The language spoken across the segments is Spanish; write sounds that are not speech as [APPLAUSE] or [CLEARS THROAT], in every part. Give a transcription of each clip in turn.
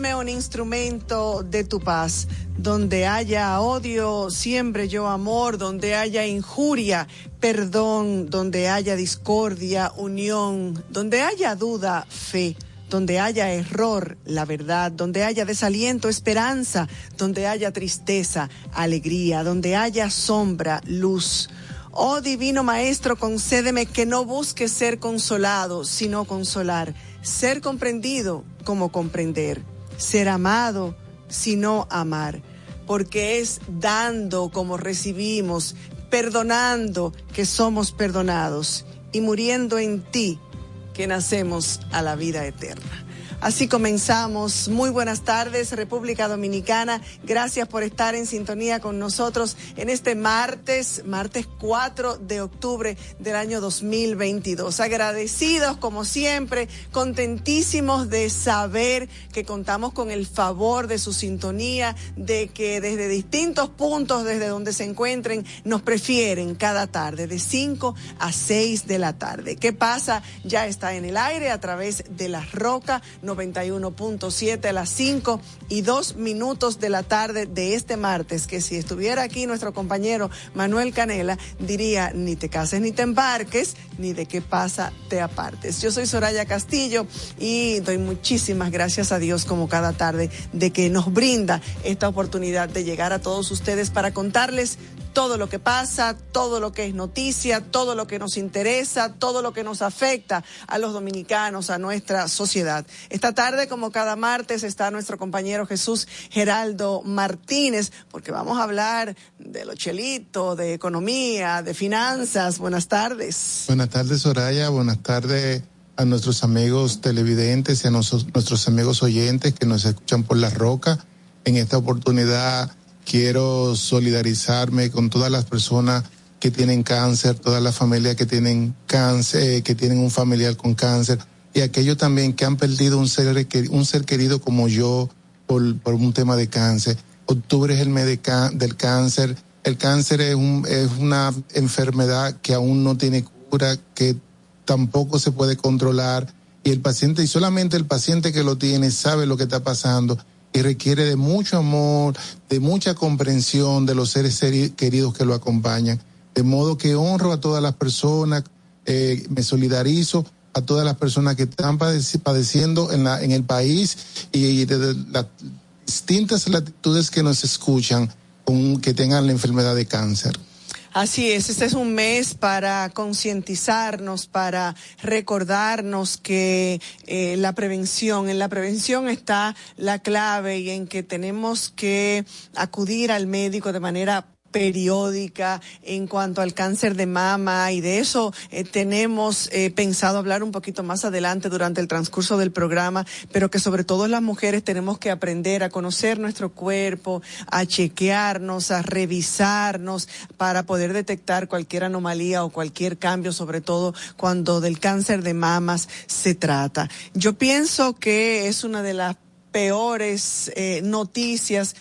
Hazme un instrumento de tu paz. Donde haya odio, siembre yo amor. Donde haya injuria, perdón. Donde haya discordia, unión. Donde haya duda, fe. Donde haya error, la verdad. Donde haya desaliento, esperanza. Donde haya tristeza, alegría. Donde haya sombra, luz. Oh Divino Maestro, concédeme que no busque ser consolado, sino consolar ser comprendido como comprender, ser amado sino amar, porque es dando como recibimos, perdonando que somos perdonados y muriendo en ti que nacemos a la vida eterna. Así comenzamos. Muy buenas tardes, República Dominicana. Gracias por estar en sintonía con nosotros en este martes, martes 4 de octubre del año 2022. Agradecidos, como siempre, contentísimos de saber que contamos con el favor de su sintonía, de que desde distintos puntos, desde donde se encuentren, nos prefieren cada tarde, de 5 a 6 de la tarde. ¿Qué pasa? Ya está en el aire a través de la roca 91.7 a las 5 y 2 minutos de la tarde de este martes, que si estuviera aquí nuestro compañero Manuel Canela, diría, ni te cases ni te embarques, ni de qué pasa te apartes. Yo soy Soraya Castillo y doy muchísimas gracias a Dios como cada tarde de que nos brinda esta oportunidad de llegar a todos ustedes para contarles todo lo que pasa, todo lo que es noticia, todo lo que nos interesa, todo lo que nos afecta a los dominicanos, a nuestra sociedad. Esta tarde, como cada martes, está nuestro compañero Jesús Geraldo Martínez, porque vamos a hablar de lo chelito, de economía, de finanzas. Buenas tardes. Buenas tardes, Soraya. Buenas tardes a nuestros amigos televidentes y a nuestros amigos oyentes que nos escuchan por la roca. En esta oportunidad quiero solidarizarme con todas las personas que tienen cáncer, todas las familias que tienen cáncer, eh, que tienen un familiar con cáncer y aquellos también que han perdido un ser, un ser querido como yo por, un tema de cáncer. Octubre es el mes del cáncer. El cáncer es, un, es una enfermedad que aún no tiene cura, que tampoco se puede controlar y el paciente, y solamente el paciente que lo tiene sabe lo que está pasando y requiere de mucho amor, de mucha comprensión de los seres queridos que lo acompañan. De modo que honro a todas las personas, eh, me solidarizo a todas las personas que están padeciendo en, la, en el país y, de las distintas latitudes que nos escuchan con, que tengan la enfermedad de cáncer. Así es, este es un mes para concientizarnos, para recordarnos que eh, la prevención, en la prevención está la clave y en que tenemos que acudir al médico de manera periódica en cuanto al cáncer de mama y de eso eh, tenemos eh, pensado hablar un poquito más adelante durante el transcurso del programa, pero que sobre todo las mujeres tenemos que aprender a conocer nuestro cuerpo, a chequearnos, a revisarnos para poder detectar cualquier anomalía o cualquier cambio, sobre todo cuando del cáncer de mamas se trata. Yo pienso que es una de las peores eh, noticias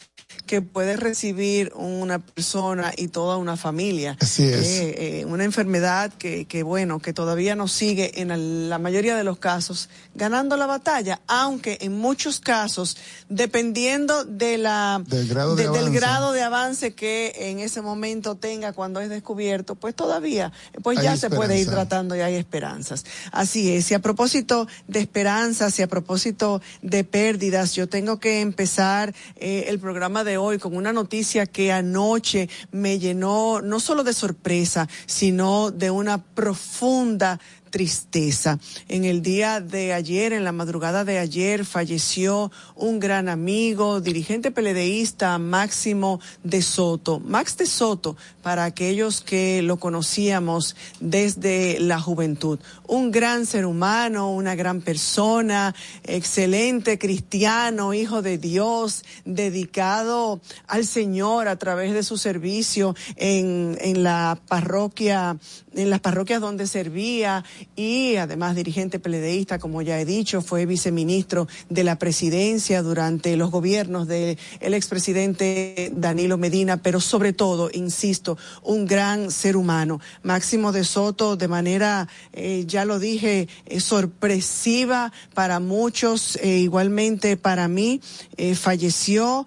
que puede recibir una persona y toda una familia. Así es. Eh, eh, una enfermedad que, que, bueno, que todavía nos sigue en la mayoría de los casos ganando la batalla, aunque en muchos casos, dependiendo de la, del, grado de, de avance. del grado de avance que en ese momento tenga cuando es descubierto, pues todavía, pues Hay ya se puede ir tratando y hay esperanzas. Así es, y a propósito de esperanzas y a propósito de pérdidas, yo tengo que empezar eh, el programa de hoy con una noticia que anoche me llenó no solo de sorpresa, sino de una profunda tristeza. En el día de ayer, en la madrugada de ayer, falleció un gran amigo, dirigente peledeísta, Máximo de Soto. Max de Soto, para aquellos que lo conocíamos desde la juventud. Un gran ser humano, una gran persona, excelente cristiano, hijo de Dios, dedicado al Señor a través de su servicio en, en la parroquia, en las parroquias donde servía y además dirigente peledeísta, como ya he dicho, fue viceministro de la presidencia durante los gobiernos del el expresidente Danilo Medina, pero sobre todo, insisto, un gran ser humano. Máximo de Soto, de manera, eh, ya lo dije, eh, sorpresiva para muchos, eh, igualmente para mí, eh, falleció,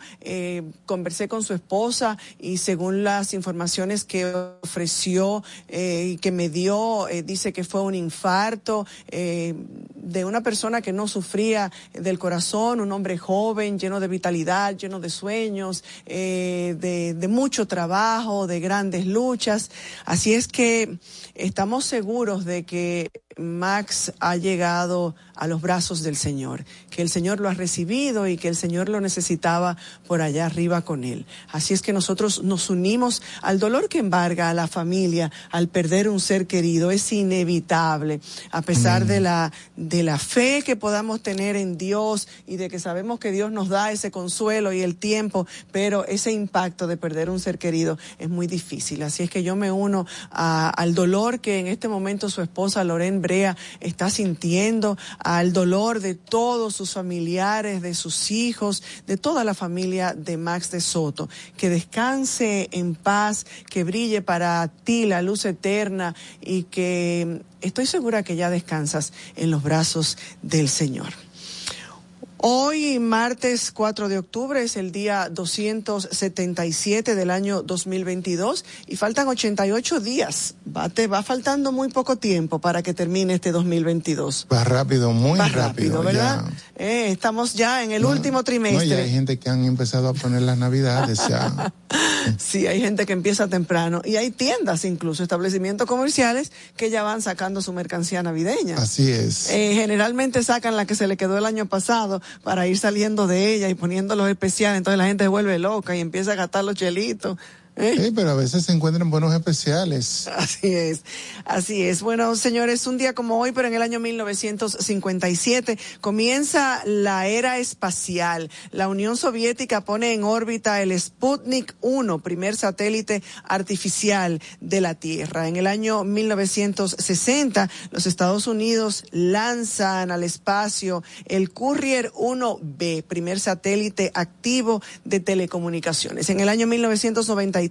conversé con su esposa y según las informaciones que ofreció y que me dio, dice que fue un infarto eh, de una persona que no sufría del corazón, un hombre joven, lleno de vitalidad, lleno de sueños, eh, de, de, mucho trabajo, de grandes luchas. Así es que estamos seguros de que Max ha llegado a los brazos del Señor, que el Señor lo ha recibido y que el Señor lo necesitaba por allá arriba con él. Así es que nosotros nos unimos al dolor que embarga a la familia al perder un ser querido. Es inevitable, a pesar de la, de la fe que podamos tener en Dios y de que sabemos que Dios nos da ese consuelo y el tiempo, pero ese impacto de perder un ser querido es muy difícil. Así es que yo me uno a, al dolor que en este momento su esposa Loren Brea está sintiendo, al dolor de todos sus familiares, de sus hijos, de toda la familia de Max de Soto. Que descanse en paz, que brille para ti la luz eterna y que estoy segura que ya descansas en los brazos del Señor. Hoy, martes 4 de octubre, es el día 277 del año 2022 y faltan 88 días. Va, te va faltando muy poco tiempo para que termine este 2022. Va rápido, muy va rápido. rápido ¿verdad? Eh, estamos ya en el no, último trimestre. No, y hay gente que han empezado a poner las navidades ya. [LAUGHS] sí, hay gente que empieza temprano y hay tiendas, incluso establecimientos comerciales que ya van sacando su mercancía navideña. Así es. Eh, generalmente sacan la que se le quedó el año pasado para ir saliendo de ella y poniendo los especiales, entonces la gente se vuelve loca y empieza a gastar los chelitos. ¿Eh? Sí, pero a veces se encuentran buenos especiales. Así es, así es. Bueno, señores, un día como hoy, pero en el año 1957, comienza la era espacial. La Unión Soviética pone en órbita el Sputnik 1, primer satélite artificial de la Tierra. En el año 1960, los Estados Unidos lanzan al espacio el Courier 1B, primer satélite activo de telecomunicaciones. En el año 1990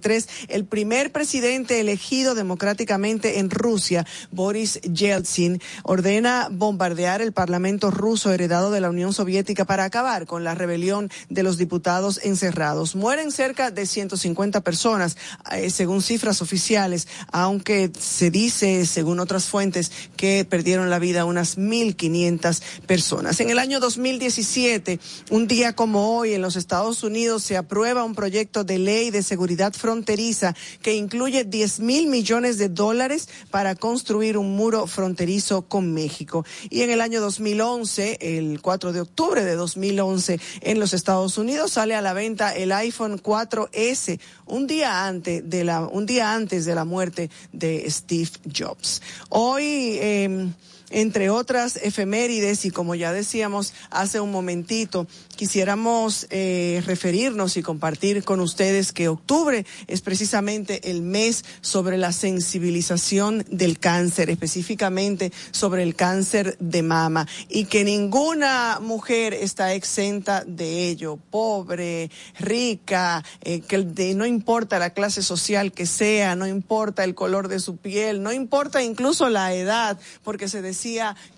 el primer presidente elegido democráticamente en Rusia, Boris Yeltsin, ordena bombardear el Parlamento ruso heredado de la Unión Soviética para acabar con la rebelión de los diputados encerrados. Mueren cerca de 150 personas, eh, según cifras oficiales, aunque se dice, según otras fuentes, que perdieron la vida unas 1.500 personas. En el año 2017, un día como hoy, en los Estados Unidos se aprueba un proyecto de ley de seguridad fronteriza que incluye 10 mil millones de dólares para construir un muro fronterizo con México. Y en el año 2011, el 4 de octubre de 2011, en los Estados Unidos sale a la venta el iPhone 4S, un día antes de la, un día antes de la muerte de Steve Jobs. Hoy, eh, entre otras efemérides y como ya decíamos hace un momentito, quisiéramos eh, referirnos y compartir con ustedes que octubre es precisamente el mes sobre la sensibilización del cáncer, específicamente sobre el cáncer de mama y que ninguna mujer está exenta de ello, pobre, rica, eh, que no importa la clase social que sea, no importa el color de su piel, no importa incluso la edad, porque se decía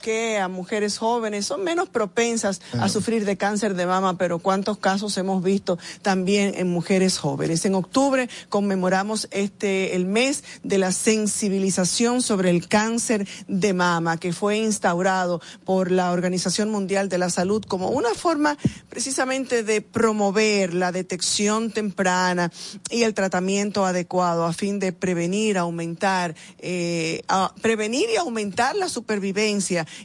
que a mujeres jóvenes son menos propensas a sufrir de cáncer de mama, pero cuántos casos hemos visto también en mujeres jóvenes. En octubre conmemoramos este el mes de la sensibilización sobre el cáncer de mama que fue instaurado por la Organización Mundial de la Salud como una forma precisamente de promover la detección temprana y el tratamiento adecuado a fin de prevenir, aumentar, eh, prevenir y aumentar la supervivencia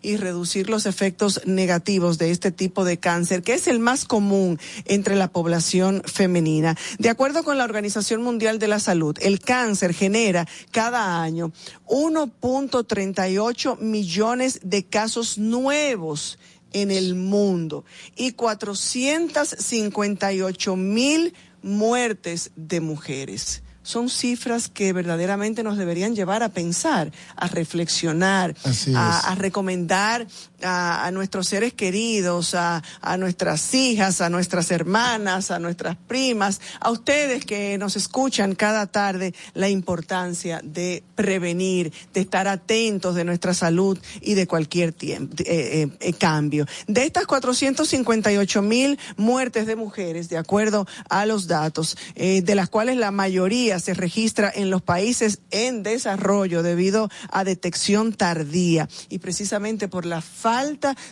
y reducir los efectos negativos de este tipo de cáncer, que es el más común entre la población femenina. De acuerdo con la Organización Mundial de la Salud, el cáncer genera cada año 1.38 millones de casos nuevos en el mundo y 458 mil muertes de mujeres son cifras que verdaderamente nos deberían llevar a pensar, a reflexionar, a, recomendar a, nuestros seres queridos, a, a nuestras hijas, a nuestras hermanas, a nuestras primas, a ustedes que nos escuchan cada tarde, la importancia de prevenir, de estar atentos de nuestra salud y de cualquier tiempo, eh, eh, eh, cambio. De estas 458 mil muertes de mujeres, de acuerdo a los datos, de las cuales la mayoría se registra en los países en desarrollo debido a detección tardía y precisamente por la falta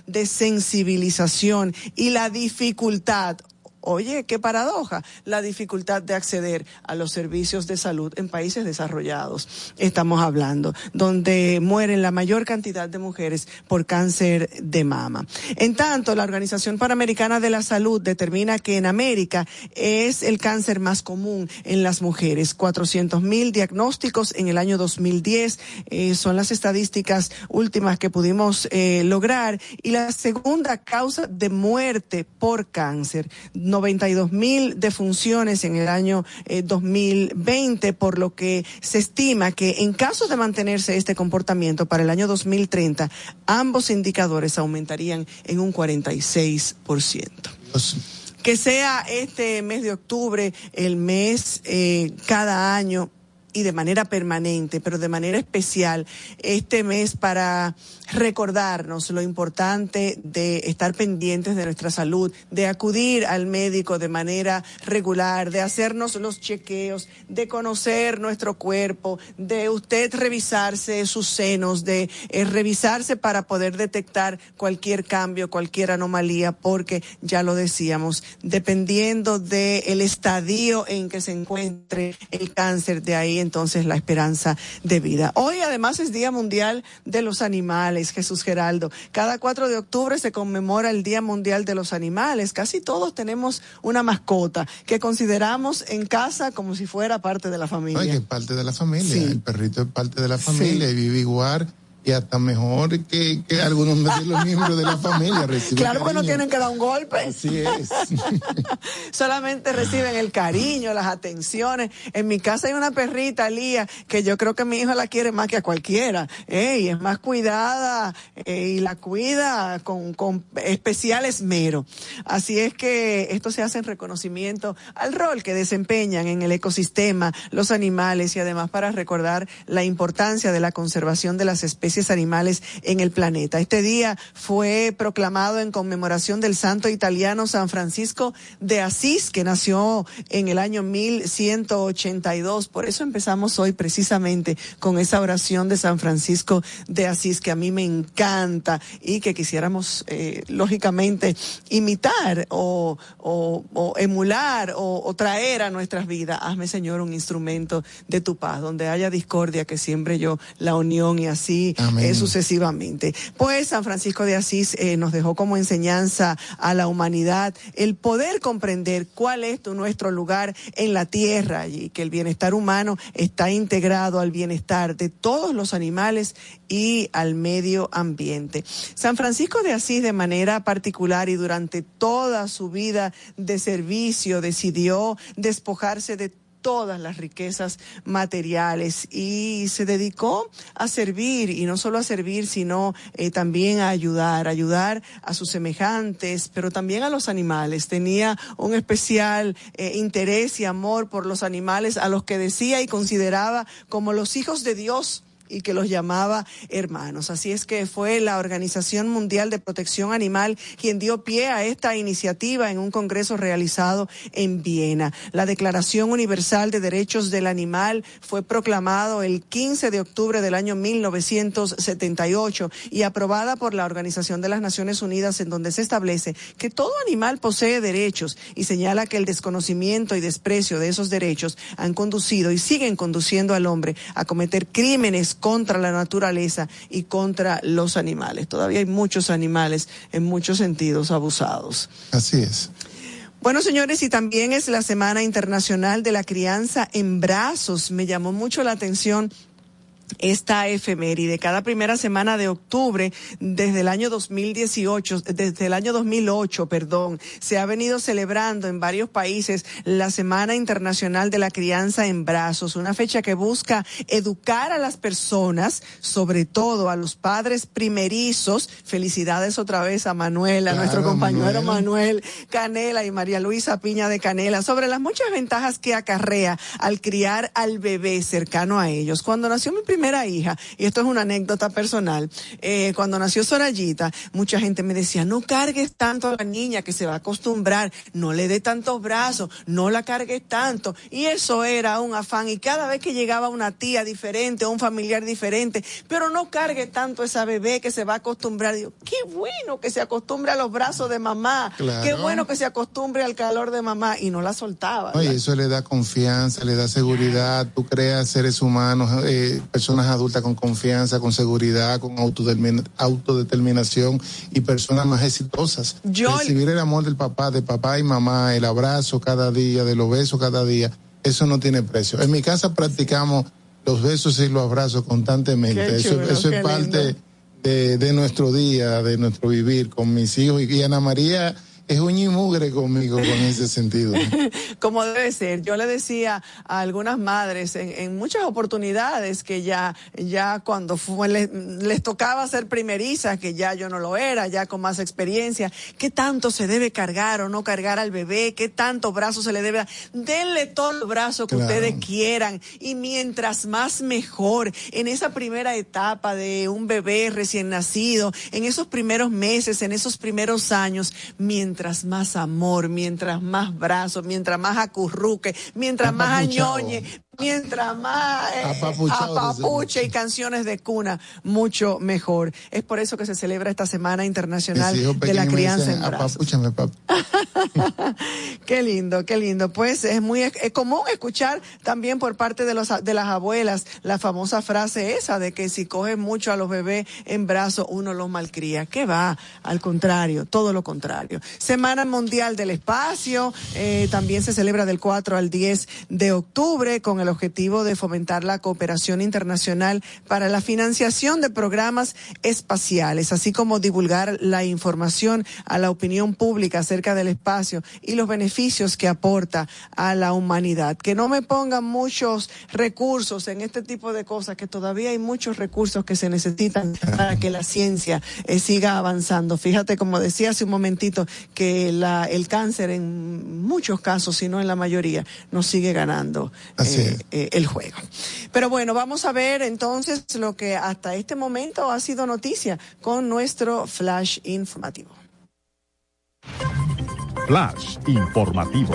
de sensibilización y la dificultad Oye, qué paradoja, la dificultad de acceder a los servicios de salud en países desarrollados, estamos hablando, donde mueren la mayor cantidad de mujeres por cáncer de mama. En tanto, la Organización Panamericana de la Salud determina que en América es el cáncer más común en las mujeres. 400 mil diagnósticos en el año 2010 eh, son las estadísticas últimas que pudimos eh, lograr y la segunda causa de muerte por cáncer. 92 mil defunciones en el año 2020, eh, por lo que se estima que en caso de mantenerse este comportamiento para el año 2030, ambos indicadores aumentarían en un 46%. Que sea este mes de octubre el mes eh, cada año y de manera permanente, pero de manera especial este mes para recordarnos lo importante de estar pendientes de nuestra salud, de acudir al médico de manera regular, de hacernos los chequeos, de conocer nuestro cuerpo, de usted revisarse sus senos, de eh, revisarse para poder detectar cualquier cambio, cualquier anomalía, porque ya lo decíamos, dependiendo del estadio en que se encuentre el cáncer, de ahí entonces la esperanza de vida. Hoy además es Día Mundial de los Animales Jesús Geraldo. Cada 4 de octubre se conmemora el Día Mundial de los Animales. Casi todos tenemos una mascota que consideramos en casa como si fuera parte de la familia. Ay, que es parte de la familia. El perrito es parte de la familia y vive igual y hasta mejor que, que algunos de los miembros de la familia reciben. Claro que no tienen que dar un golpe. Así es. [LAUGHS] Solamente reciben el cariño, las atenciones. En mi casa hay una perrita, Lía, que yo creo que mi hijo la quiere más que a cualquiera. ¿eh? Y es más cuidada eh, y la cuida con, con especial esmero. Así es que esto se hace en reconocimiento al rol que desempeñan en el ecosistema los animales y además para recordar la importancia de la conservación de las especies animales en el planeta. Este día fue proclamado en conmemoración del santo italiano San Francisco de Asís, que nació en el año 1182. Por eso empezamos hoy precisamente con esa oración de San Francisco de Asís, que a mí me encanta y que quisiéramos, eh, lógicamente, imitar o, emular o, o traer a nuestras vidas. Hazme, Señor, un instrumento de tu paz, donde haya discordia, que siembre yo la unión y así sucesivamente. Pues San Francisco de Asís eh, nos dejó como enseñanza a la humanidad el poder comprender cuál es nuestro lugar en la tierra y que el bienestar humano está integrado al bienestar de todos los animales y al medio ambiente. San Francisco de Asís de manera particular y durante toda su vida de servicio decidió despojarse de todas las riquezas materiales y se dedicó a servir y no solo a servir sino eh, también a ayudar, ayudar a sus semejantes, pero también a los animales. Tenía un especial eh, interés y amor por los animales a los que decía y consideraba como los hijos de Dios y que los llamaba hermanos. Así es que fue la Organización Mundial de Protección Animal quien dio pie a esta iniciativa en un congreso realizado en Viena. La Declaración Universal de Derechos del Animal fue proclamado el 15 de octubre del año 1978 y aprobada por la Organización de las Naciones Unidas en donde se establece que todo animal posee derechos y señala que el desconocimiento y desprecio de esos derechos han conducido y siguen conduciendo al hombre a cometer crímenes contra la naturaleza y contra los animales. Todavía hay muchos animales en muchos sentidos abusados. Así es. Bueno, señores, y también es la Semana Internacional de la Crianza en Brazos. Me llamó mucho la atención esta efeméride. Cada primera semana de octubre, desde el año 2018, desde el año 2008, perdón, se ha venido celebrando en varios países la Semana Internacional de la Crianza en Brazos, una fecha que busca educar a las personas, sobre todo a los padres primerizos. Felicidades otra vez a Manuel, a nuestro compañero Manuel. Canela y María Luisa Piña de Canela, sobre las muchas ventajas que acarrea al criar al bebé cercano a ellos. Cuando nació mi primera hija, y esto es una anécdota personal, eh, cuando nació Sorayita, mucha gente me decía, no cargues tanto a la niña que se va a acostumbrar, no le dé tantos brazos, no la cargues tanto. Y eso era un afán. Y cada vez que llegaba una tía diferente o un familiar diferente, pero no cargue tanto esa bebé que se va a acostumbrar. Digo, qué bueno que se acostumbre a los brazos de mamá, qué bueno que se acostumbre al calor de mamá y no la soltaba. Oye, eso le da confianza, le da seguridad, tú creas seres humanos, eh, personas adultas con confianza, con seguridad, con autodeterminación y personas más exitosas. Recibir el amor del papá, de papá y mamá, el abrazo cada día, de los besos cada día, eso no tiene precio. En mi casa practicamos los besos y los abrazos constantemente. eso, eso es parte de, de, nuestro día, de nuestro vivir con mis hijos. Y Ana María es un mugre conmigo con ese sentido. [LAUGHS] Como debe ser. Yo le decía a algunas madres en, muchas oportunidades que ya, ya cuando fue, les, tocaba ser primerizas, que ya yo no lo era, ya con más experiencia, qué tanto se debe cargar o no cargar al bebé, qué tanto brazo se le debe dar. Denle todo el brazo que ustedes quieran y mientras más mejor en esa primera etapa de un bebé recién nacido, en esos primeros meses, en esos primeros años, mientras mientras más amor, mientras más brazos, mientras más acurruque, mientras más añoñe, mientras más eh, apapuche y canciones de cuna, mucho mejor. Es por eso que se celebra esta Semana Internacional de la Crianza en Brazos. [LAUGHS] qué lindo, qué lindo. Pues es muy es común escuchar también por parte de, los, de las abuelas la famosa frase esa de que si coges mucho a los bebés en brazos, uno los malcría. ¿Qué va? Al contrario, todo lo contrario. Semana Mundial del Espacio, eh, también se celebra del 4 al 10 de octubre con el el objetivo de fomentar la cooperación internacional para la financiación de programas espaciales, así como divulgar la información a la opinión pública acerca del espacio y los beneficios que aporta a la humanidad. Que no me pongan muchos recursos en este tipo de cosas, que todavía hay muchos recursos que se necesitan para que la ciencia eh, siga avanzando. Fíjate, como decía hace un momentito, que la, el cáncer en muchos casos, si no en la mayoría, nos sigue ganando. Así eh, el juego. Pero bueno, vamos a ver entonces lo que hasta este momento ha sido noticia con nuestro flash informativo. Flash informativo.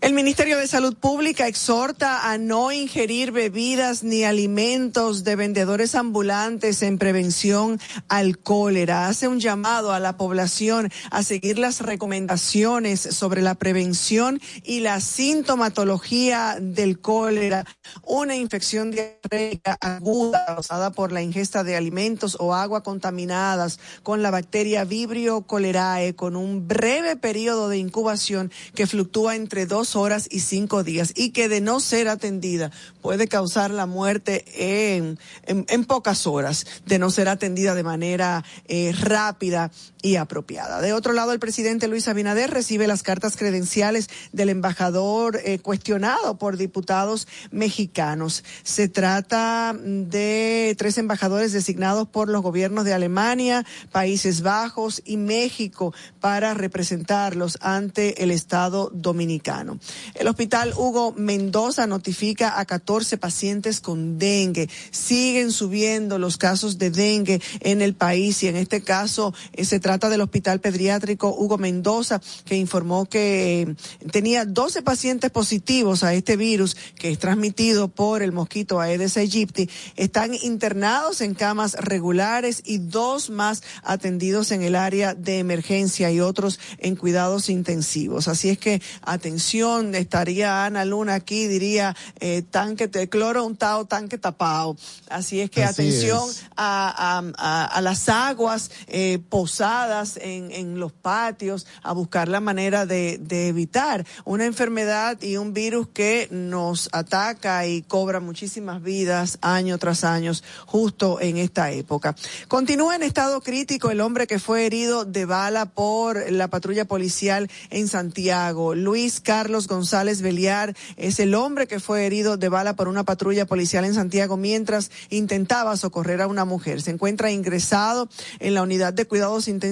El Ministerio de Salud Pública exhorta a no ingerir bebidas ni alimentos de vendedores ambulantes en prevención al cólera. Hace un llamado a la población a seguir las recomendaciones sobre la prevención y la sintomatología del cólera, una infección diarreica aguda causada por la ingesta de alimentos o agua contaminadas con la bacteria Vibrio cholerae con un breve periodo de incubación que fluctúa entre dos horas y cinco días y que de no ser atendida puede causar la muerte en, en, pocas horas, de no ser atendida de manera eh, rápida y apropiada. De otro lado, el presidente Luis Abinader recibe las cartas credenciales del embajador eh, cuestionado por diputados mexicanos. Se trata de tres embajadores designados por los gobiernos de Alemania, Países Bajos y México para representarlos ante el Estado dominicano. El hospital Hugo Mendoza notifica a 14 pacientes con dengue. Siguen subiendo los casos de dengue en el país y en este caso eh, se trata del hospital pediátrico Hugo Mendoza que informó que eh, tenía 12 pacientes positivos a este virus que es transmitido por el mosquito Aedes aegypti. Están internados en camas regulares y dos más atendidos en el área de emergencia y otros en cuidados intensivos. Así es que atención, estaría Ana Luna aquí, diría eh, tanque de cloro untado, tanque tapado. Así es que atención A, a, a, las aguas eh, posadas en, en los patios, a buscar la manera de, de evitar una enfermedad y un virus que nos ataca y cobra muchísimas vidas año tras año, justo en esta época. Continúa en estado crítico el hombre que fue herido de bala por la patrulla policial en Santiago. Luis Carlos González Beliar es el hombre que fue herido de bala por una patrulla policial en Santiago mientras intentaba socorrer a una mujer. Se encuentra ingresado en la unidad de cuidados intensivos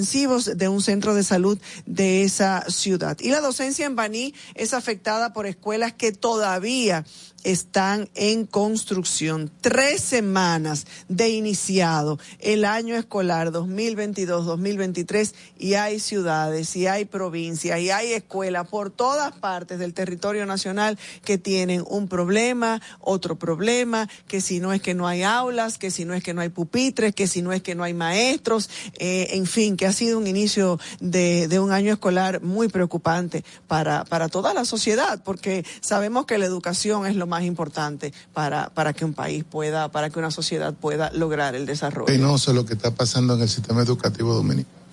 de un centro de salud de esa ciudad. Y la docencia en Baní es afectada por escuelas que todavía están en construcción. Tres semanas de iniciado el año escolar 2022-2023 y hay ciudades y hay provincias y hay escuelas por todas partes del territorio nacional que tienen un problema, otro problema, que si no es que no hay aulas, que si no es que no hay pupitres, que si no es que no hay maestros, eh, en fin, que ha sido un inicio de, de un año escolar muy preocupante para, para toda la sociedad, porque sabemos que la educación es lo más más importante para, para que un país pueda, para que una sociedad pueda lograr el desarrollo. Penoso lo que está pasando en el sistema educativo dominicano.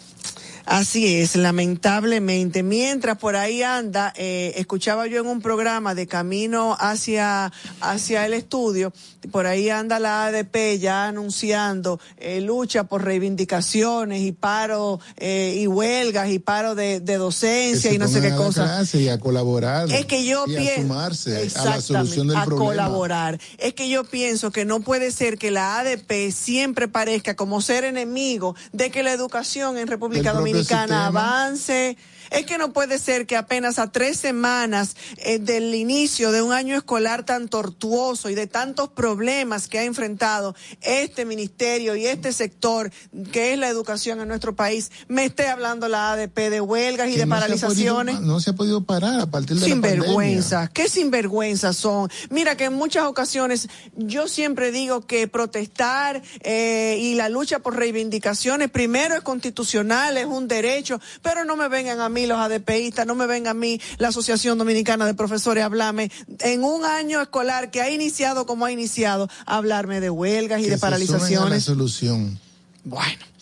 Así es, lamentablemente. Mientras por ahí anda, eh, escuchaba yo en un programa de camino hacia, hacia el estudio, por ahí anda la ADP ya anunciando eh, lucha por reivindicaciones y paro eh, y huelgas y paro de, de docencia y no sé qué cosa. Y a colaborar. Es que yo pienso. A la solución del a colaborar. Es que yo pienso que no puede ser que la ADP siempre parezca como ser enemigo de que la educación en República Dominicana Dominicana avance es que no puede ser que apenas a tres semanas eh, del inicio de un año escolar tan tortuoso y de tantos problemas que ha enfrentado este ministerio y este sector que es la educación en nuestro país, me esté hablando la ADP de huelgas y de paralizaciones. no se ha podido parar a partir de sinvergüenza, la qué sinvergüenzas son. Mira que en muchas ocasiones yo siempre digo que protestar eh, y la lucha por reivindicaciones primero es constitucional, es un derecho, pero no me vengan a mí los ADPistas, no me venga a mí la Asociación Dominicana de Profesores a hablarme en un año escolar que ha iniciado como ha iniciado, a hablarme de huelgas y de paralizaciones. solución. Bueno.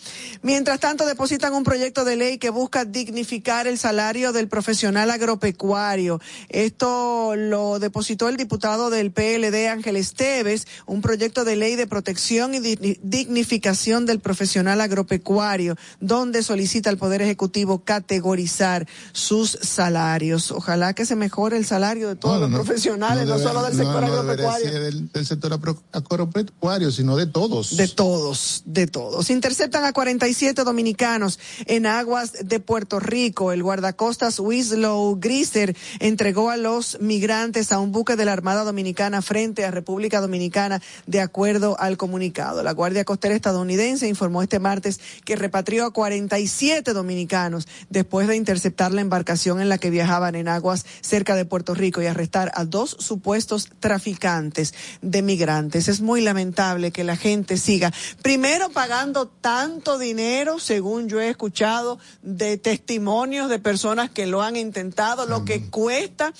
Mientras tanto, depositan un proyecto de ley que busca dignificar el salario del profesional agropecuario. Esto lo depositó el diputado del PLD, Ángel Esteves, un proyecto de ley de protección y dignificación del profesional agropecuario, donde solicita al Poder Ejecutivo categorizar sus salarios. Ojalá que se mejore el salario de todos los profesionales, no, solo del sector agropecuario. Del, del sector agropecuario, sino de todos. De todos, de todos. Interceptan a a 47 dominicanos en aguas de Puerto Rico. El guardacostas Winslow Griser entregó a los migrantes a un buque de la Armada Dominicana frente a República Dominicana de acuerdo al comunicado. La Guardia Costera estadounidense informó este martes que repatrió a 47 dominicanos después de interceptar la embarcación en la que viajaban en aguas cerca de Puerto Rico y arrestar a dos supuestos traficantes de migrantes. Es muy lamentable que la gente siga primero pagando tanto dinero, según yo he escuchado de testimonios de personas que lo han intentado, lo que cuesta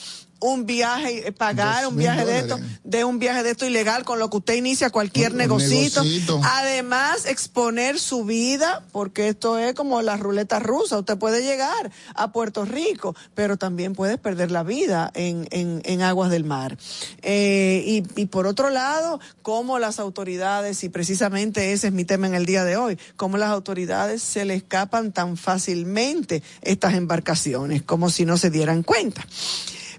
un viaje, eh, pagar un viaje de esto, de un viaje de esto ilegal con lo que usted inicia cualquier negocito. Además, exponer su vida, porque esto es como la ruleta rusa. Usted puede llegar a Puerto Rico, pero también puedes perder la vida en, en, en aguas del mar. Eh, y, y por otro lado, cómo las autoridades, y precisamente ese es mi tema en el día de hoy, cómo las autoridades se le escapan tan fácilmente estas embarcaciones, como si no se dieran cuenta.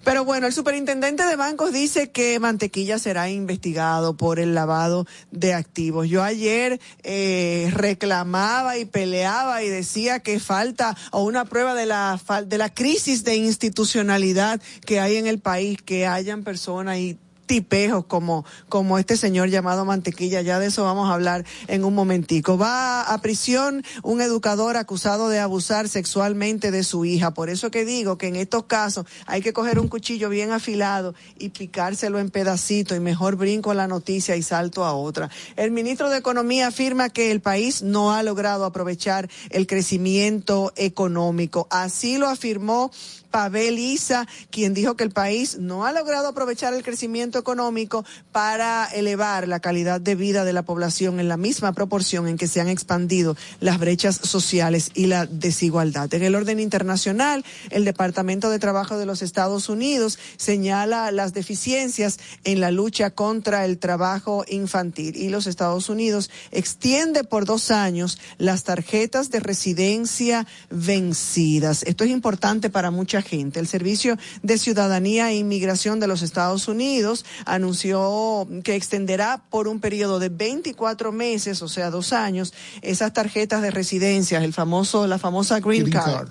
Pero bueno, el superintendente de bancos dice que Mantequilla será investigado por el lavado de activos. Yo ayer eh, reclamaba y peleaba y decía que falta o una prueba de la de la crisis de institucionalidad que hay en el país, que hayan personas y tipejos como, como este señor llamado Mantequilla, ya de eso vamos a hablar en un momentico. Va a prisión un educador acusado de abusar sexualmente de su hija. Por eso que digo que en estos casos hay que coger un cuchillo bien afilado y picárselo en pedacitos y mejor brinco la noticia y salto a otra. El ministro de Economía afirma que el país no ha logrado aprovechar el crecimiento económico. Así lo afirmó Pavel Isa, quien dijo que el país no ha logrado aprovechar el crecimiento económico para elevar la calidad de vida de la población en la misma proporción en que se han expandido las brechas sociales y la desigualdad. En el orden internacional, el Departamento de Trabajo de los Estados Unidos señala las deficiencias en la lucha contra el trabajo infantil y los Estados Unidos extiende por dos años las tarjetas de residencia vencidas. Esto es importante para mucha gente. El Servicio de Ciudadanía e Inmigración de los Estados Unidos anunció que extenderá por un periodo de 24 meses, o sea, dos años, esas tarjetas de residencia, el famoso, la famosa Green, Card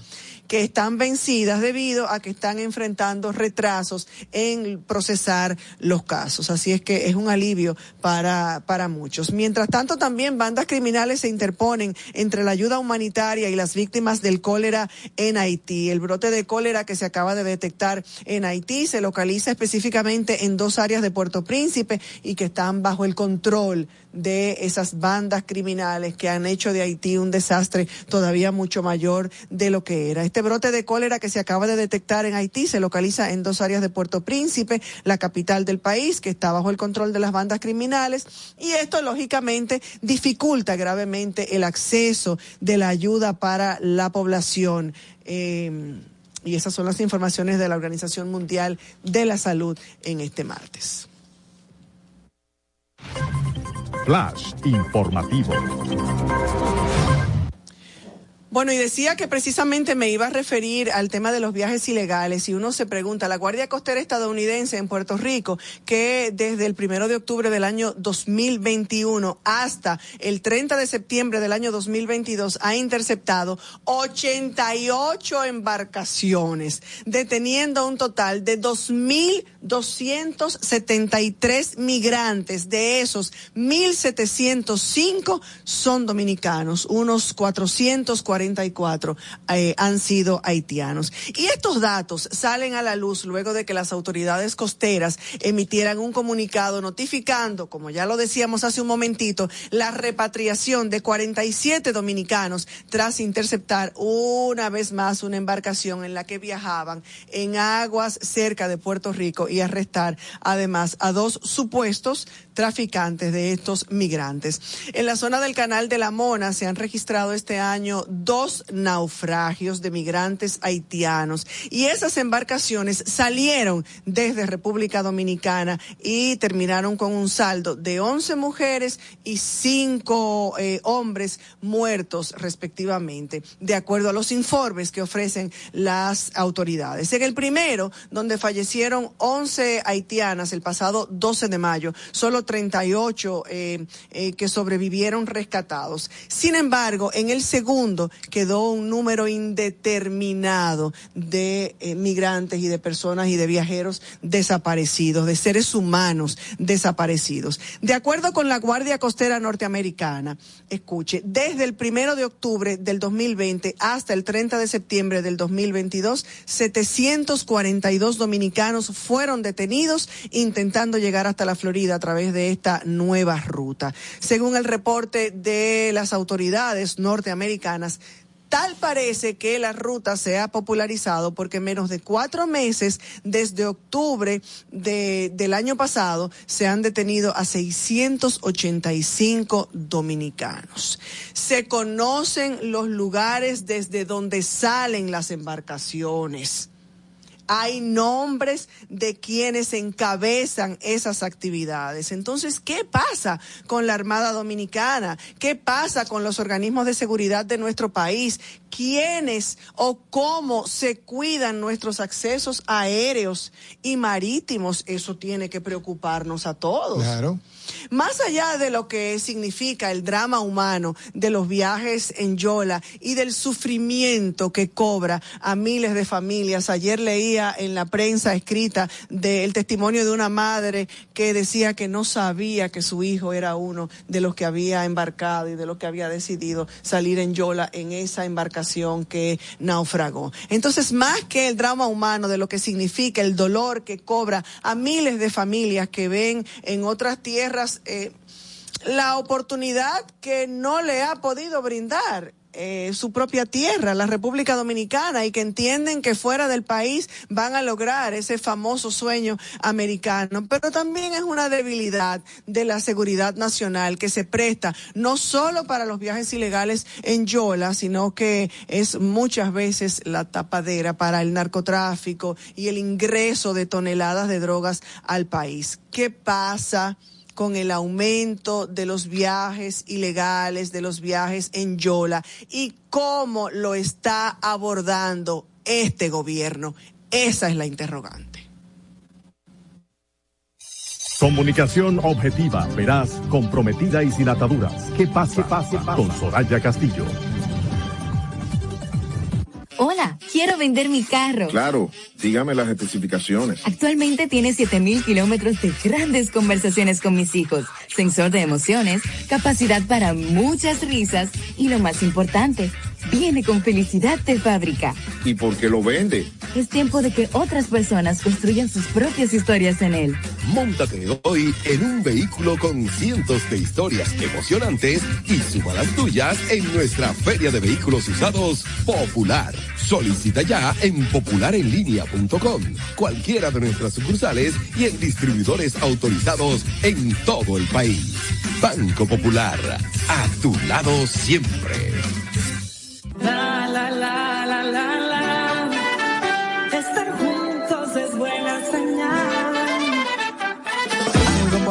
que están vencidas debido a que están enfrentando retrasos en procesar los casos. Así es que es un alivio para, para muchos. Mientras tanto, también bandas criminales se interponen entre la ayuda humanitaria y las víctimas del cólera en Haití. El brote de cólera que se acaba de detectar en Haití se localiza específicamente en dos áreas de Puerto Príncipe y que están bajo el control de esas bandas criminales que han hecho de Haití un desastre todavía mucho mayor de lo que era. Este brote de cólera que se acaba de detectar en Haití se localiza en dos áreas de Puerto Príncipe, la capital del país, que está bajo el control de las bandas criminales, y esto lógicamente dificulta gravemente el acceso de la ayuda para la población. Eh, y esas son las informaciones de la Organización Mundial de la Salud en este martes. Flash informativo. Bueno, y decía que precisamente me iba a referir al tema de los viajes ilegales y uno se pregunta, la Guardia Costera estadounidense en Puerto Rico, que desde el primero de octubre del año 2021 hasta el 30 de septiembre del año 2022 ha interceptado 88 embarcaciones, deteniendo un total de 2.273 migrantes. De esos, 1.705 son dominicanos, unos 440 eh, han sido haitianos. Y estos datos salen a la luz luego de que las autoridades costeras emitieran un comunicado notificando, como ya lo decíamos hace un momentito, la repatriación de 47 dominicanos tras interceptar una vez más una embarcación en la que viajaban en aguas cerca de Puerto Rico y arrestar además a dos supuestos traficantes de estos migrantes. En la zona del Canal de la Mona se han registrado este año dos naufragios de migrantes haitianos y esas embarcaciones salieron desde República Dominicana y terminaron con un saldo de 11 mujeres y 5 eh, hombres muertos respectivamente, de acuerdo a los informes que ofrecen las autoridades. En el primero, donde fallecieron 11 haitianas el pasado 12 de mayo, solo solo 38 eh, eh, que sobrevivieron rescatados. Sin embargo, en el segundo quedó un número indeterminado de eh, migrantes y de personas y de viajeros desaparecidos, de seres humanos desaparecidos. De acuerdo con la Guardia Costera Norteamericana, escuche, desde el primero de octubre del 2020 hasta el 30 de septiembre del 2022, 742 dominicanos fueron detenidos intentando llegar hasta la Florida a través de esta nueva ruta. Según el reporte de las autoridades norteamericanas, Tal parece que la ruta se ha popularizado porque menos de cuatro meses desde octubre de, del año pasado se han detenido a 685 dominicanos. Se conocen los lugares desde donde salen las embarcaciones hay nombres de quienes encabezan esas actividades. Entonces, ¿qué pasa con la Armada Dominicana? ¿Qué pasa con los organismos de seguridad de nuestro país? ¿Quiénes o cómo se cuidan nuestros accesos aéreos y marítimos? Eso tiene que preocuparnos a todos. Claro. Más allá de lo que significa el drama humano de los viajes en Yola y del sufrimiento que cobra a miles de familias, ayer leía en la prensa escrita del testimonio de una madre que decía que no sabía que su hijo era uno de los que había embarcado y de los que había decidido salir en Yola en esa embarcación que naufragó. Entonces, más que el drama humano de lo que significa el dolor que cobra a miles de familias que ven en otras tierras eh, la oportunidad que no le ha podido brindar eh, su propia tierra, la República Dominicana, y que entienden que fuera del país van a lograr ese famoso sueño americano. Pero también es una debilidad de la seguridad nacional que se presta no solo para los viajes ilegales en Yola, sino que es muchas veces la tapadera para el narcotráfico y el ingreso de toneladas de drogas al país. ¿Qué pasa? Con el aumento de los viajes ilegales, de los viajes en Yola y cómo lo está abordando este gobierno. Esa es la interrogante. Comunicación objetiva, veraz, comprometida y sin ataduras. ¿Qué pasa? pase, Con Soraya Castillo. Hola, quiero vender mi carro. Claro, dígame las especificaciones. Actualmente tiene 7000 kilómetros de grandes conversaciones con mis hijos, sensor de emociones, capacidad para muchas risas y lo más importante, viene con felicidad de fábrica. ¿Y por qué lo vende? Es tiempo de que otras personas construyan sus propias historias en él. Móntate hoy en un vehículo con cientos de historias emocionantes y suba las tuyas en nuestra Feria de Vehículos Usados Popular. Solicita ya en popularenlinea.com, cualquiera de nuestras sucursales y en distribuidores autorizados en todo el país. Banco Popular, a tu lado siempre.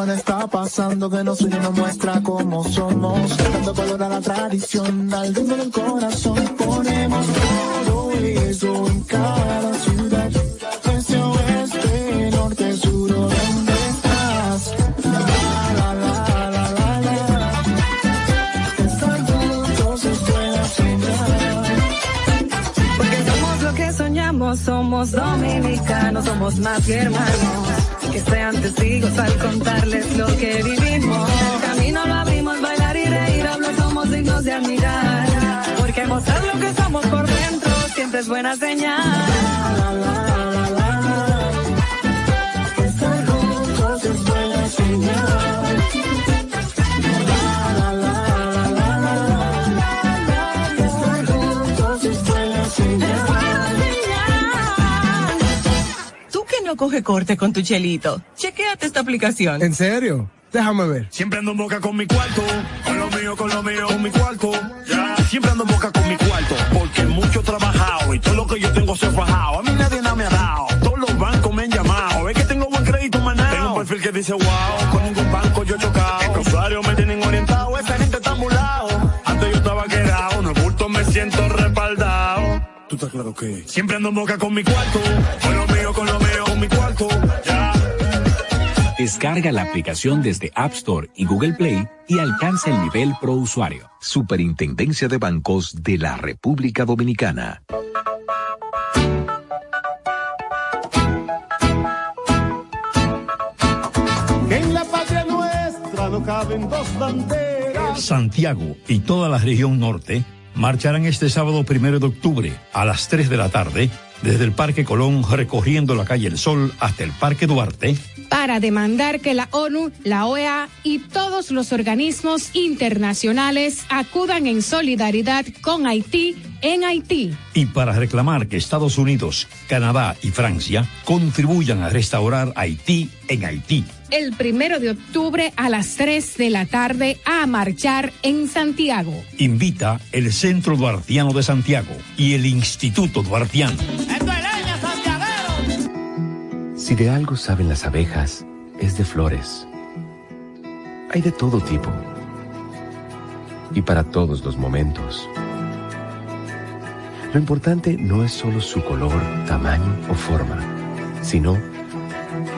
Está pasando que nos une nos muestra cómo somos. Dando color a la tradición, al ritmo del corazón. Ponemos todo eso en cada ciudad. Este oeste, norte, sur, ¿dónde estás? La, la, la, la, la, la. Estar juntos es. Porque somos lo que soñamos, somos dominicanos, somos más que hermanos. Que sean testigos al contarles lo que vivimos. El camino lo abrimos, bailar y reír, hablar somos dignos de admirar. Porque mostrar lo que somos por dentro siempre es buena señal. Estar juntos es buena señal. Coge corte con tu chelito, chequéate esta aplicación. ¿En serio? Déjame ver. Siempre ando en boca con mi cuarto, con lo mío, con lo mío, con mi cuarto. Siempre ando en boca con mi cuarto, porque mucho he trabajado y todo lo que yo tengo se ha fajado. A mí nadie nada me ha dado, todos los bancos me han llamado. Es que tengo buen crédito, manao. Tengo un perfil que dice wow, con ningún banco yo he chocado. Los usuarios me tienen orientado, esa gente está mulado. Antes yo estaba quedado, no bulto me siento respaldado. ¿Tú estás claro que? Siempre ando en boca con mi cuarto, con lo mío, con lo mío, mi cuarto. Descarga la aplicación desde App Store y Google Play y alcanza el nivel pro usuario. Superintendencia de Bancos de la República Dominicana. En la patria nuestra no caben dos banderas. Santiago y toda la región norte marcharán este sábado primero de octubre a las 3 de la tarde desde el Parque Colón recorriendo la calle El Sol hasta el Parque Duarte para demandar que la ONU, la OEA y todos los organismos internacionales acudan en solidaridad con Haití en Haití. y para reclamar que Estados Unidos, Canadá y Francia contribuyan a restaurar Haití en Haití. El primero de octubre a las 3 de la tarde a marchar en Santiago. Invita el Centro Duartiano de Santiago y el Instituto Duartiano. Si de algo saben las abejas, es de flores. Hay de todo tipo. Y para todos los momentos. Lo importante no es solo su color, tamaño o forma, sino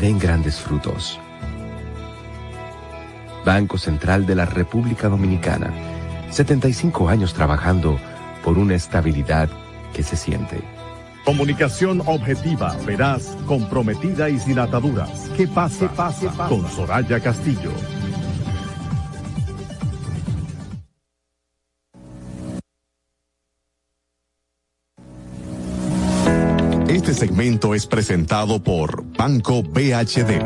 den grandes frutos. Banco Central de la República Dominicana. 75 años trabajando por una estabilidad que se siente. Comunicación objetiva, veraz, comprometida y sin ataduras. Que pase, pase, pase. Con Soraya Castillo. Este segmento es presentado por Banco BHD.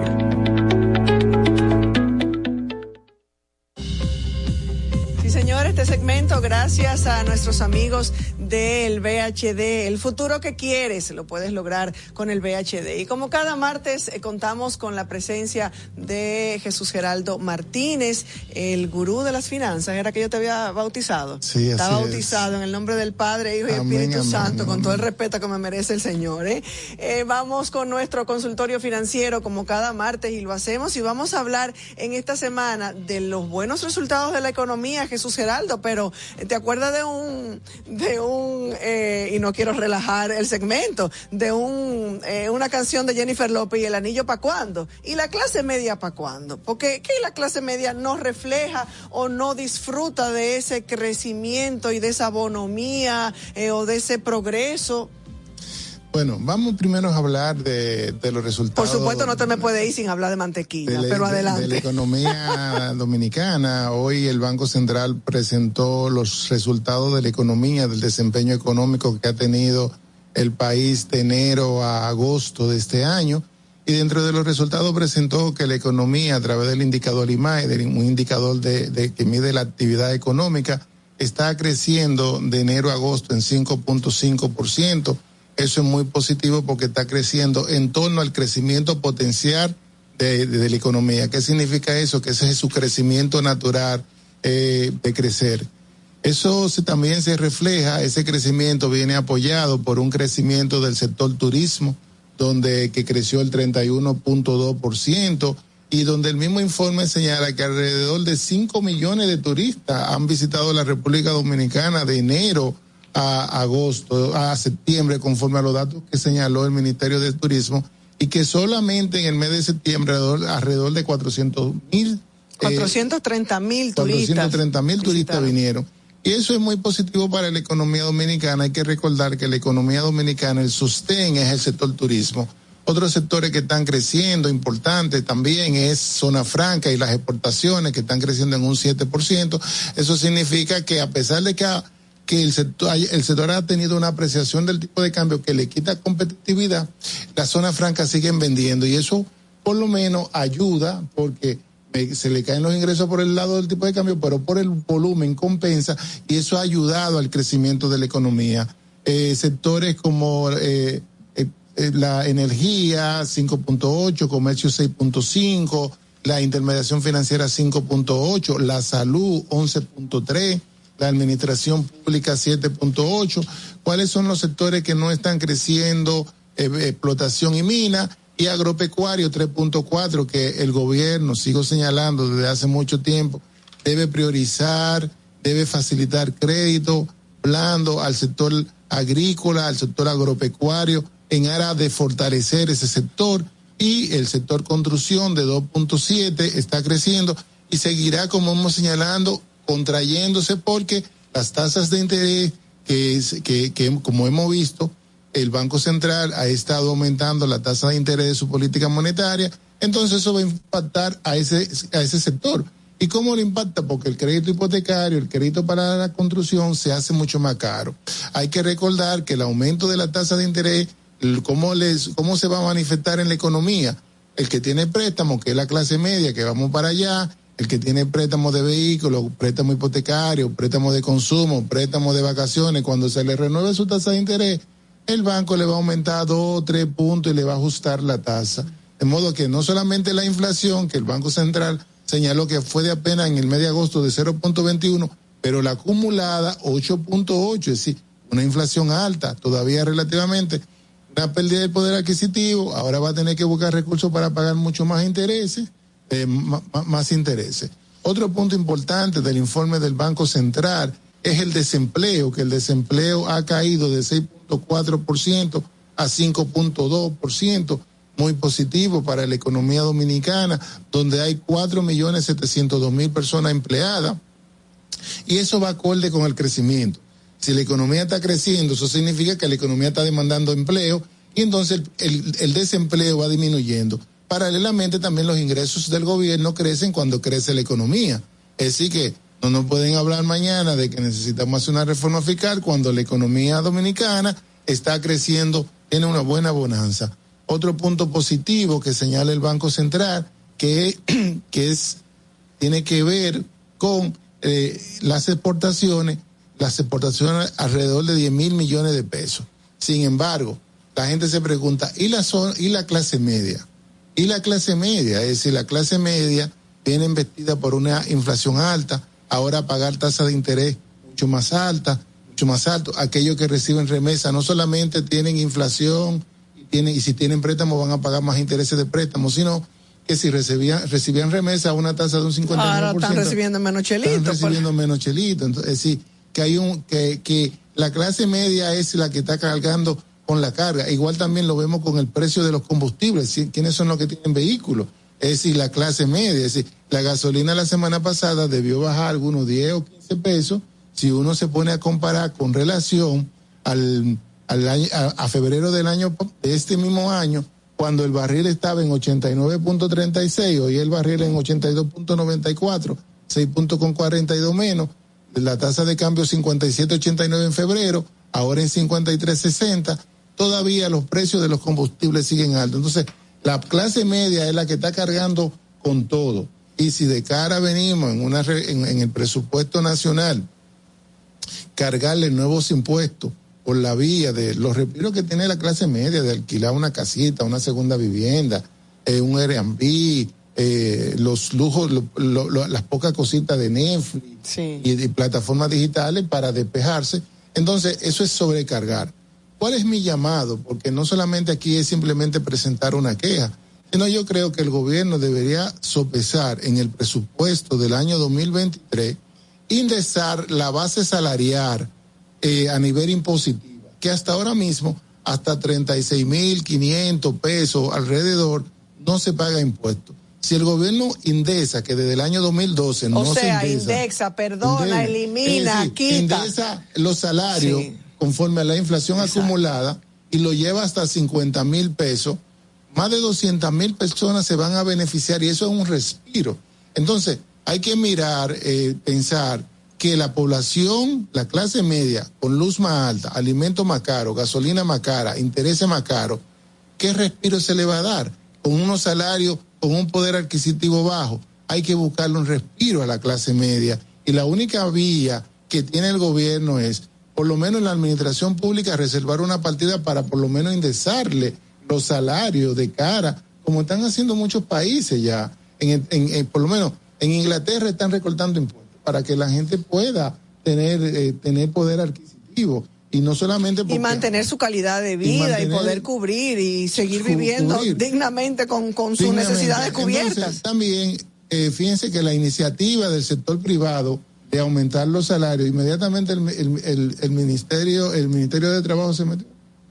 Sí, señor, este segmento, gracias a nuestros amigos del VHD. El futuro que quieres lo puedes lograr con el VHD. Y como cada martes eh, contamos con la presencia de Jesús Geraldo Martínez, el gurú de las finanzas. Era que yo te había bautizado. Sí, Está así es. bautizado en el nombre del Padre, Hijo y Amén, Espíritu amén, Santo, con todo el respeto que me merece el Señor. ¿eh? Eh, vamos con nuestro consultorio financiero como cada martes y lo hacemos y vamos a hablar en esta semana de los buenos resultados de la economía, Jesús Geraldo, pero eh, ¿te acuerdas de un, de un, eh, y no quiero relajar el segmento, de un, eh, una canción de Jennifer López y el anillo para cuándo? ¿Y la clase media para cuándo? Porque ¿qué la clase media no refleja o no disfruta de ese crecimiento y de esa bonomía eh, o de ese progreso? Bueno, vamos primero a hablar de, de los Por resultados. supuesto, no te me puedes ir sin hablar de mantequilla, de la- pero de- adelante. de la economía [LAUGHS] dominicana. Hoy el Banco Central presentó los resultados de la economía, del desempeño económico que ha tenido el país de enero a agosto de este año. Y dentro de los resultados presentó que la economía, a través del indicador IMAE, un indicador de, de- que mide la actividad económica, está creciendo de enero a agosto en 5.5%. Eso es muy positivo porque está creciendo en torno al crecimiento potencial de, la economía. ¿Qué significa eso? Que ese es su crecimiento natural eh, de crecer. Eso se- también se refleja, ese crecimiento viene apoyado por un crecimiento del sector turismo, donde que creció el 31.2% y donde el mismo informe señala que alrededor de 5 millones de turistas han visitado la República Dominicana de enero a agosto, a septiembre, conforme a los datos que señaló el Ministerio de Turismo, y que solamente en el mes de septiembre alrededor, alrededor de 400 mil 430 mil turistas. 430 mil turistas vinieron. Y eso es muy positivo para la economía dominicana. Hay que recordar que la economía dominicana, el sostén es el sector turismo. Otros sectores que están creciendo, importantes también, es zona franca y las exportaciones que están creciendo en un 7%. Eso significa que a pesar de que, ha- que el, sector, el sector ha tenido una apreciación del tipo de cambio que le quita competitividad, las zonas francas siguen vendiendo y eso por lo menos ayuda porque se le caen los ingresos por el lado del tipo de cambio, pero por el volumen compensa y eso ha ayudado al crecimiento de la economía. Eh, sectores como eh, eh, eh, la energía 5.8, comercio 6.5, la intermediación financiera 5.8, la salud 11.3, la administración pública 7.8. ¿Cuáles son los sectores que no están creciendo? Eh, explotación y mina y agropecuario 3.4 que el gobierno, sigo señalando desde hace mucho tiempo, debe priorizar, debe facilitar crédito blando al sector agrícola, al sector agropecuario, en aras de fortalecer ese sector y el sector construcción de 2.7 está creciendo y seguirá, como hemos señalando, contrayéndose porque las tasas de interés que, es, que, como hemos visto, el Banco Central ha estado aumentando la tasa de interés de su política monetaria, entonces eso va a impactar a ese, a ese sector. ¿Y cómo lo impacta? Porque el crédito hipotecario, el crédito para la construcción se hace mucho más caro. Hay que recordar que el aumento de la tasa de interés, ¿cómo, les, cómo se va a manifestar en la economía? El que tiene préstamo, que es la clase media, que vamos para allá, el que tiene préstamos de vehículos, préstamo hipotecario, préstamo de consumo, préstamo de vacaciones, cuando se le renueve su tasa de interés, el banco le va a aumentar dos o tres puntos y le va a ajustar la tasa. De modo que no solamente la inflación, que el Banco Central señaló que fue de apenas en el mes de agosto de 0.21, pero la acumulada 8.8, es decir, una inflación alta, todavía relativamente, una pérdida del poder adquisitivo, ahora va a tener que buscar recursos para pagar mucho más intereses, eh, más intereses. Otro punto importante del informe del Banco Central es el desempleo, que el desempleo ha caído de 6.4% a 5.2%, muy positivo para la economía dominicana, donde hay 4.700.000 personas empleadas, y eso va acorde con el crecimiento. Si la economía está creciendo, eso significa que la economía está demandando empleo y entonces el desempleo va disminuyendo. Paralelamente también los ingresos del gobierno crecen cuando crece la economía. Es decir que no nos pueden hablar mañana de que necesitamos hacer una reforma fiscal cuando la economía dominicana está creciendo, tiene una buena bonanza. Otro punto positivo que señala el Banco Central, que, [CLEARS THROAT] que es, tiene que ver con eh, las exportaciones, las exportaciones alrededor de 10 mil millones de pesos. Sin embargo, la gente se pregunta, ¿y la, ¿y la clase media? ¿Y la clase media? Es decir, la clase media viene investida por una inflación alta, ahora pagar tasa de interés mucho más alta, mucho más alto. Aquellos que reciben remesa no solamente tienen inflación y, tienen, y si tienen préstamo van a pagar más intereses de préstamo, sino que si recibían, recibían remesa a una tasa de un 59%. Ahora están recibiendo menos chelito. Están recibiendo menos chelito. Entonces, es decir, que hay un, que, que la clase media es la que está cargando con la carga. Igual también lo vemos con el precio de los combustibles. ¿Quiénes son los que tienen vehículos? es decir, la clase media, es decir, la gasolina la semana pasada debió bajar algunos 10 o 15 pesos, si uno se pone a comparar con relación al, al año, a, febrero del año, de este mismo año, cuando el barril estaba en 89.36, hoy el barril en 82.94, 6 puntos con 42 menos, la tasa de cambio 57.89 en febrero, ahora en 53.60, todavía los precios de los combustibles siguen altos. Entonces, la clase media es la que está cargando con todo. Y si de cara venimos en, una, en, el presupuesto nacional, cargarle nuevos impuestos por la vía de los respiros que tiene la clase media, de alquilar una casita, una segunda vivienda, eh, un Airbnb, eh, los lujos, las pocas cositas de Netflix y plataformas digitales para despejarse. Entonces, eso es sobrecargar. ¿Cuál es mi llamado? Porque no solamente aquí es simplemente presentar una queja, sino yo creo que el gobierno debería sopesar en el presupuesto del año 2023, indexar la base salarial eh, a nivel impositivo, que hasta ahora mismo, hasta 36.500 pesos alrededor, no se paga impuesto. Si el gobierno indesa, que desde el año 2012 no se indesa, indexa, perdona, elimina, quita. Indesa los salarios conforme a la inflación acumulada y lo lleva hasta 50 mil pesos, más de 200 mil personas se van a beneficiar y eso es un respiro. Entonces, hay que mirar, eh, pensar que la población, la clase media, con luz más alta, alimento más caro, gasolina más cara, intereses más caro, ¿qué respiro se le va a dar? Con unos salarios, con un poder adquisitivo bajo, hay que buscarle un respiro a la clase media. Y la única vía que tiene el gobierno es por lo menos en la administración pública, reservar una partida para por lo menos indexarle los salarios de cara, como están haciendo muchos países ya. en, en- en- por lo menos en Inglaterra están recortando impuestos para que la gente pueda tener, eh, tener poder adquisitivo. Y no solamente Y mantener su calidad de vida y, poder cubrir y seguir viviendo cubrir. dignamente con, con sus Dignamente. necesidades cubiertas. Entonces, también, eh, fíjense que la iniciativa del sector privado de aumentar los salarios, inmediatamente el, el- el- el ministerio, el Ministerio de Trabajo se metió.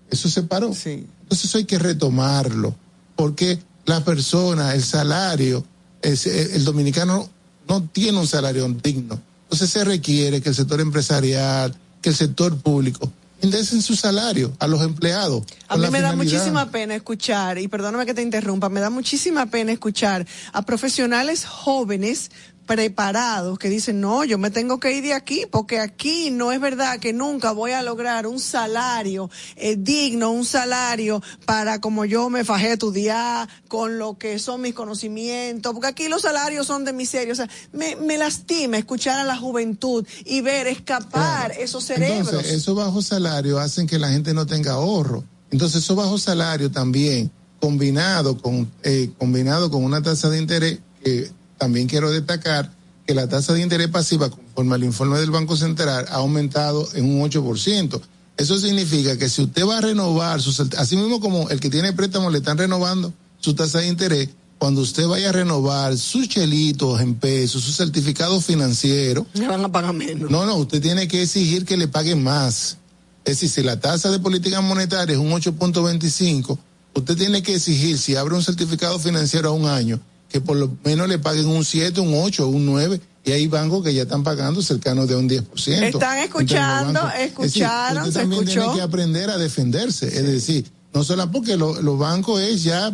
Eso se paró. Entonces eso hay que retomarlo, porque la persona, el salario, es- el, dominicano no tiene un salario digno. Entonces se requiere que el sector empresarial, que el sector público indecen su salario a los empleados. A mí me da muchísima pena escuchar, y perdóname que te interrumpa, me da muchísima pena escuchar a profesionales jóvenes preparados que dicen, no, yo me tengo que ir de aquí, porque aquí no es verdad que nunca voy a lograr un salario eh, digno, un salario para como yo me fajé estudiar, con lo que son mis conocimientos, porque aquí los salarios son de miseria. O sea, me, me lastima escuchar a la juventud y ver escapar esos cerebros. Entonces, esos bajos salarios hacen que la gente no tenga ahorro. Entonces, esos bajos salarios también, combinado con, eh, combinado con una tasa de interés, que también quiero destacar que la tasa de interés pasiva, conforme al informe del Banco Central, ha aumentado en un 8%. Eso significa que si usted va a renovar, sus, así mismo como el que tiene préstamo le están renovando su tasa de interés, cuando usted vaya a renovar sus chelitos en pesos, su certificado financiero, Le van a pagar menos. no, no, usted tiene que exigir que le paguen más. Es decir, si la tasa de política monetaria es un 8.25, usted tiene que exigir, si abre un certificado financiero a un año, que por lo menos le paguen un 7, un 8, un 9, y hay bancos que ya están pagando cercano de un 10%. Están escuchando. Es decir, escucharon, se también escuchó. tiene que aprender a defenderse. Es decir, no solo porque lo- los bancos es ya,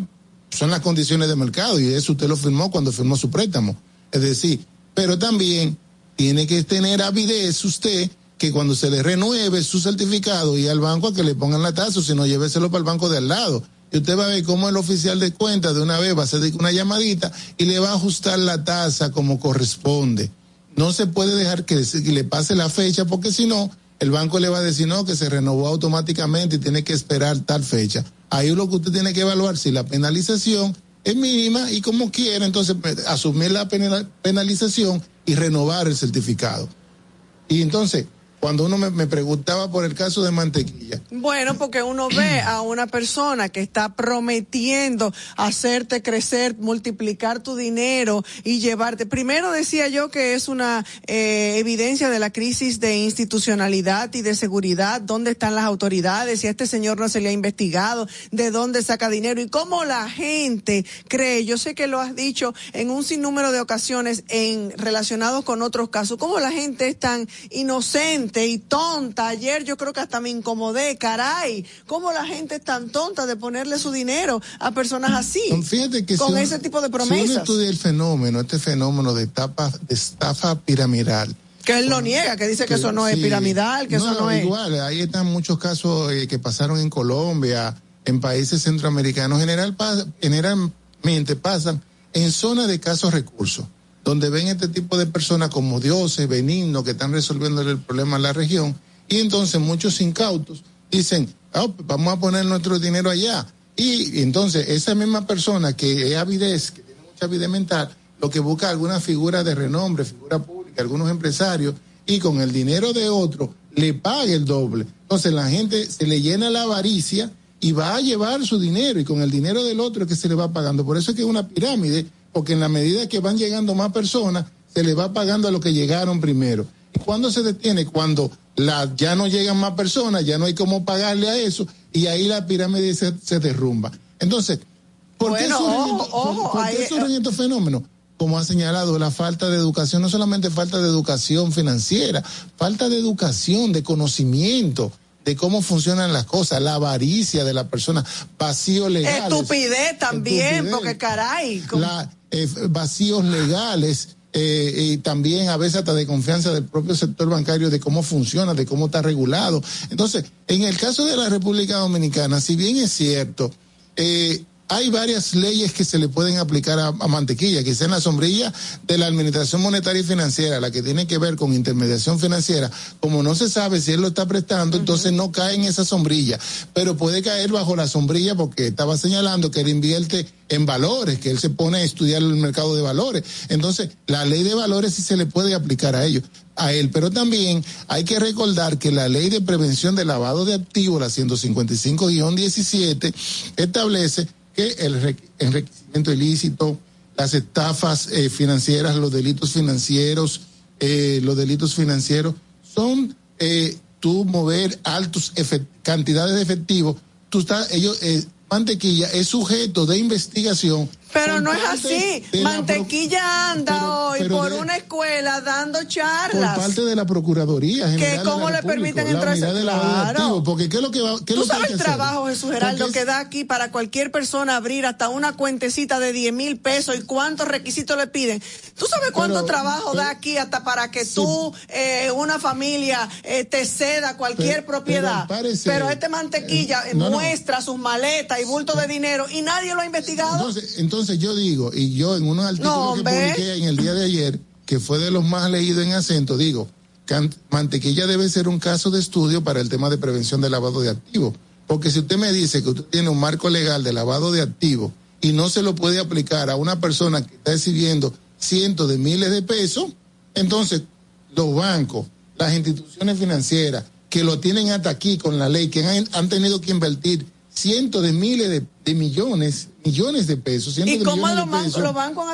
son las condiciones de mercado, y eso usted lo firmó cuando firmó su préstamo. Es decir, pero también tiene que tener avidez usted que cuando se le renueve su certificado y al banco a que le pongan la tasa, si no, lléveselo para el banco de al lado. Y usted va a ver cómo el oficial de cuenta de una vez va a hacer una llamadita y le va a ajustar la tasa como corresponde. No se puede dejar que, le pase la fecha porque si no, el banco le va a decir no, que se renovó automáticamente y tiene que esperar tal fecha. Ahí lo que usted tiene que evaluar si la penalización es mínima y como quiera, entonces pues, asumir la penal- penalización y renovar el certificado. Y entonces, cuando uno me, preguntaba por el caso de mantequilla, Bueno, porque uno ve a una persona que está prometiendo hacerte crecer, multiplicar tu dinero y llevarte. Primero decía yo que es una eh, evidencia de la crisis de institucionalidad y de seguridad. ¿Dónde están las autoridades? Si a este señor no se le ha investigado, ¿de dónde saca dinero? Y cómo la gente cree. Yo sé que lo has dicho en un sinnúmero de ocasiones en relacionados con otros casos. Cómo la gente es tan inocente y tonta. Ayer yo creo que hasta me incomodé, caray. Cómo la gente es tan tonta de ponerle su dinero a personas así. fíjate que con si uno- ese tipo de si uno promesas. estudia el fenómeno, este fenómeno de, estafa piramidal, que él lo niega, que dice que eso no es piramidal, que eso no es. Igual, ahí están muchos casos eh, que pasaron en Colombia, en países centroamericanos. General, generalmente pasan en zonas de escasos recursos, donde ven este tipo de personas como dioses benignos que están resolviendo el problema en la región. Y entonces muchos incautos dicen, "Ah, pues vamos a poner nuestro dinero allá. Y entonces esa misma persona que es avidez, que tiene mucha avidez mental, lo que busca alguna figura de renombre, figura pública, algunos empresarios, y con el dinero de otro le pague el doble. Entonces la gente se le llena la avaricia y va a llevar su dinero y con el dinero del otro es que se le va pagando. Por eso es que es una pirámide, porque en la medida que van llegando más personas, se le va pagando a los que llegaron primero. ¿Y cuándo se detiene? Cuando la, ya no llegan más personas, ya no hay cómo pagarle a eso y ahí la pirámide se, se derrumba. Entonces, ¿por qué Bueno, surgen, ojo, ojo, por qué surgen estos fenómenos? Como ha señalado, la falta de educación, no solamente falta de educación financiera, falta de educación, de conocimiento de cómo funcionan las cosas, la avaricia de la persona, vacíos legales. Estupidez también, Estupidez. porque caray. como- la, eh, vacíos legales eh, y también a veces hasta de confianza del propio sector bancario de cómo funciona, de cómo está regulado. Entonces, en el caso de la República Dominicana, si bien es cierto, eh, hay varias leyes que se le pueden aplicar a, a mantequilla, que en la sombrilla de la Administración Monetaria y Financiera, la que tiene que ver con intermediación financiera, como no se sabe si él lo está prestando, entonces no cae en esa sombrilla, pero puede caer bajo la sombrilla porque estaba señalando que él invierte en valores, que él se pone a estudiar el mercado de valores. Entonces, la ley de valores sí se le puede aplicar a ellos a él, pero también hay que recordar que la ley de prevención de lavado de activos, la 155-17, establece que el enriquecimiento ilícito, las estafas eh, financieras, los delitos financieros, eh, los delitos financieros, son eh, tú mover altos cantidades de efectivo, tú estás, ellos, eh, mantequilla es sujeto de investigación pero no es así. Mantequilla anda hoy por una escuela dando charlas. Por parte de la Procuraduría General. Que cómo le permiten entrar a claro. Porque ¿qué es lo que va ¿qué Tú sabes el trabajo, Jesús Geraldo, que da aquí para cualquier persona abrir hasta una cuentecita de 10 mil pesos y cuántos requisitos le piden. ¿Tú sabes cuánto trabajo da aquí hasta para que tú, eh, una familia, eh, te ceda cualquier propiedad? Pero, este mantequilla eh, muestra sus maletas y bultos de dinero y nadie lo ha investigado. entonces entonces yo digo, y yo en unos artículos que publiqué en el día de ayer, que fue de los más leídos en acento, digo, que mantequilla debe ser un caso de estudio para el tema de prevención de lavado de activos. Porque si usted me dice que usted tiene un marco legal de lavado de activos y no se lo puede aplicar a una persona que está recibiendo cientos de miles de pesos, entonces los bancos, las instituciones financieras que lo tienen hasta aquí con la ley, que han, han tenido que invertir cientos de miles de, millones, millones de pesos. ¿Y cómo los, bancos, los bancos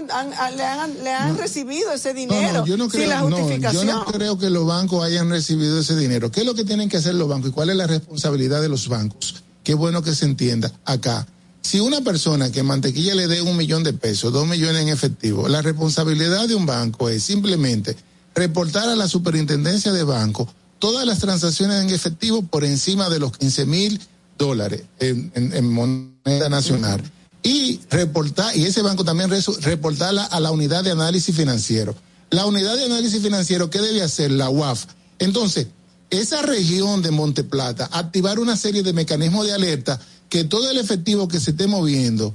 le han, recibido ese dinero? yo no creo, yo no creo que los bancos hayan recibido ese dinero. ¿Qué es lo que tienen que hacer los bancos y cuál es la responsabilidad de los bancos? Qué bueno que se entienda acá. Si una persona que mantequilla le dé un millón de pesos, dos millones en efectivo, la responsabilidad de un banco es simplemente reportar a la superintendencia de banco todas las transacciones en efectivo por encima de los 15 mil dólares en, moneda nacional. Y reportar, y ese banco también reportarla a la unidad de análisis financiero. La unidad de análisis financiero, ¿qué debe hacer? La UAF. Entonces, esa región de Monteplata, activar una serie de mecanismos de alerta que todo el efectivo que se esté moviendo,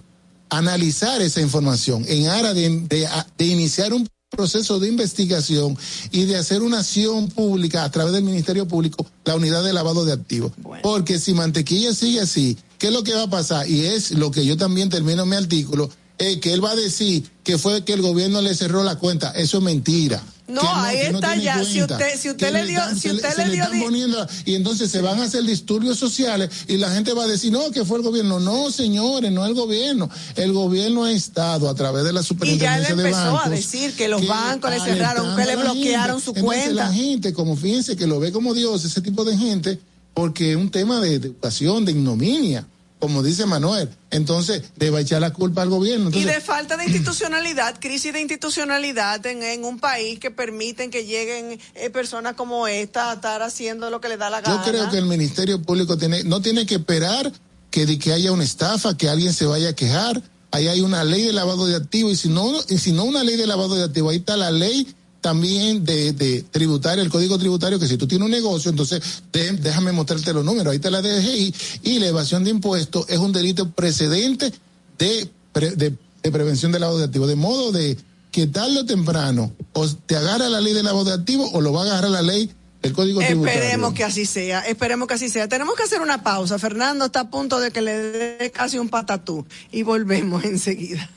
analizar esa información en aras de iniciar un proceso de investigación y de hacer una acción pública a través del Ministerio Público, la unidad de lavado de activos. Porque si Mantequilla sigue así, ¿qué es lo que va a pasar? Y es lo que yo también termino mi artículo, es que él va a decir que fue que el gobierno le cerró la cuenta. Eso es mentira. No, ahí está ya. Si usted, si usted le dio, si usted le dio. y entonces se van a hacer disturbios sociales y la gente va a decir, no, que fue el gobierno. No, señores, no el gobierno. El gobierno ha estado a través de la superintendencia de bancos. Y ya le empezó a decir que los bancos le cerraron, que le bloquearon su cuenta. La gente, como fíjense que lo ve como Dios, ese tipo de gente, porque es un tema de educación, de ignominia como dice Manuel. Entonces, debe echar la culpa al gobierno. y de falta de institucionalidad, [CLEARS THROAT] crisis de institucionalidad en, un país que permiten que lleguen eh, personas como esta a estar haciendo lo que le da la gana. Yo creo que el Ministerio Público tiene, no tiene que esperar que, de que haya una estafa, que alguien se vaya a quejar. Ahí hay una ley de lavado de activos y si no, y si no una ley de lavado de activos, ahí está la ley también de, de tributario, el código tributario, que si tú tienes un negocio, entonces déjame mostrarte los números, ahí te la DGI, y la evasión de impuestos es un delito precedente de, de, prevención del lavado de activos, de modo de que tarde o temprano o te agarra la ley del lavado de activos o lo va a agarrar la ley del código tributario. Esperemos que así sea, esperemos que así sea. Tenemos que hacer una pausa. Fernando está a punto de que le dé casi un patatú y volvemos [LAUGHS] enseguida.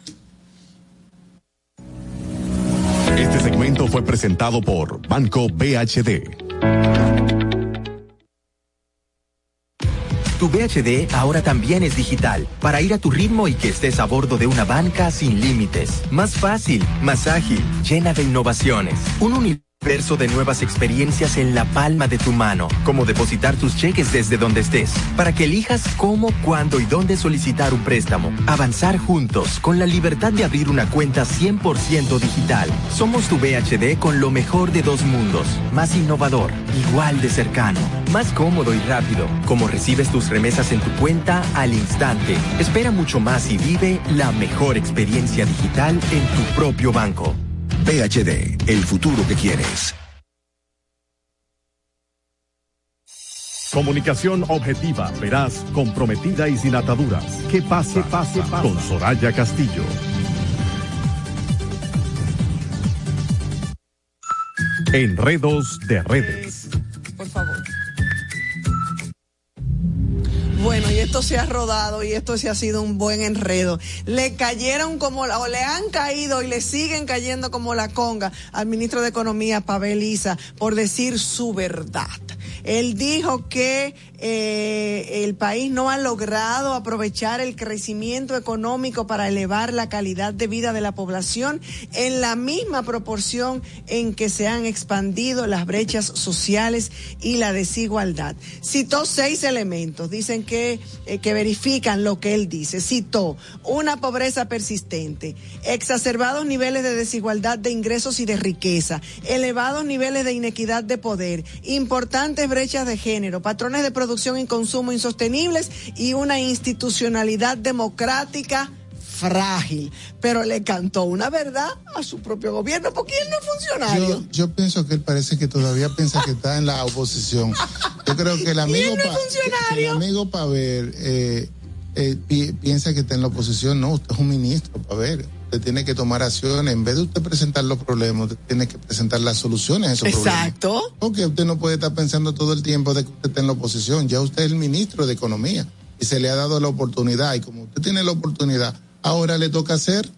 Este segmento fue presentado por Banco BHD. Tu BHD ahora también es digital, para ir a tu ritmo y que estés a bordo de una banca sin límites. Más fácil, más ágil, llena de innovaciones. Un Verso de nuevas experiencias en la palma de tu mano, como depositar tus cheques desde donde estés, para que elijas cómo, cuándo y dónde solicitar un préstamo. Avanzar juntos, con la libertad de abrir una cuenta 100% digital. Somos tu BHD con lo mejor de dos mundos, más innovador, igual de cercano, más cómodo y rápido, como recibes tus remesas en tu cuenta al instante. Espera mucho más y vive la mejor experiencia digital en tu propio banco. PHD, el futuro que quieres. Comunicación objetiva, veraz, comprometida y sin ataduras. ¿Qué pasa? pase, pasa? Con Soraya Castillo. Enredos de redes. Bueno, y esto se ha rodado y esto se ha sido un buen enredo. Le cayeron como o le han caído y le siguen cayendo como la conga al ministro de Economía, Pavel Isa, por decir su verdad. Él dijo que eh, el país no ha logrado aprovechar el crecimiento económico para elevar la calidad de vida de la población en la misma proporción en que se han expandido las brechas sociales y la desigualdad. Citó seis elementos, dicen que, eh, que verifican lo que él dice. Citó una pobreza persistente, exacerbados niveles de desigualdad de ingresos y de riqueza, elevados niveles de inequidad de poder, importantes brechas de género, patrones de producción producción y consumo insostenibles y una institucionalidad democrática frágil, pero le cantó una verdad a su propio gobierno porque él no es funcionario. Yo, yo pienso que él parece que todavía piensa que está en la oposición. Yo creo que el [LAUGHS] amigo, no pa, que el amigo Paver eh, eh, pi, piensa que está en la oposición. No, usted es un ministro, Paver usted tiene que tomar acciones. En vez de usted presentar los problemas, usted tiene que presentar las soluciones a esos Exacto. problemas. Exacto. Porque usted no puede estar pensando todo el tiempo de que usted está en la oposición. Ya usted es el ministro de Economía y se le ha dado la oportunidad. Y como usted tiene la oportunidad, ahora le toca hacer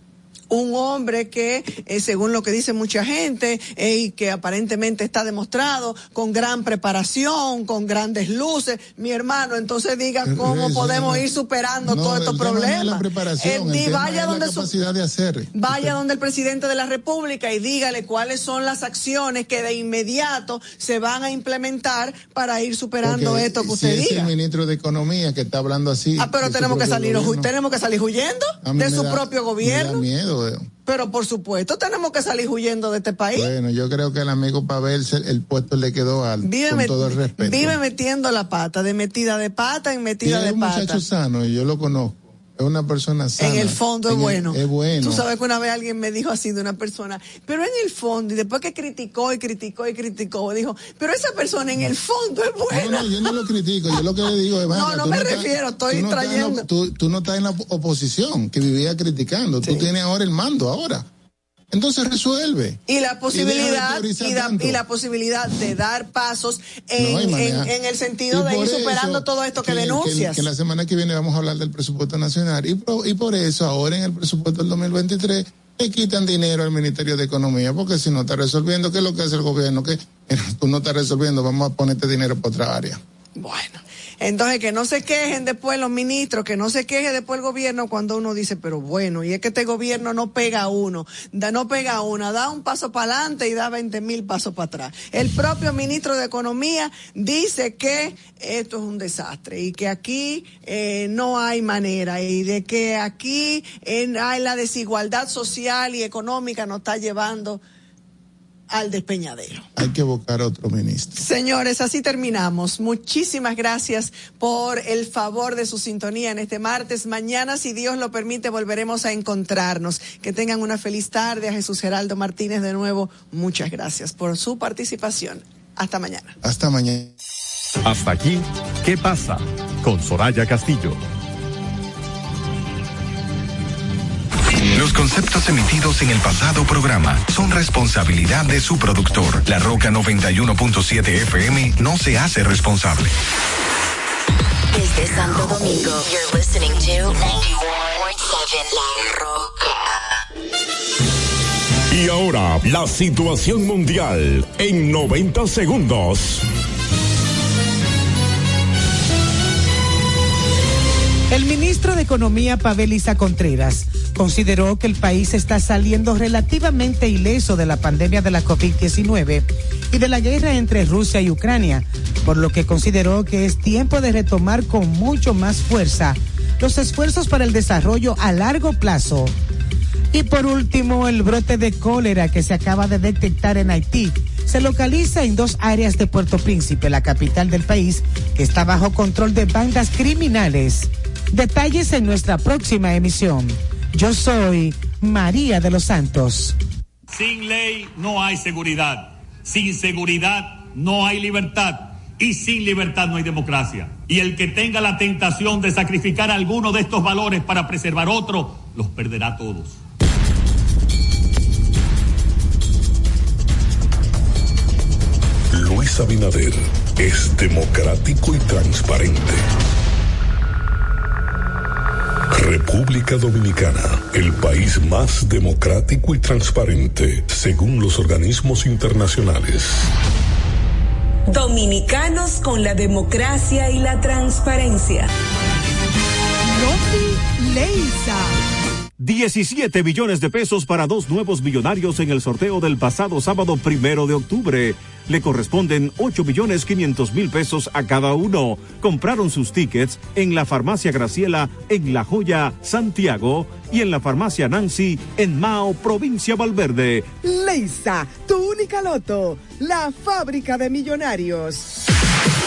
un hombre que, eh, según lo que dice mucha gente, eh, y que aparentemente está demostrado, con gran preparación, con grandes luces, mi hermano, entonces diga cómo Eso, podemos ir superando no, todos estos problemas. la preparación, eh, vaya donde la capacidad su, de hacer. Vaya donde el presidente de la República y dígale cuáles son las acciones que de inmediato se van a implementar para ir superando Porque esto que si usted es diga. el ministro de Economía que está hablando así. Ah, pero tenemos que salir, gobierno. tenemos que salir huyendo de su da, propio gobierno. Me da miedo, Pero por supuesto tenemos que salir huyendo de este país. Bueno, yo creo que el amigo Pavel el, puesto le quedó alto, vive con todo el respeto. Vive metiendo la pata, de metida de pata en metida y de es un pata. muchacho sano y yo lo conozco. Es una persona sana. En el fondo es en bueno. El, es bueno. Tú sabes que una vez alguien me dijo así de una persona, pero en el fondo, y después que criticó y criticó y criticó, dijo, pero esa persona en el fondo es buena. No, no, yo no lo critico, yo lo que le digo es, [LAUGHS] No, no me no refiero, estás, estoy tú no trayendo. La, tú, tú, no estás en la oposición, que vivía criticando, sí. tú tienes ahora el mando, ahora. Entonces resuelve. Y la posibilidad y, y, da, y, la posibilidad de dar pasos en, no, en, en el sentido de ir superando todo esto que, que denuncias. Que, que, la semana que viene vamos a hablar del presupuesto nacional y, por, y por eso ahora en el presupuesto del 2023 le quitan dinero al Ministerio de Economía porque si no está resolviendo, ¿qué es lo que hace el gobierno? Que tú no estás resolviendo, vamos a ponerte dinero para otra área. Bueno. Entonces, que no se quejen después los ministros, que no se queje después el gobierno cuando uno dice, pero bueno, y es que este gobierno no pega a uno, da, no pega a una, da un paso para adelante y da 20 mil pasos para atrás. El propio ministro de Economía dice que esto es un desastre y que aquí eh, no hay manera y de que aquí en, hay la desigualdad social y económica nos está llevando al despeñadero. Hay que buscar otro ministro. Señores, así terminamos. Muchísimas gracias por el favor de su sintonía en este martes. Mañana, si Dios lo permite, volveremos a encontrarnos. Que tengan una feliz tarde. A Jesús Geraldo Martínez de nuevo, muchas gracias por su participación. Hasta mañana. Hasta mañana. Hasta aquí, ¿qué pasa? Con Soraya Castillo. Los conceptos emitidos en el pasado programa son responsabilidad de su productor. La Roca 91.7 FM no se hace responsable. Desde Santo Domingo, you're listening to 91.7 La Roca. Y ahora, la situación mundial en 90 segundos. El ministro de Economía, Pavel Isa Contreras, consideró que el país está saliendo relativamente ileso de la pandemia de la COVID-19 y de la guerra entre Rusia y Ucrania, por lo que consideró que es tiempo de retomar con mucho más fuerza los esfuerzos para el desarrollo a largo plazo. Y por último, el brote de cólera que se acaba de detectar en Haití se localiza en dos áreas de Puerto Príncipe, la capital del país, que está bajo control de bandas criminales. Detalles en nuestra próxima emisión. Yo soy María de los Santos. Sin ley no hay seguridad. Sin seguridad no hay libertad. Y sin libertad no hay democracia. Y el que tenga la tentación de sacrificar alguno de estos valores para preservar otro, los perderá todos. Luis Abinader es democrático y transparente. República Dominicana, el país más democrático y transparente, según los organismos internacionales. Dominicanos con la democracia y la transparencia. Rosy Leisa. 17 billones de pesos para dos nuevos millonarios en el sorteo del pasado sábado primero de octubre. Le corresponden 8 billones 500 mil pesos a cada uno. Compraron sus tickets en la farmacia Graciela en La Joya, Santiago y en la farmacia Nancy en Mao, provincia Valverde. Leisa, tu única loto, la fábrica de millonarios.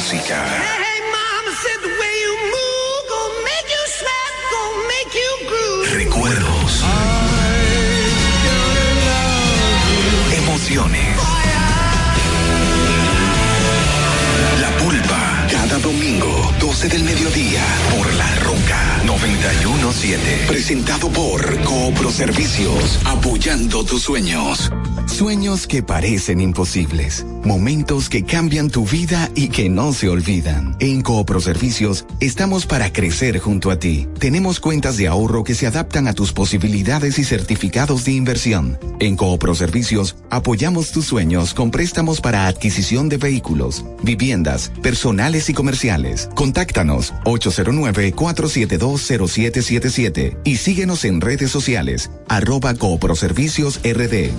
música. Recuerdos. Emociones. La pulpa. Cada domingo, 12 del mediodía, por La Roca 917. Presentado por Coopro Servicios, apoyando tus sueños. Sueños que parecen imposibles. Momentos que cambian tu vida y que no se olvidan. En Coopro Servicios estamos para crecer junto a ti. Tenemos cuentas de ahorro que se adaptan a tus posibilidades y certificados de inversión. En Coopro Servicios apoyamos tus sueños con préstamos para adquisición de vehículos, viviendas, personales y comerciales. Contáctanos 809-472-0777 y síguenos en redes sociales arroba Cooproservicios RD.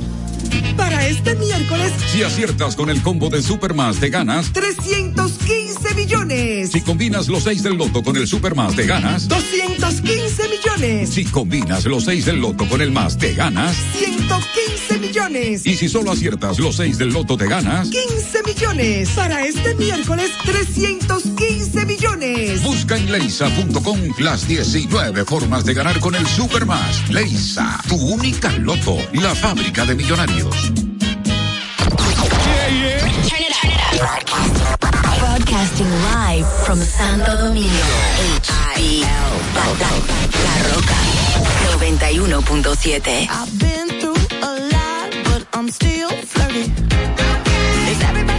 Para este miércoles, Si aciertas con el combo de Supermas te ganas. 315 millones. Si combinas los 6 del loto con el Supermas te ganas. 215 millones. Si combinas los 6 del loto con el más te ganas. 115 millones. Y si solo aciertas los 6 del loto te ganas. 15 millones. Para este miércoles, 315 millones. Busca en leisa.com las 19 formas de ganar con el Supermas. Leisa, tu única loto, la fábrica de millonarios. Broadcasting live from Santo Domingo. HIL. La Roca. 91.7. I've been through a lot, but I'm still flirty. Is everybody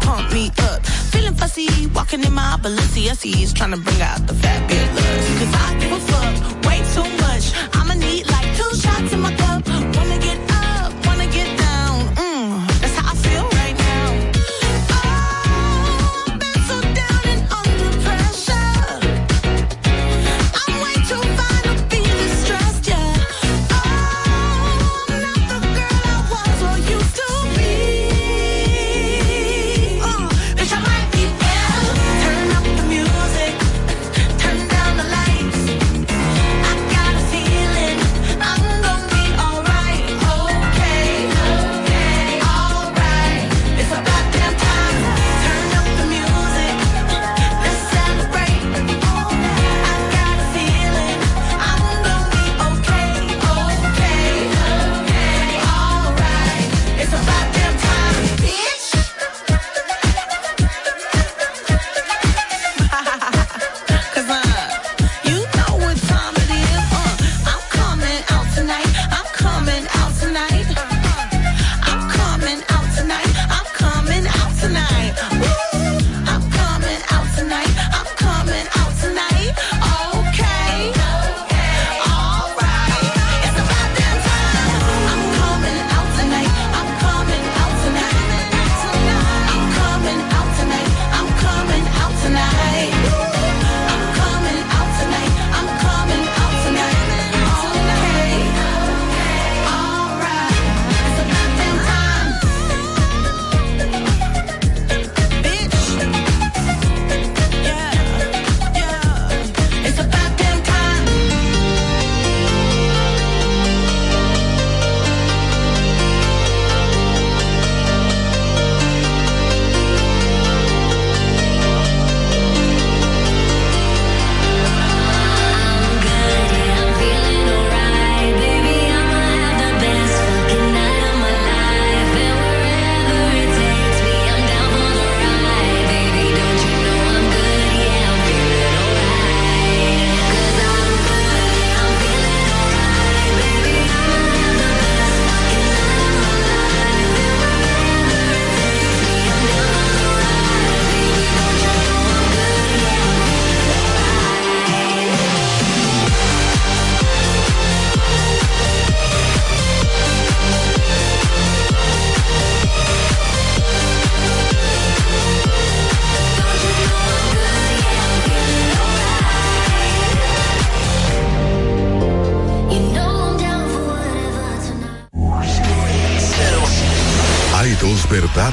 pump me up. Feeling fussy, walking in my Balenciennes, trying to bring out the fabulous. Cause I give a fuck way too much. I'ma need like two shots in my cup.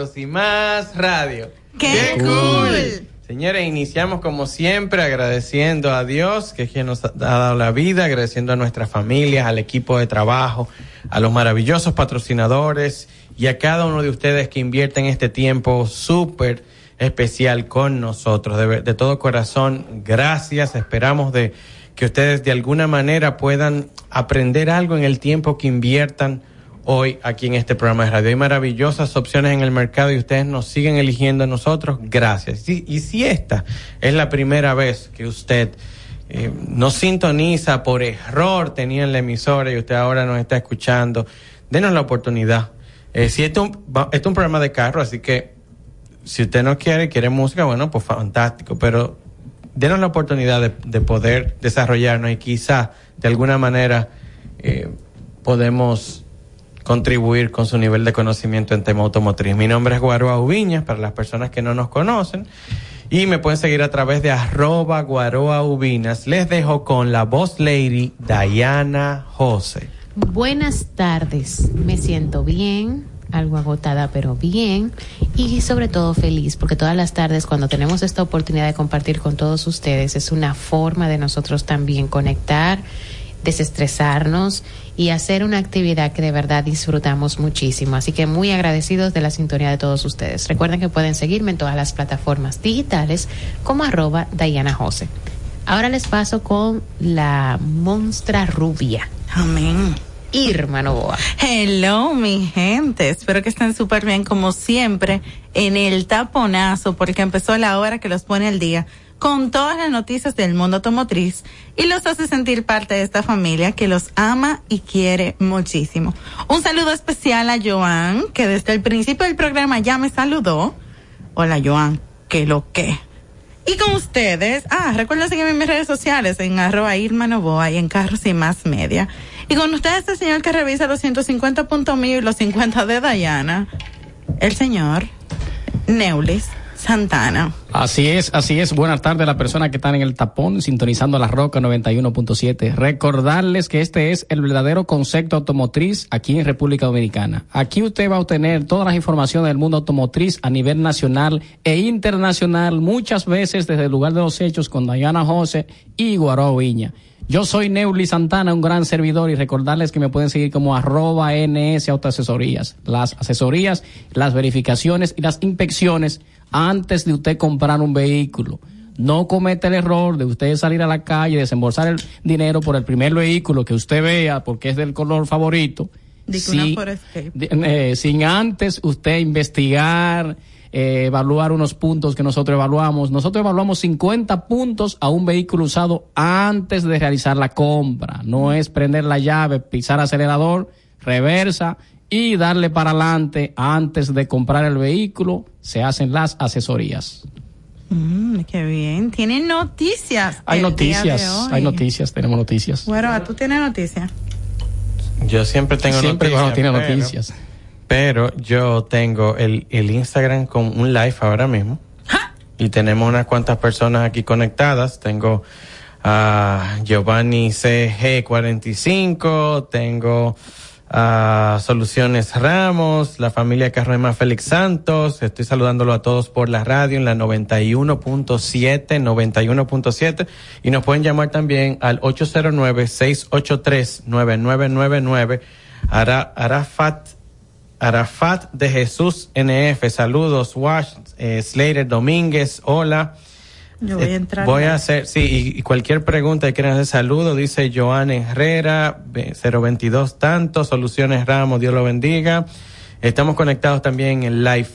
Carros y Más Radio. ¡Qué cool! Señores, iniciamos como siempre agradeciendo a Dios, que es quien nos ha dado la vida, agradeciendo a nuestras familias, al equipo de trabajo, a los maravillosos patrocinadores y a cada uno de ustedes que invierten este tiempo súper especial con nosotros. De, de todo corazón, gracias. Esperamos de que ustedes de alguna manera puedan aprender algo en el tiempo que inviertan hoy aquí en este programa de radio. Hay maravillosas opciones en el mercado y ustedes nos siguen eligiendo a nosotros. Gracias. Y, si esta es la primera vez que usted eh, nos sintoniza por error, tenía en la emisora y usted ahora nos está escuchando, denos la oportunidad. Eh, si esto, es un- va- esto es un programa de carro, así que si usted no quiere, quiere música, bueno, pues fantástico, pero denos la oportunidad de, de poder desarrollarnos y quizá de alguna manera eh, podemos contribuir con su nivel de conocimiento en tema automotriz. Mi nombre es Guaroa Ubiñas, para las personas que no nos conocen, y me pueden seguir a través de arroba Guaroa Ubinas. Les dejo con la voz lady Diana Jose. Buenas tardes, me siento bien, algo agotada pero bien y sobre todo feliz porque todas las tardes cuando tenemos esta oportunidad de compartir con todos ustedes es una forma de nosotros también conectar, desestresarnos y hacer una actividad que de verdad disfrutamos muchísimo. Así que muy agradecidos de la sintonía de todos ustedes. Recuerden que pueden seguirme en todas las plataformas digitales como arroba Diana Jose. Ahora les paso con la monstra rubia. Amén. Irma Novoa. Hello, mi gente. Espero que estén súper bien como siempre en el taponazo porque empezó la hora que los pone al día con todas las noticias del mundo automotriz y los hace sentir parte de esta familia que los ama y quiere muchísimo. Un saludo especial a Joan, que desde el principio del programa ya me saludó. Hola, Joan, que lo que. Y con ustedes, ah, recuerden seguirme en mis redes sociales en arroba Irma Novoa y en Carros y Más Media. Y con ustedes el señor que revisa los 150 puntos míos y los 50 de Dayana, el señor Neulis Santana. Así es, así es. Buenas tardes a las personas que están en el tapón, sintonizando la Roca 91.7. Recordarles que este es el verdadero concepto automotriz aquí en República Dominicana. Aquí usted va a obtener todas las informaciones del mundo automotriz a nivel nacional e internacional, muchas veces desde el lugar de los hechos con Diana Jose y Guaró Viña. Yo soy Neuli Santana, un gran servidor, y recordarles que me pueden seguir como arroba NS Autoasesorías. Las asesorías, las verificaciones y las inspecciones antes de usted comprar un vehículo. No cometa el error de usted salir a la calle, desembolsar el dinero por el primer vehículo que usted vea porque es del color favorito. Eh, sin antes usted investigar, eh, evaluar unos puntos que nosotros evaluamos. Nosotros evaluamos 50 puntos a un vehículo usado antes de realizar la compra. No es prender la llave, pisar acelerador, reversa y darle para adelante antes de comprar el vehículo. Se hacen las asesorías. Mm, qué bien. Tienen noticias. Hay noticias, hay noticias, tenemos noticias. Bueno, ¿tú tienes noticias? Yo siempre tengo Siempre noticias. Guaro tiene pero- noticias. Pero yo tengo el, el Instagram con un live ahora mismo. Y tenemos unas cuantas personas aquí conectadas. Tengo a Giovanni CG45, tengo a Soluciones Ramos, la familia Carrema Félix Santos. Estoy saludándolo a todos por la radio en la 91.7, 91.7. Y nos pueden llamar también al 809-683-9999. Ara- Arafat Arafat de Jesús NF, saludos, Wash, eh, Slater Domínguez, hola. Yo voy a Eh, entrar. Voy a hacer, sí, y, y cualquier pregunta que quieran hacer, saludo, dice Joan Herrera, ve- 022 tanto, Soluciones Ramos, Dios lo bendiga. Estamos conectados también en live.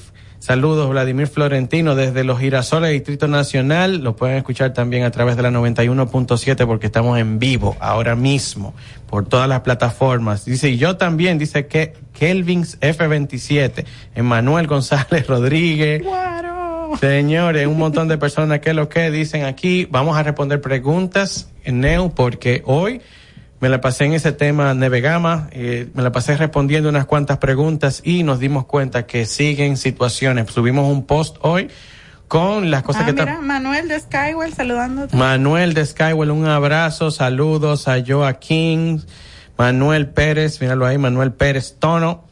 Saludos, Vladimir Florentino, desde los Girasoles, Distrito Nacional. Lo pueden escuchar también a través de la 91.7 porque estamos en vivo ahora mismo por todas las plataformas. Dice, y yo también, dice que Kelvins F27, Emanuel González [LAUGHS] Rodríguez. Señores, un montón de personas que lo que dicen aquí. Vamos a responder preguntas en Neu porque hoy me la pasé en ese tema Nevegama, eh, me la pasé respondiendo unas cuantas preguntas y nos dimos cuenta que siguen situaciones. Subimos un post hoy con las cosas Ah, que mira. Manuel de Skywell saludándote. Manuel de Skywell, un abrazo, saludos a Joaquín, Manuel Pérez, míralo ahí, Manuel Pérez Tono,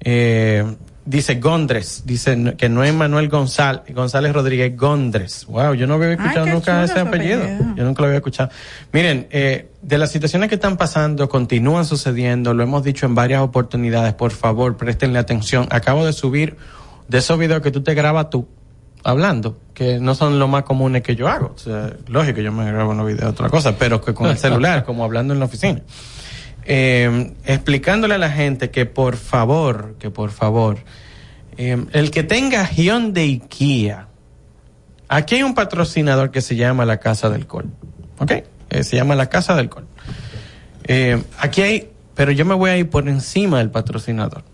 eh, dice Gondres, dice que no es Manuel González, González Rodríguez, Gondres. Wow, yo no había escuchado nunca ese apellido. Yo nunca lo había escuchado. Miren, eh, de las situaciones que están pasando, continúan sucediendo, lo hemos dicho en varias oportunidades, por favor, préstenle atención. Acabo de subir de esos videos que tú te grabas tú hablando, que no son lo más comunes que yo hago. O sea, lógico, yo me grabo unos videos, otra cosa, pero que con el [LAUGHS] celular, como hablando en la oficina. Eh, explicándole a la gente que por favor, que por favor, eh, el que tenga Hyundai Kia, aquí hay un patrocinador que se llama la Casa del Col, ¿ok? Eh, se llama la Casa del Col. Eh, aquí hay, pero yo me voy a ir por encima del patrocinador.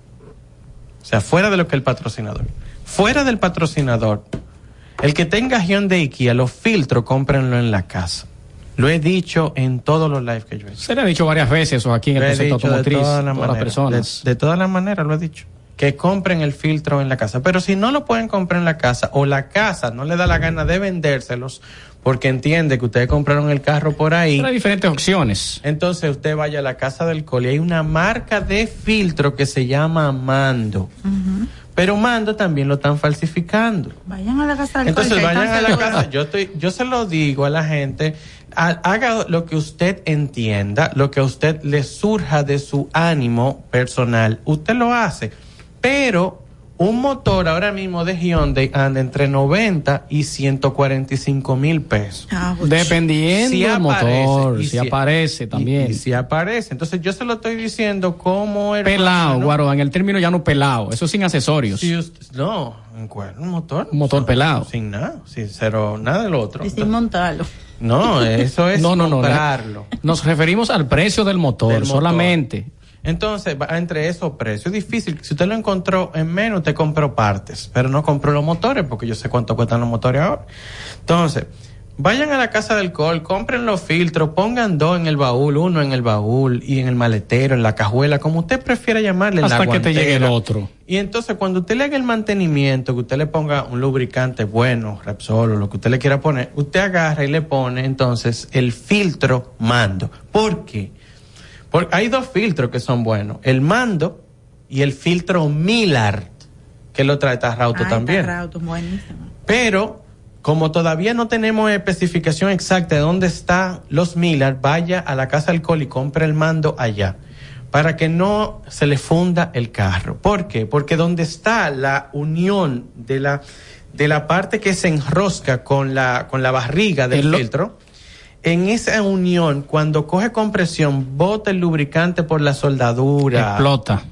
O sea, fuera de lo que el patrocinador. Fuera del patrocinador, el que tenga Hyundai Kia, los filtros, cómprenlo en la casa. Lo he dicho en todos los lives que yo he hecho. Se le ha dicho varias veces eso aquí en el Lo concepto dicho de automotriz, todas las maneras, personas. De, de todas las maneras lo he dicho. Que compren el filtro en la casa. Pero si no lo pueden comprar en la casa o la casa no le da la gana de vendérselos porque entiende que ustedes compraron el carro por ahí. Pero hay diferentes opciones. Entonces usted vaya a la casa del coli. Hay una marca de filtro que se llama Mando. Pero Mando también lo están falsificando. Vayan a la casa del Entonces vayan a la casa. Yo estoy, yo se lo digo a la gente. Ha- Haga lo que usted entienda, lo que a usted le surja de su ánimo personal. Usted lo hace. Pero un motor ahora mismo de Hyundai anda entre 90 y 145 mil pesos. Dependiendo Si del aparece, motor, y si, aparece también. Y, si aparece. Entonces yo se lo estoy diciendo como pelado, guaro, en el término ya no pelado, eso sin accesorios. Si usted- no, en cuál, un motor. Un motor pelado. Sin nada, sin cero, nada del otro. Y sin montarlo. No, eso es No, no, no, comprarlo. Nos referimos al precio del motor, Del motor. solamente. Entonces, entre esos precios. Es difícil. Si usted lo encontró en menos, usted compró partes, pero no compró los motores, porque yo sé cuánto cuestan los motores ahora. Entonces, vayan a la casa del col, compren los filtros, pongan dos en el baúl, uno en el baúl y en el maletero, en la cajuela, como usted prefiera llamarle. en la Hasta que te llegue el otro. Y entonces cuando usted le haga el mantenimiento, que usted le ponga un lubricante bueno, Repsol o lo que usted le quiera poner, usted agarra y le pone entonces el filtro mando. ¿Por qué? Porque hay dos filtros que son buenos, el mando y el filtro Millard, que lo trae Tarrauto Ay, también. Tarrauto, buenísimo. Pero como todavía no tenemos especificación exacta de dónde están los Millard, vaya a la casa col y compre el mando allá para que no se le funda el carro. ¿Por qué? Porque donde está la unión de la de la parte que se enrosca con la con la barriga del filtro, en esa unión cuando coge compresión bota el lubricante por la soldadura Explota.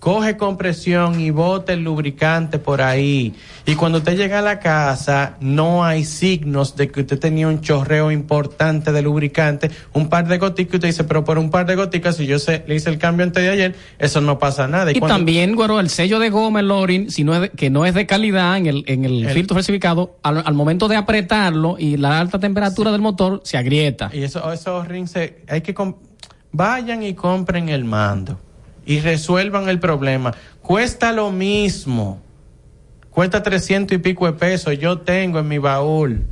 Coge compresión y bota el lubricante por ahí. Y cuando usted llega a la casa, no hay signos de que usted tenía un chorreo importante de lubricante, un par de goticas, y usted dice, pero por un par de goticas, si yo sé, le hice el cambio antes de ayer, eso no pasa nada. Y cuando- también, güero, el sello de goma, el Lorin, si no es de- que no es de calidad en el, en el, El- filtro falsificado, al, al momento de apretarlo y la alta temperatura del motor se agrieta. Y eso, esos rings, se- hay que, vayan y compren el mando y resuelvan el problema. Cuesta lo mismo. Cuesta 300 y pico de pesos. Yo tengo en mi baúl.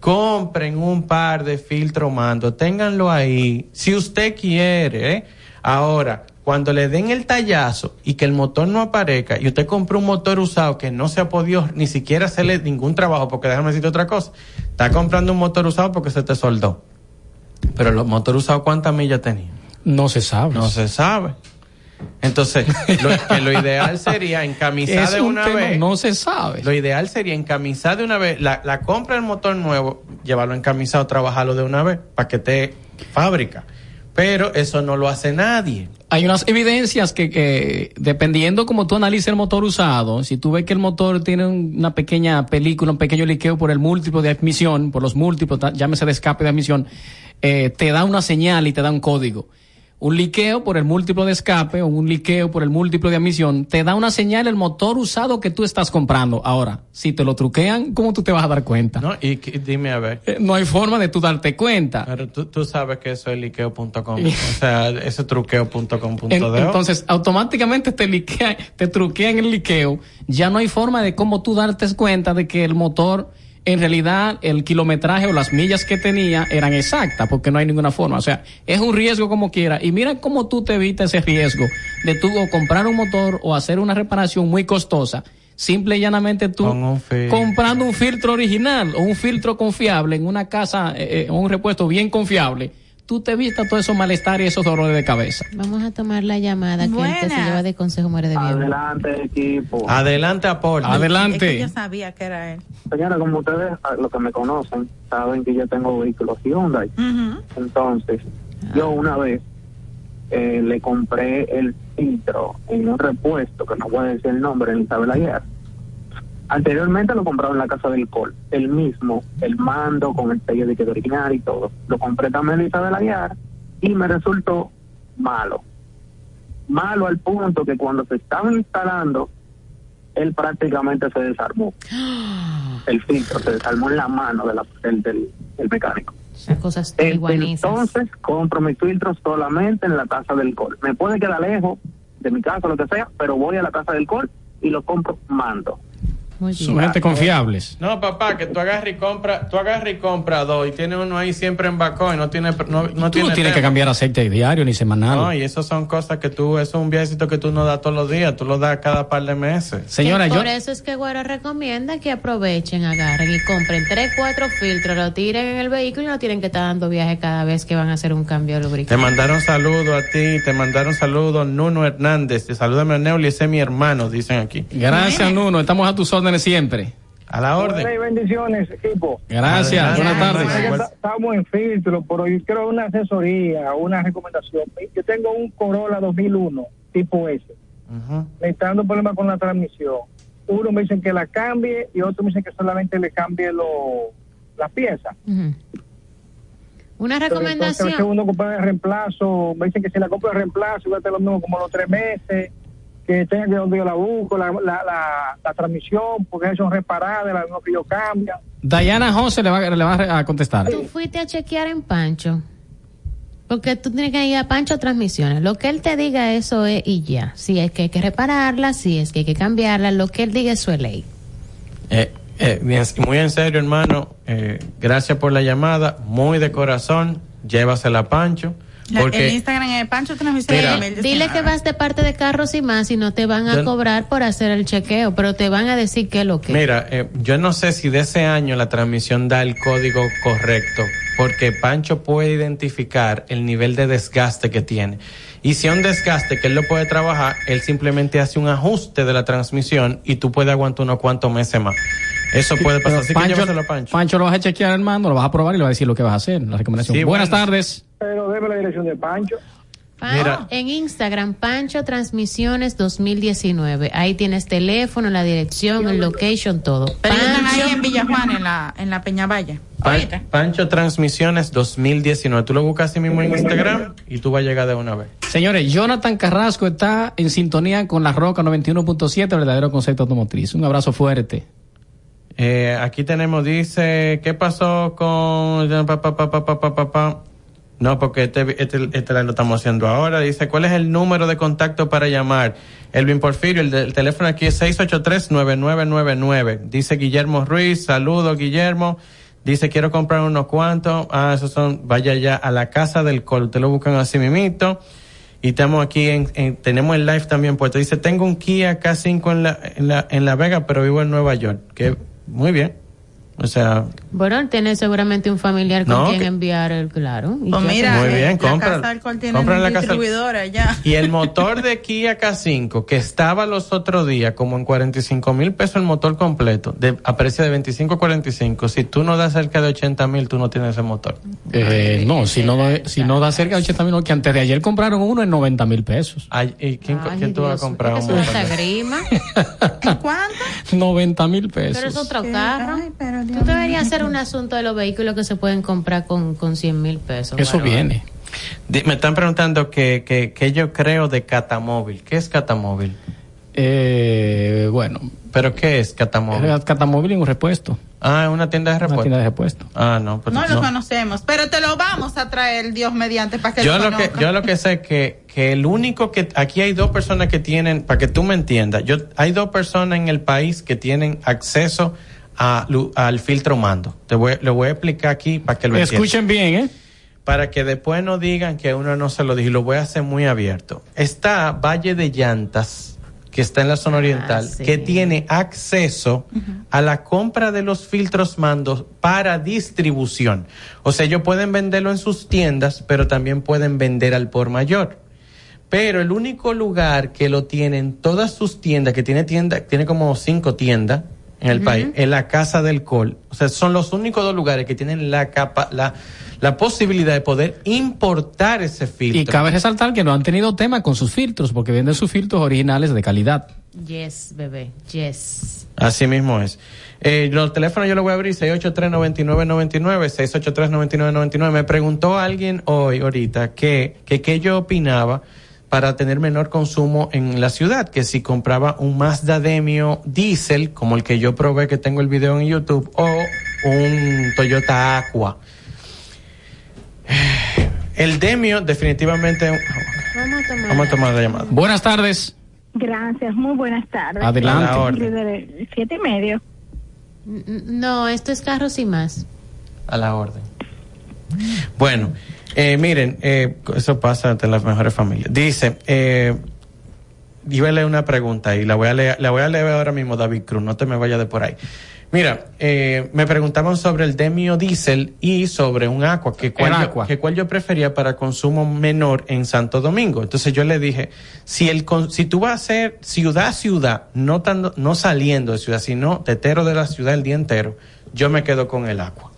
Compren un par de filtro mando. Ténganlo ahí. Si usted quiere, ¿eh? Ahora, cuando le den el tallazo y que el motor no aparezca y usted compra un motor usado que no se ha podido ni siquiera hacerle ningún trabajo, porque déjame decirte otra cosa. Está comprando un motor usado porque se te soldó. Pero los motores usados, ¿cuántas millas tenían? No se sabe. No se sabe. Entonces, lo, que lo ideal sería encamisar Es de un una vez. no se sabe. Lo ideal sería encamisar de una vez. La, la compra del motor nuevo, llevarlo encamisado, trabajarlo de una vez, para que esté fábrica. Pero eso no lo hace nadie. Hay unas evidencias que, que, dependiendo como tú analices el motor usado, si tú ves que el motor tiene un- una pequeña película, un pequeño liqueo por el múltiplo de admisión, por los múltiplos, llámese de escape de admisión, eh, te da una señal y te da un código. Un liqueo por el múltiplo de escape o un liqueo por el múltiplo de admisión te da una señal el motor usado que tú estás comprando. Ahora, si te lo truquean, ¿cómo tú te vas a dar cuenta? ¿No? Y dime a ver. Eh, No hay forma de tú darte cuenta. Pero tú, tú sabes que eso es liqueo.com. [LAUGHS] o sea, eso es truqueo.com.de. En- entonces, automáticamente te liquea, te truquean el liqueo. Ya no hay forma de cómo tú darte cuenta de que el motor, en realidad, el kilometraje o las millas que tenía eran exactas, porque no hay ninguna forma. O sea, es un riesgo como quiera. Y mira cómo tú te evitas ese riesgo de tú o comprar un motor o hacer una reparación muy costosa. Simple y llanamente tú un comprando un filtro original o un filtro confiable en una casa eh, eh, o un repuesto bien confiable, tú te evitas todos esos malestares y esos dolores de cabeza. Vamos a tomar la llamada que el que se lleva de consejo muere de viejo. Adelante, equipo. Adelante, aporte. Es que yo sabía que era él. Señora, como ustedes, a- los que me conocen, saben que yo tengo vehículos Hyundai. Entonces, yo una vez eh, le compré el filtro en un repuesto, que no voy a decir el nombre, en Isabel Ayer. Anteriormente lo compraba en la casa del Col, el mismo, el mando con el sello de que original y todo. Lo compré también en Isabel Ayer y me resultó malo. Malo al punto que cuando se estaba instalando, él prácticamente se desarmó. [GASPS] El filtro se desarmó en la mano de la- del, del- del mecánico. Cosas iguanizas. entonces compro mis filtros solamente en la casa del col. Me puede quedar lejos de mi casa, lo que sea, pero voy a la casa del col y lo compro mando. Son gente confiables. No, papá, que tú agarras y compra, tú agarras y compra dos y tiene uno ahí siempre en bacón y no tiene, no, no Tú no tiene tienes que cambiar aceite diario ni semanal. No, y eso son cosas que tú, eso es un viajecito que tú no das todos los días, tú lo das cada par de meses. Señora, Que yo, Por eso es que Guaro recomienda que aprovechen, agarren y compren tres, cuatro filtros, lo tiren en el vehículo y no tienen que estar dando viaje cada vez que van a hacer un cambio de Te lubricante. mandaron saludo a ti, te mandaron saludo Nuno Hernández, te salúdame a Neuli, ese es mi hermano, dicen aquí. gracias, Nuno. Estamos a tus órdenes siempre. A la orden. Buenas bendiciones, equipo. Gracias, buenas tardes. Estamos en filtro, pero yo quiero una asesoría, una recomendación. Yo tengo un Corolla 2001, tipo S. Me está dando problemas con la transmisión. Uno me dicen que la cambie y otro me dicen que solamente le cambie lo, las piezas. Ujú. Una Pero Entonces, recomendación. veces uno compra el reemplazo, me dicen que si la compro el reemplazo, iba a estar lo mismo como los tres meses, que tenga que donde yo la busco, la, la, la, la transmisión, porque son reparadas, las mismas que yo cambio. Diana José le va, le va a contestar. Tú fuiste a chequear en Pancho. Porque tú tienes que ir a Pancho Transmisiones. Lo que él te diga, eso es y ya. Si es que hay que repararla, si es que hay que cambiarla, lo que él diga, es ley. Eh, eh, muy en serio, hermano, eh, gracias por la llamada, muy de corazón, llévasela a Pancho, La- porque... el Instagram es Pancho de Dile que vas de parte de carros y más y no te van a Yo- cobrar por hacer el chequeo, pero te van a decir qué es lo que. Mira, eh, yo no sé si de ese año la transmisión da el código correcto, porque Pancho puede identificar el nivel de desgaste que tiene. Y si hay un desgaste que él lo puede trabajar, él simplemente hace un ajuste de la transmisión y tú puedes aguantar unos cuantos meses más. Eso puede pasar. Pero Así que Pancho, a Pancho. Pancho lo vas a chequear, hermano, lo vas a probar y le vas a decir lo que vas a hacer, la recomendación. Sí, Buenas bueno. tardes. Pero debe la dirección de Pancho. Pan- Mira. En Instagram, Pancho Transmisiones 2019. Ahí tienes teléfono, la dirección, el location, todo. Pero ellos están ahí Pancho- en Villajuana, en la, en la Peñavalla. Pan- Pancho Transmisiones 2019. Tú lo buscas así mismo en Instagram y tú vas a llegar de una vez. Señores, Jonathan Carrasco está en sintonía con la Roca 91.7, verdadero concepto automotriz. Un abrazo fuerte. Eh, aquí tenemos, dice, ¿qué pasó con... pa? No, porque este, este, este lo estamos haciendo ahora. Dice, ¿cuál es el número de contacto para llamar? Elvin Porfirio, el, del teléfono aquí es 683-9999. Dice Guillermo Ruiz, saludos Guillermo. Dice, quiero comprar unos cuantos. Ah, esos son, vaya ya a la casa del col. Te lo buscan así mimito. Y estamos aquí en, en- tenemos el live también puesto. Dice, tengo un Kia K5 en la, en la, en la Vega, pero vivo en Nueva York. Que, muy bien. O sea, Bueno, él tiene seguramente un familiar con No, quien que- enviar el claro. y Pues ya mira, Muy eh, bien, compra- la Casa- distribuidor allá. Y el motor de Kia K5, que estaba los otros días como en 45 mil pesos el motor completo, de, a precio de 25 a 45, si tú no das cerca de 80 mil, tú no tienes ese motor. Eh, no, si no, da- si no da cerca de 80 mil, no, que antes de ayer compraron uno en 90 mil pesos. Ay, ¿Y quién, Ay, quién tú vas a comprar es un motor? ¿Cuánto? [LAUGHS] 90 mil pesos. Pero es otro carro. Ay, pero Dios Tú deberías hacer un asunto de los vehículos que se pueden comprar con, con 100 mil pesos. Eso Bueno, viene. Me están preguntando que, que, que yo creo de Catamóvil. ¿Qué es Catamóvil? Eh, bueno, ¿Pero qué es Catamóvil? era Catamóvil en un repuesto. Ah, es una tienda de Una repuesto. tienda de repuesto. Ah, no, pues No lo no. conocemos, pero te lo vamos a traer, Dios mediante, para que Yo lo lo que, yo lo que sé es que, que el único que, aquí hay dos personas que tienen, para que tú me entiendas, yo, hay dos personas en el país que tienen acceso a, al filtro mando. Te voy, lo voy a explicar aquí para que lo entiendan. Escuchen bien, ¿eh? Para que después no digan que uno no se lo dijo, y lo voy a hacer muy abierto. Está Valle de Llantas, que está en la zona oriental, sí. que tiene acceso a la compra de los filtros mandos para distribución. O sea, ellos pueden venderlo en sus tiendas, pero también pueden vender al por mayor. Pero el único lugar que lo tiene en todas sus tiendas, que tiene tienda, tiene como cinco tiendas en el país, es la Casa del Col. O sea, son los únicos dos lugares que tienen la capa, la, la posibilidad de poder importar ese filtro. Y cabe resaltar que no han tenido tema con sus filtros, porque venden sus filtros originales de calidad. Yes, bebé. Yes. Así mismo es. Eh, los teléfonos yo los voy a abrir, 683-9999, 683-9999. Me preguntó alguien hoy, ahorita, que, que qué yo opinaba para tener menor consumo en la ciudad, que si compraba un Mazda Demio diésel, como el que yo probé, que tengo el video en YouTube, o un Toyota Aqua. El Demio definitivamente... Vamos a tomar. Vamos a tomar la llamada. Buenas tardes. Gracias, muy buenas tardes. Adelante. A la orden. Líder, Siete y medio. No, esto es carros y más. A la orden. Bueno, eh, miren, eh, eso pasa entre las mejores familias. Dice, eh, iba a leer una pregunta y la voy a leer, la voy a leer ahora mismo, David Cruz, no te me vayas de por ahí. Mira, eh, me preguntaban sobre el Demio Diesel y sobre un Aqua, que cuál, El yo, Aqua. que cuál yo prefería para consumo menor en Santo Domingo. Entonces yo le dije, si el si tú vas a hacer ciudad a ciudad, no tan, no saliendo de ciudad, sino tetero de la ciudad el día entero, yo me quedo con el Aqua.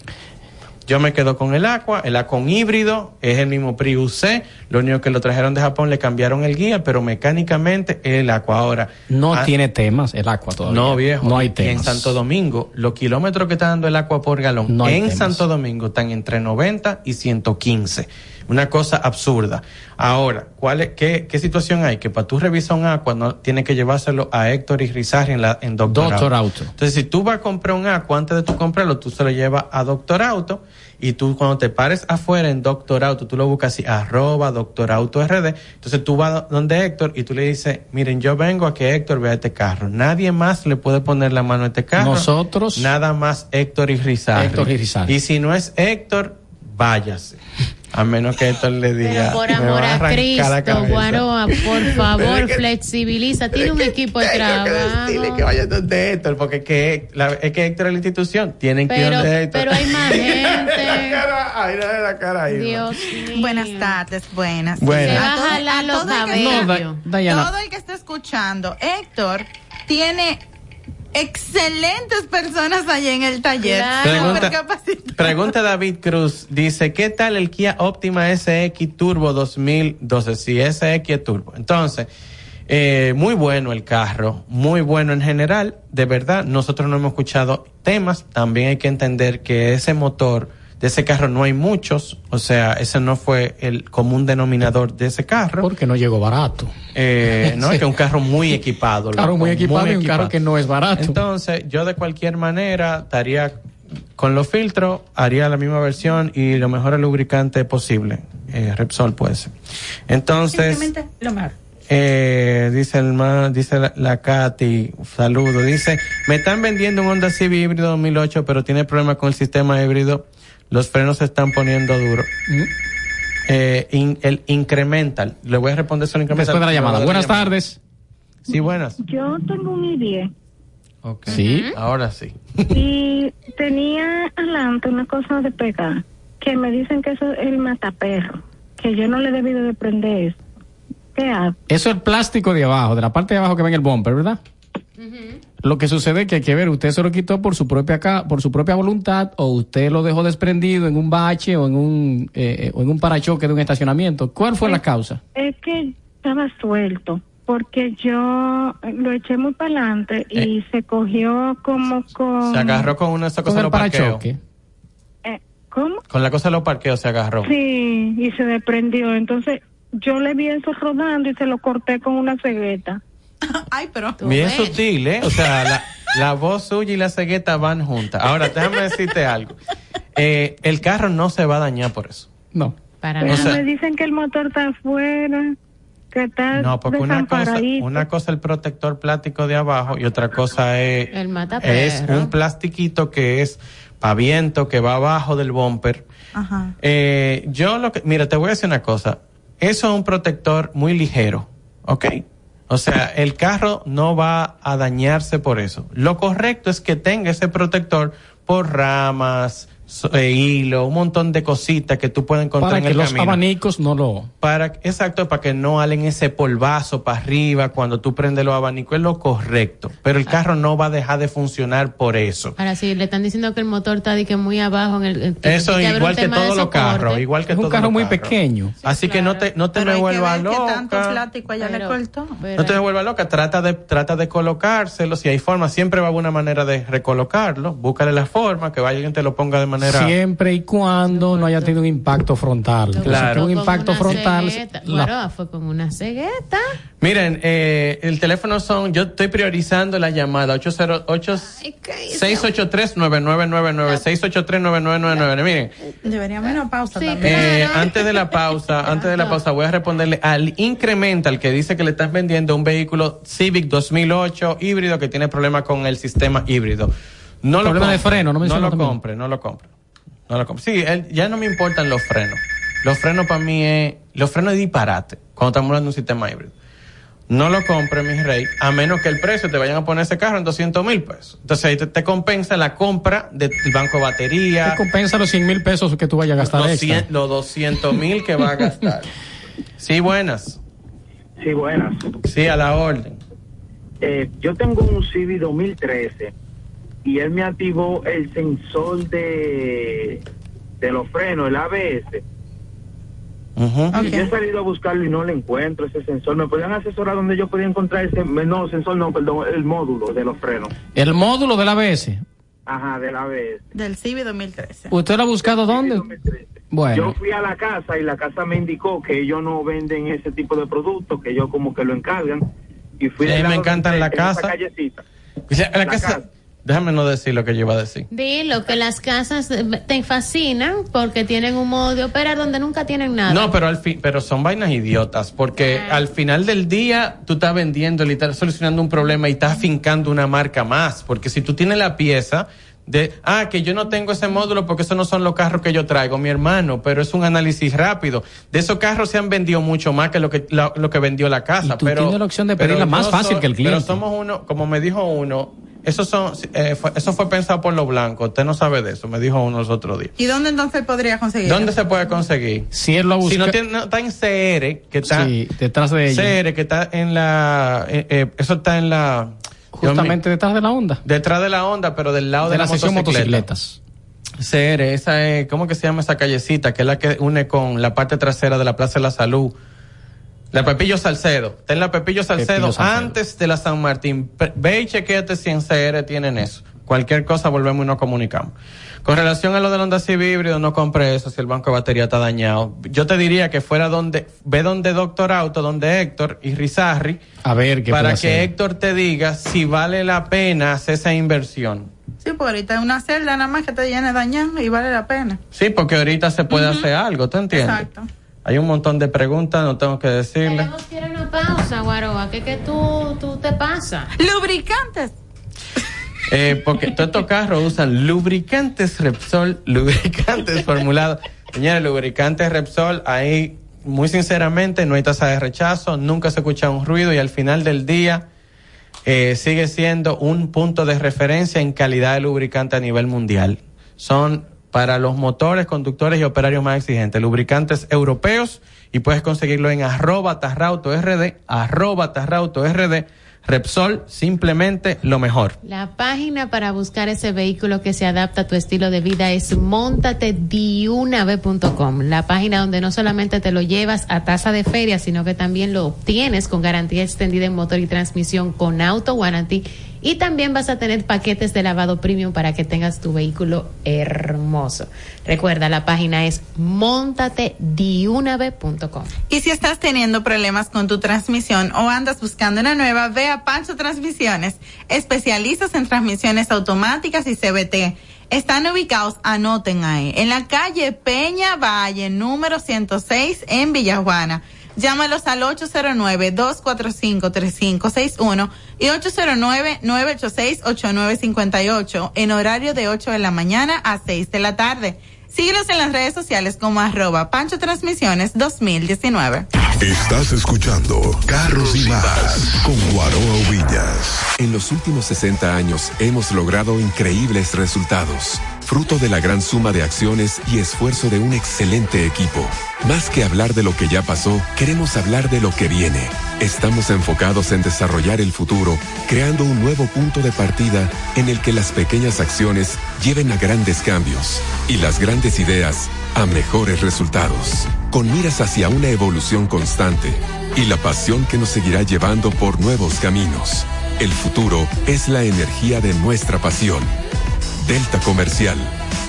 Yo me quedo con el Aqua, el Aqua un híbrido, es el mismo Prius C, lo único que lo trajeron de Japón, le cambiaron el guía, pero mecánicamente es el Aqua. Ahora, No ah, tiene temas el agua todavía. no, viejo. No hay Y temas. en Santo Domingo, los kilómetros que está dando el agua por galón No en temas. Santo Domingo están entre 90 y 115. Una cosa absurda. Ahora, ¿cuál es, qué, qué situación hay? Que para tú revisar un agua, no tienes que llevárselo a Héctor y Rizarri en, la, en Doctor, Doctor Auto. Auto. Entonces, si tú vas a comprar un agua, antes de tú comprarlo, tú se lo llevas a Doctor Auto y tú cuando te pares afuera en Doctor Auto, tú lo buscas así, arroba Doctor Auto RD. Entonces tú vas donde Héctor y tú le dices, miren, yo vengo a que Héctor vea este carro. Nadie más le puede poner la mano a este carro. Nosotros. Nada más Héctor y Rizarri. Héctor y Rizarri. Y si no es Héctor, váyase. A menos que Héctor le diga. Pero por "Me va amor a la Cristo, cabeza". Guaroa, por [LAUGHS] Pero favor, flexibiliza. Tiene un equipo de trabajo. decirle que vaya donde Héctor, porque es que, la- es que Héctor es la institución. Tienen que ir Pero, donde Héctor. pero hay más [LAUGHS] gente. Ay, no, la cara ahí. Dios mío. Buenas tardes, buenas. Buenas. Se va A a todo- jalar a los todo el que- No, cabellos. Da- Dayana. Todo el que está escuchando, Héctor tiene excelentes personas allá en el taller. Claro. Pregunta- David Cruz, dice, ¿qué tal el Kia Optima SX Turbo 2012? Sí, SX Turbo. Entonces, eh, muy bueno el carro, muy bueno en general, de verdad, nosotros no hemos escuchado temas, también hay que entender que ese motor de ese carro no hay muchos, o sea, ese no fue el común denominador de ese carro. Porque no llegó barato. Eh, no, es que es un carro muy equipado. Un carro loco, muy equipado y un equipado. carro que no es barato. Entonces, yo de cualquier manera estaría con los filtros, haría la misma versión y lo mejor lubricante posible. Eh, Repsol puede ser. Entonces, Simplemente lo mejor. eh, dice el ma- dice la, la Katy, saludo, dice, me están vendiendo un Honda Civic híbrido 2008, pero tiene problemas con el sistema híbrido, los frenos se están poniendo duros. Mm. Eh, in- el incremental, le voy a responder sobre el incremental. Después de la llamada. Buenas llamada. tardes. Sí, buenas. Yo tengo un I-10 Sí. Ahora sí. [LAUGHS] Y tenía adelante una cosa de pegar, que me dicen que eso es el mataperro, que yo no le he debido de prender eso. ¿Qué hago? Eso es el plástico de abajo, de la parte de abajo que va en el bumper, ¿verdad? Lo que sucede es que hay que ver, usted se lo quitó por su propia ca- por su propia voluntad o usted lo dejó desprendido en un bache o en un eh, o en un parachoque de un estacionamiento. ¿Cuál fue la causa? Es que estaba suelto, porque yo lo eché muy para adelante y se cogió como con... Se agarró con una esa cosa de los parachoque. Eh, ¿Cómo? Con la cosa de los parqueos se agarró. Sí, y se desprendió. Entonces yo le vi eso rodando y se lo corté con una cegueta. [LAUGHS] Ay, pero... Bien sutil, ¿eh? O sea, la, la voz suya y la cegueta van juntas. Ahora, déjame decirte algo. Eh, el carro no se va a dañar por eso. No. Para Pero O sea- me dicen que el motor está afuera, que está No, porque una cosa, una cosa es el protector plástico de abajo y otra cosa es, El es un plastiquito que es paviento que va abajo del bumper. Ajá. Eh, yo lo que, mira, te voy a decir una cosa. Eso es un protector muy ligero, ¿ok? O sea, el carro no va a dañarse por eso. Lo correcto es que tenga ese protector por ramas, hilo, un montón de cositas que tú puedes encontrar Para en que el los camino. abanicos no lo Para, exacto, para que no halen ese polvazo para arriba cuando tú prendes los abanicos, es lo correcto. Pero el carro no va a dejar de funcionar por eso. Ahora sí, le están diciendo que el motor está de que muy abajo en el... que- Eso que igual que todos los carros, igual que Es un carro muy pequeño. Así que no te, no te me vuelvas loca. le cortó. No te vuelvas loca, trata de, trata de colocárselo. Si hay forma, siempre va a haber una manera de recolocarlo. Búscale la forma, que alguien te lo ponga de manera. Siempre y cuando no haya tenido un impacto frontal. Claro. Un Con impacto una frontal. cegueta. la- Bueno, fue con una cegueta. Miren, eh, el teléfono son, yo estoy priorizando la llamada 808 683-9999, 683-9999. Miren, Deberíamos ir a una pausa también. Eh, antes de la pausa, antes de la pausa, voy a responderle al Incremental que dice que le estás vendiendo un vehículo Civic 2008 híbrido que tiene problemas con el sistema híbrido. No lo Problema de compre, freno, no lo también. compre, no lo compre. No lo compre. Sí, él- ya no me importan los frenos. Los frenos para mí es, los frenos es disparate cuando estamos hablando de un sistema híbrido. No lo compre, mi rey, a menos que el precio te vayan a poner ese carro en 200 mil pesos. Entonces ahí te, te compensa la compra del banco de batería, Te compensa los 100 mil pesos que tú vayas a gastar los, extra. 100 los 200 mil que va a gastar. Sí, buenas. Sí, buenas. Sí, a la orden. Eh, yo tengo un Civic 2013 y él me activó el sensor de, de los frenos, el ABS. Y yo he salido a buscarlo y no lo encuentro, ese sensor. ¿Me podrían asesorar dónde yo podría encontrar ese, no, sensor no, perdón, el módulo de los frenos? El módulo del ABS. Ajá, del ABS. Del CIVI 2013. ¿Usted lo ha buscado dónde? Yo Bueno, fui a la casa y la casa me indicó que ellos no venden ese tipo de productos, que ellos como que lo encargan. Y fui a me encantan de- la en esa casa. callecita. O sea, la La casa- casa. Déjame no decir lo que yo iba a decir. Dilo, que las casas te fascinan porque tienen un modo de operar donde nunca tienen nada. No, pero al fin, pero son vainas idiotas, porque al final del día tú estás vendiendo, y estás solucionando un problema y estás fincando una marca más, porque si tú tienes la pieza de, ah, que yo no tengo ese módulo porque esos no son los carros que yo traigo, mi hermano, pero es un análisis rápido. De esos carros se han vendido mucho más que lo que lo, lo que vendió la casa, Y tú pero tienes la opción de pero pedirla más fácil que el Pero cliente. somos uno, como me dijo uno, eso son, eh, fue- eso fue pensado por los blancos. Usted no sabe de eso, me dijo uno los otros días. ¿Y dónde entonces podría conseguir? ¿Dónde se puede conseguir? Si él lo busca. Si no, tiene, no, está en CR, que está. Sí, detrás de ella. CR, que está en la. eh, eh, eso está en la. Justamente detrás de la onda. Detrás de la onda, pero del lado de, De la sección motocicleta. motocicletas. CR, esa es. ¿Cómo que se llama esa callecita? Que es la que une con la parte trasera de la Plaza de la Salud. La Pepillo Salcedo. Está en la Pepillo Salcedo, Pepillo Salcedo. antes de la San Martín. Ve y chequeate si en CR tienen eso. Cualquier cosa volvemos y nos comunicamos. Con relación a lo del Honda Civic híbrido, no compre eso si el banco de batería está dañado. Yo te diría que fuera donde, ve donde Doctor Auto, donde Héctor y Rizarri, A ver qué para que hacer. Héctor te diga si vale la pena hacer esa inversión. Sí, porque ahorita es una celda nada más que te viene dañando y vale la pena. Sí, porque ahorita se puede hacer algo, ¿te entiendes? Exacto. Hay un montón de preguntas, no tengo que decirle. Tenemos que ir a una pausa, Guaroa, que que tú, tú te pasas. Lubricantes. Eh, porque todos estos carros usan lubricantes Repsol, lubricantes [LAUGHS] formulados. Señores, lubricantes Repsol, ahí, muy sinceramente, no hay tasa de rechazo, nunca se escucha un ruido y al final del día eh, sigue siendo un punto de referencia en calidad de lubricante a nivel mundial. Son para los motores, conductores y operarios más exigentes, lubricantes europeos y puedes conseguirlo en arroba tarrauto rd, arroba tarrauto rd, Repsol, simplemente lo mejor. La página para buscar ese vehículo que se adapta a tu estilo de vida es montatediunave.com. La página donde no solamente te lo llevas a tasa de feria, sino que también lo obtienes con garantía extendida en motor y transmisión con auto warranty. Y también vas a tener paquetes de lavado premium para que tengas tu vehículo hermoso. Recuerda, la página es montatediunave.com. Y si estás teniendo problemas con tu transmisión o andas buscando una nueva, ve a Pancho Transmisiones, especialistas en transmisiones automáticas y CBT. Están ubicados, anoten ahí, en la calle Peña Valle, número 106, en Villajuana. Llámalos al 809-245-3561 y 809-986-8958 en horario de 8 de la mañana a 6 de la tarde. Síguenos en las redes sociales como arroba Pancho Transmisiones 2019. Estás escuchando Carros y Más con Guaroa Villas. En los últimos 60 años hemos logrado increíbles resultados, fruto de la gran suma de acciones y esfuerzo de un excelente equipo. Más que hablar de lo que ya pasó, queremos hablar de lo que viene. Estamos enfocados en desarrollar el futuro, creando un nuevo punto de partida en el que las pequeñas acciones lleven a grandes cambios y las grandes ideas a mejores resultados, con miras hacia una evolución constante y la pasión que nos seguirá llevando por nuevos caminos. El futuro es la energía de nuestra pasión. Delta Comercial,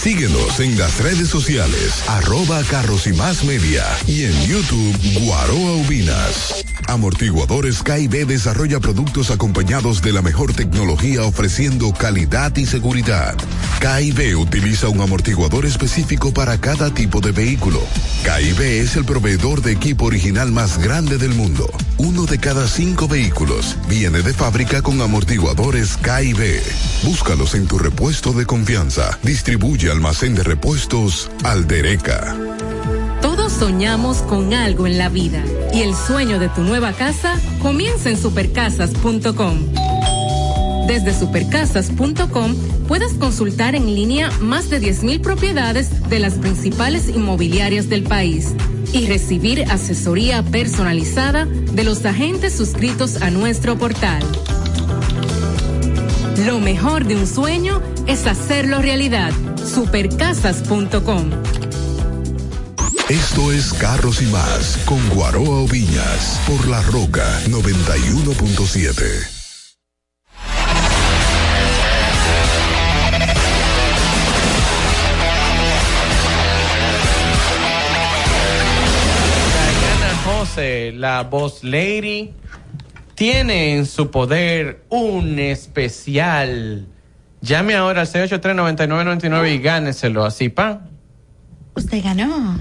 Síguenos en las redes sociales, arroba carros y más media y en YouTube Guaroa Ubinas. Amortiguadores KIB desarrolla productos acompañados de la mejor tecnología ofreciendo calidad y seguridad. KIB utiliza un amortiguador específico para cada tipo de vehículo. KIB es el proveedor de equipo original más grande del mundo. Uno de cada cinco vehículos viene de fábrica con amortiguadores KIB. Búscalos en tu repuesto de confianza. Distribuye almacén de repuestos Aldereca. Todos soñamos con algo en la vida y el sueño de tu nueva casa comienza en supercasas.com. Desde supercasas.com puedes consultar en línea más de 10.000 propiedades de las principales inmobiliarias del país y recibir asesoría personalizada de los agentes suscritos a nuestro portal. Lo mejor de un sueño es hacerlo realidad. Supercasas.com. Esto es Carros y Más con Guaroa Oviñas por La Roca 91.7. Diana José, la Boss Lady, tiene en su poder un especial. Llame ahora al 683-9999 y gáneselo así, pa. Usted ganó.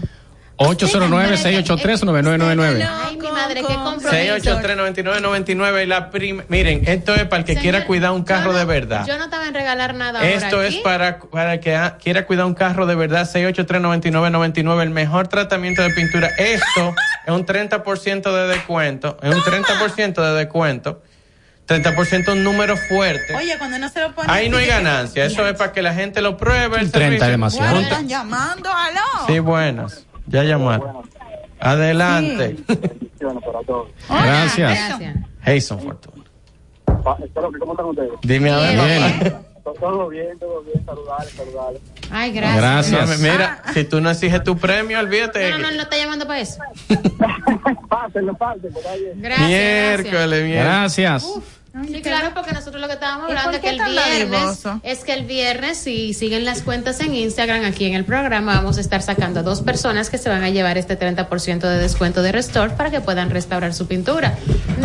809-683-9999. Ay, mi madre, qué compromiso. 683-9999 y la prim Miren, esto es para el que Señor, quiera cuidar un carro de verdad. Yo no estaba en regalar nada ahora Esto es aquí. para, para el que quiera cuidar un carro de verdad, 683-9999, el mejor tratamiento de pintura. Esto es un 30% de descuento, es un 30% de descuento. 30% un número fuerte. Oye, cuando no se lo pone. Ahí no hay ganancia, eso es para que la gente lo pruebe. El Un 30 servicio. es demasiado. Bueno, están llamando, aló. Sí, buenas. Ya llamaron. Adelante. Gracias. Jason Fortuna. ¿cómo están ustedes? Dime a ver. Todo bien, todo bien, saludarles, saludarles. Ay, gracias. Gracias. No, mira, si tú no exiges tu premio, olvídate. No, no, no, no está llamando para eso. [LAUGHS] Pásenlo, pásenlo. Gracias. miércoles, miércoles. Gracias. Sí, claro, porque nosotros lo que estábamos ¿Y hablando es que el viernes es que el viernes si siguen las cuentas en Instagram aquí en el programa vamos a estar sacando a dos personas que se van a llevar este 30% de descuento de Restore para que puedan restaurar su pintura.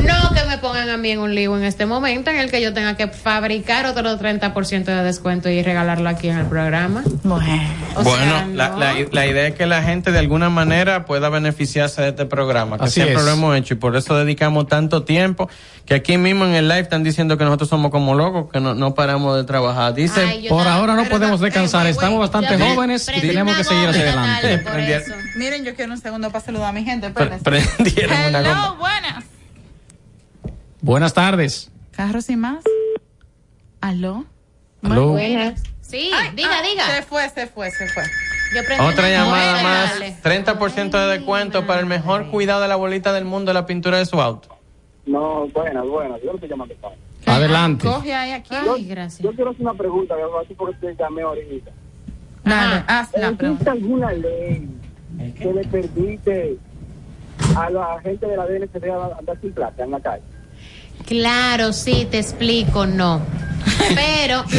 No que me pongan a mí en un lío en este momento en el que yo tenga que fabricar otro 30% de descuento y regalarlo aquí en el programa. Bueno, O bueno, sea, la, no. la- la idea es que la gente de alguna manera pueda beneficiarse de este programa, que Así siempre es. lo hemos hecho y por eso dedicamos tanto tiempo, que aquí mismo en el live están diciendo que nosotros somos como locos, que no, no paramos de trabajar. Dice, Ay, Por ahora no podemos eh, descansar, estamos bastante jóvenes y tenemos una que seguir hacia adelante. Natalie, por eso. Miren, yo quiero un segundo para saludar a mi gente. pre- prendieron una Hello, goma. buenas. Buenas tardes. Carros y más. ¿Aló? Aló. Buenas. Sí, diga, Ah, diga. Se fue, se fue, se fue. Yo prendí Otra una llamada más, dale. 30% de descuento para el mejor cuidado de la bolita del mundo de la pintura de su auto. No, buenas, buenas. Yo no estoy llamando para. Adelante. Coge ahí aquí. Ay, gracias. Yo quiero hacer una pregunta, así porque te llamé ahorita. Dale, haz la ¿Existe pregunta. alguna ley que le permite a la gente de la DNCD andar sin plata en la calle? Claro, sí, te explico, no. [LAUGHS] Pero, [LAUGHS]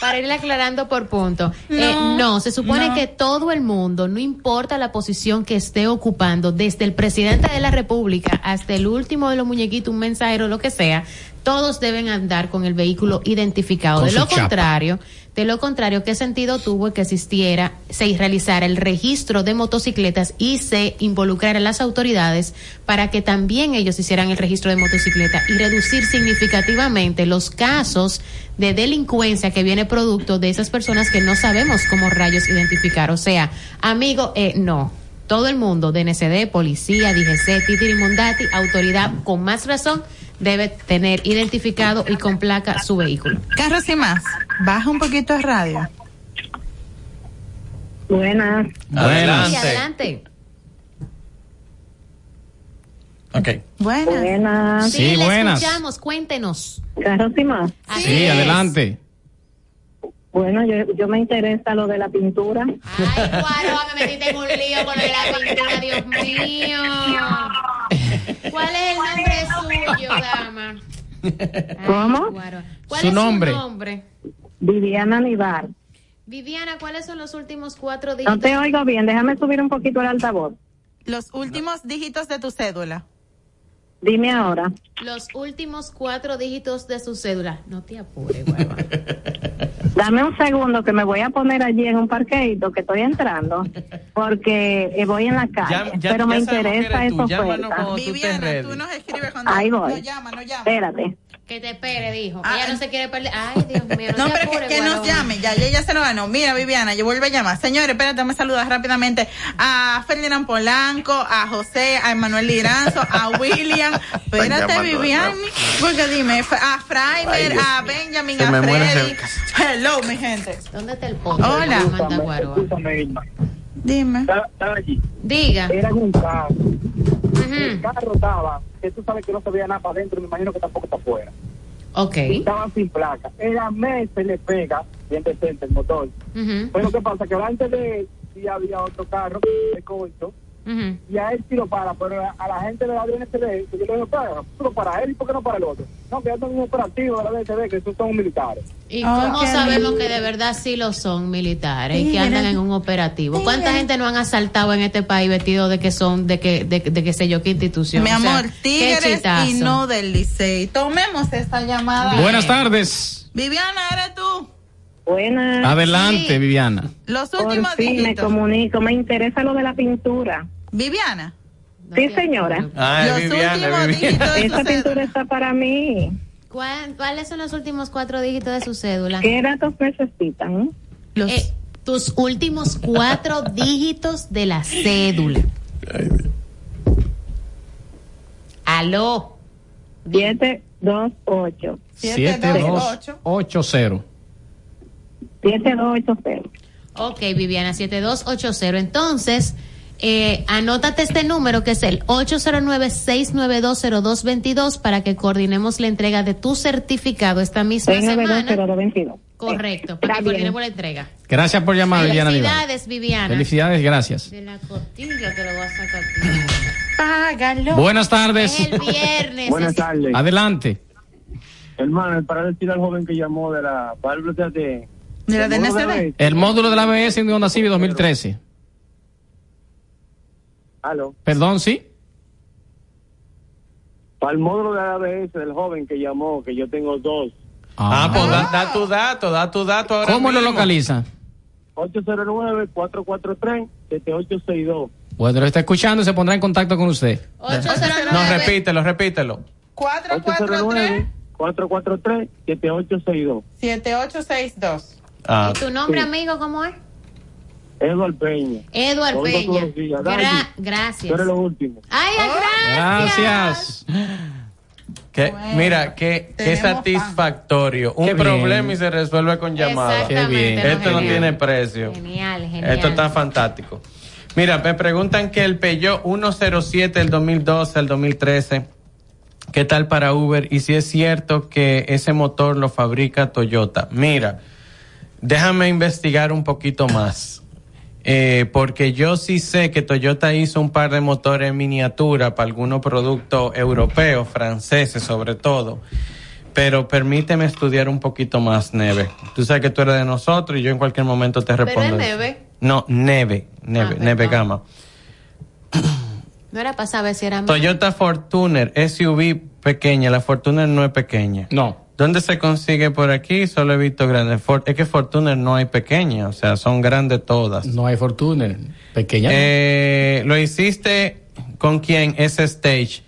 para irle aclarando por punto, eh, No, no, se supone no. que todo el mundo, no importa la posición que esté ocupando, desde el presidente de la República hasta el último de los muñequitos, un mensajero, lo que sea, todos deben andar con el vehículo identificado. Con de lo chapa. contrario, de lo contrario, ¿qué sentido tuvo que existiera, se realizara el registro de motocicletas y se involucrara las autoridades para que también ellos hicieran el registro de motocicleta y reducir significativamente los casos de delincuencia que viene producto de esas personas que no sabemos cómo rayos identificar? O sea, amigo, eh, no. Todo el mundo, DNCD, policía, DGC, Titirimundati, autoridad, con más razón, debe tener identificado y con placa su vehículo. Carros y más. Baja un poquito el radio. Buenas. Sí, Adelante. adelante. Ok. Buenas. Buenas. Sí, le buenas. escuchamos, cuéntenos. Carros y más. Así Sí, es. adelante. Bueno, yo, yo me interesa lo de la pintura. Ay, Guaro, me metiste en un lío con lo de la pintura, Dios mío. ¿Cuál es el nombre suyo, dama? ¿Cómo? Guaro. ¿Cuál Su es nombre. su nombre? Viviana Nivar. Viviana, ¿cuáles son los últimos cuatro No dígitos? te oigo bien, déjame subir un poquito el altavoz. Los últimos dígitos de tu cédula. Dime ahora. Los últimos cuatro dígitos de su cédula. No te apures, guava. [LAUGHS] Dame un segundo que me voy a poner allí en un parqueito que estoy entrando porque eh, voy en la calle, Ya- ya- pero me ya interesa estés Viviana, tú nos escribes cuando Ahí voy. no llama, no llama. Espérate. Que te espere, dijo. Ah, Ella no se quiere perder. Ay, Dios [LAUGHS] mío, no, No, pero que, apures, que nos llame, ya, ya, ya se lo ganó. Mira, Viviana, yo vuelvo a llamar. Señores, espérate, me saludar rápidamente a Ferdinand Polanco, a José, a Emanuel Liranzo, a [LAUGHS] William. Espérate, Viviana, porque dime, a Fraimer, a. Benjamin, a Freddy. Hello, mi gente. ¿Dónde está el potro? Hola. Irma. Dime. Allí. Diga. Era en un carro. El carro estaba, que tú sabes que no se veía nada para adentro, me imagino que tampoco está afuera. Ok. Estaba sin placa. En la mesa se le pega, bien decente el motor. Ujú, Pero ¿qué pasa? Que antes de él sí había otro carro de ujú. y a él sí lo para, pero a, la gente de la DNCD, que yo le digo, para, lo para él y ¿por qué no para el otro? No, que ya tengo un operativo de la DNCD, que esos son militares. ¿Y Oh, cómo sabemos lindo. que de verdad sí lo son militares y que andan en un operativo? ¿Cuánta Tigre. gente no han asaltado en este país vestido de que son, de que, de, de que sé yo, qué institución? Mi O sea, amor, Tigres y no del Licey. Tomemos esta llamada. Buenas tardes. Viviana, ¿eres tú? Buenas. Adelante, Sí. Viviana. Los Por últimos fin me dígitos. comunico, me interesa lo de la pintura. Viviana. Sí, señora. Ay, los Viviana, últimos Viviana. dígitos de tu Esta pintura está para mí. ¿Cuál- ¿Cuáles son los últimos cuatro dígitos de su cédula? ¿Qué datos necesitan? Los- Eh, tus últimos cuatro [LAUGHS] dígitos de la cédula. Aló. 728. Siete, dos, ocho. 7280. 7280. Ok, Viviana, 7280. Entonces, eh, anótate este número que es el 809-6920222 para que coordinemos la entrega de tu certificado esta misma semana. 6920222. Correcto, para que bien. coordinemos la entrega. Gracias por llamar, Viviana. Felicidades, Viviana. Felicidades, gracias. De la costilla te lo voy a sacar. Págalo. Buenas tardes. El viernes. Buenas tardes. Adelante. Hermano, para decir al joven que llamó de la válvula de... De la DNCD. El módulo de la ABS en Honda Civic 2013. Aló. Perdón, sí. Para el módulo de ABS del joven que llamó, que yo tengo dos. Ah, pues da, da tu dato, da tu dato ahora ¿Cómo lo mismo. localiza? 809-443-7862. Bueno, lo está escuchando y se pondrá en contacto con usted. No, repítelo, repítelo. 809-443-7862. 7862. Ah. ¿Y tu nombre, amigo, cómo es? Edward Peña. Edward Todos Peña. Gra- gracias. Eres lo último. Ay, gracias. Gracias. Que, mira, qué, qué satisfactorio. Un Qué bien. problema y se resuelve con llamada. Exactamente, Qué bien. Esto no tiene precio. Genial, genial. Esto está fantástico. Mira, me preguntan que el Peugeot 107 del 2012 al 2013, ¿qué tal para Uber? Y si es cierto que ese motor lo fabrica Toyota. Mira, déjame investigar un poquito más. Eh, porque yo sí sé que Toyota hizo un par de motores en miniatura para algunos productos europeos, franceses sobre todo. Pero permíteme estudiar un poquito más, Neve. Tú sabes que tú eres de nosotros y yo en cualquier momento te Pero respondo. es Neve. No, Neve, Neve, Ah, Neve. Gama. [CLEARS THROAT] No era para saber si era. Toyota Fortuner, SUV pequeña, la Fortuner no es pequeña. No. ¿Dónde se consigue por aquí? Solo he visto grandes. Es que Fortuner no hay pequeña, o sea, son grandes todas. No hay Fortuner. Pequeña. Eh, ¿Lo hiciste con quién? Ese stage.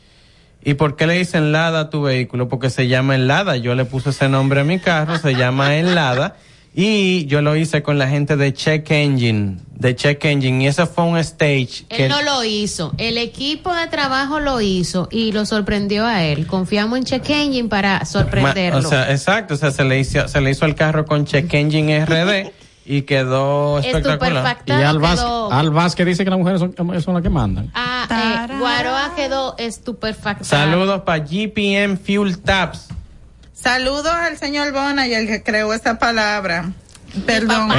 ¿Y por qué le dicen Lada a tu vehículo? Porque se llama Enlada. Yo le puse ese nombre a mi carro, se llama Enlada. Y yo lo hice con la gente de Check Engine, de Check Engine. Y ese fue un stage que... Él no lo hizo. El equipo de trabajo lo hizo y lo sorprendió a él. Confiamos en Check Engine para Ma- sorprenderlo. O sea, exacto, o sea, se le hizo, se le hizo al carro con Check Engine RD y quedó [LAUGHS] espectacular. Y Al Vázquez dice que las mujeres son, son las que mandan. Ah, eh, Guaroa quedó estupefactado. Saludos para GPM Fuel Taps. Saludos al señor Bona y al que creó esa palabra. Perdón.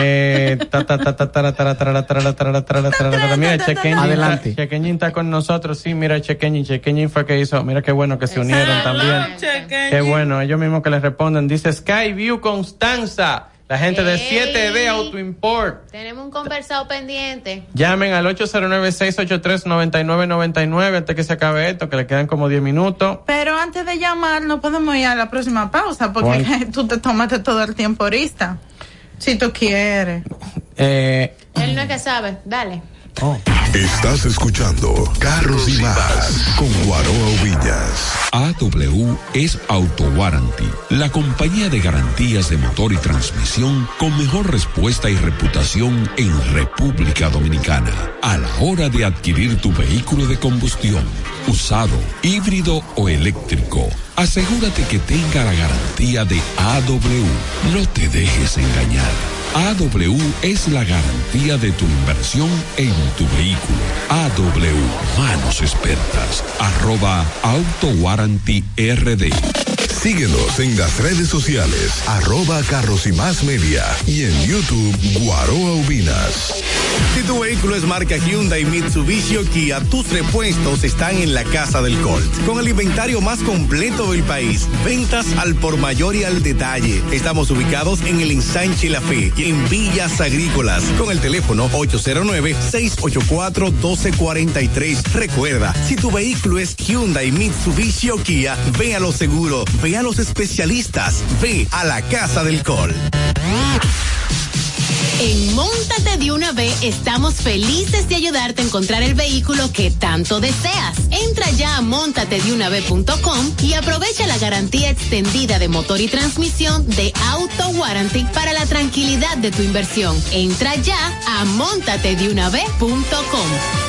Mira, Chequeñín está con nosotros. Sí, mira, Chequeñín. Chequeñín fue que hizo. Mira qué bueno que se unieron también. Qué bueno. Ellos mismos que les responden. Dice Skyview Constanza la gente de 7D Auto Import. Tenemos un conversado pendiente. Llamen al 809-683-9999 antes que se acabe esto, que le quedan como 10 minutos. Pero antes de llamar, no podemos ir a la próxima pausa porque ¿Cuál? [LAUGHS] tú te tomaste todo el tiempo ahorita. Si tú quieres. Eh, Él no es que sabe. Dale. Estás escuchando Carros y Más con Guaroa Villas. AW es Auto Warranty, la compañía de garantías de motor y transmisión con mejor respuesta y reputación en República Dominicana. A la hora de adquirir tu vehículo de combustión, usado, híbrido o eléctrico, asegúrate que tenga la garantía de AW. No te dejes engañar. AW es la garantía de tu inversión en tu vehículo. AW, manos expertas, arroba Auto Warranty RD. Síguenos en las redes sociales, arroba Carros y Más Media y en YouTube Guaroa Ubinas. Si tu vehículo es marca Hyundai, Mitsubishi o Kia, tus repuestos están en la Casa del Colt. Con el inventario más completo del país, ventas al por mayor y al detalle. Estamos ubicados en el ensanche La Fe, en Villas Agrícolas, con el teléfono 809-684-1243. Recuerda, si tu vehículo es Hyundai, Mitsubishi o Kia, ve a lo seguro, ve a los especialistas, ve a la Casa del Colt. En Móntate de una vez estamos felices de ayudarte a encontrar el vehículo que tanto deseas. Entra ya a montatedeunavez.com y aprovecha la garantía extendida de motor y transmisión de Auto Warranty para la tranquilidad de tu inversión. Entra ya a montatedeunavez.com.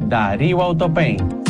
Dario Autopen.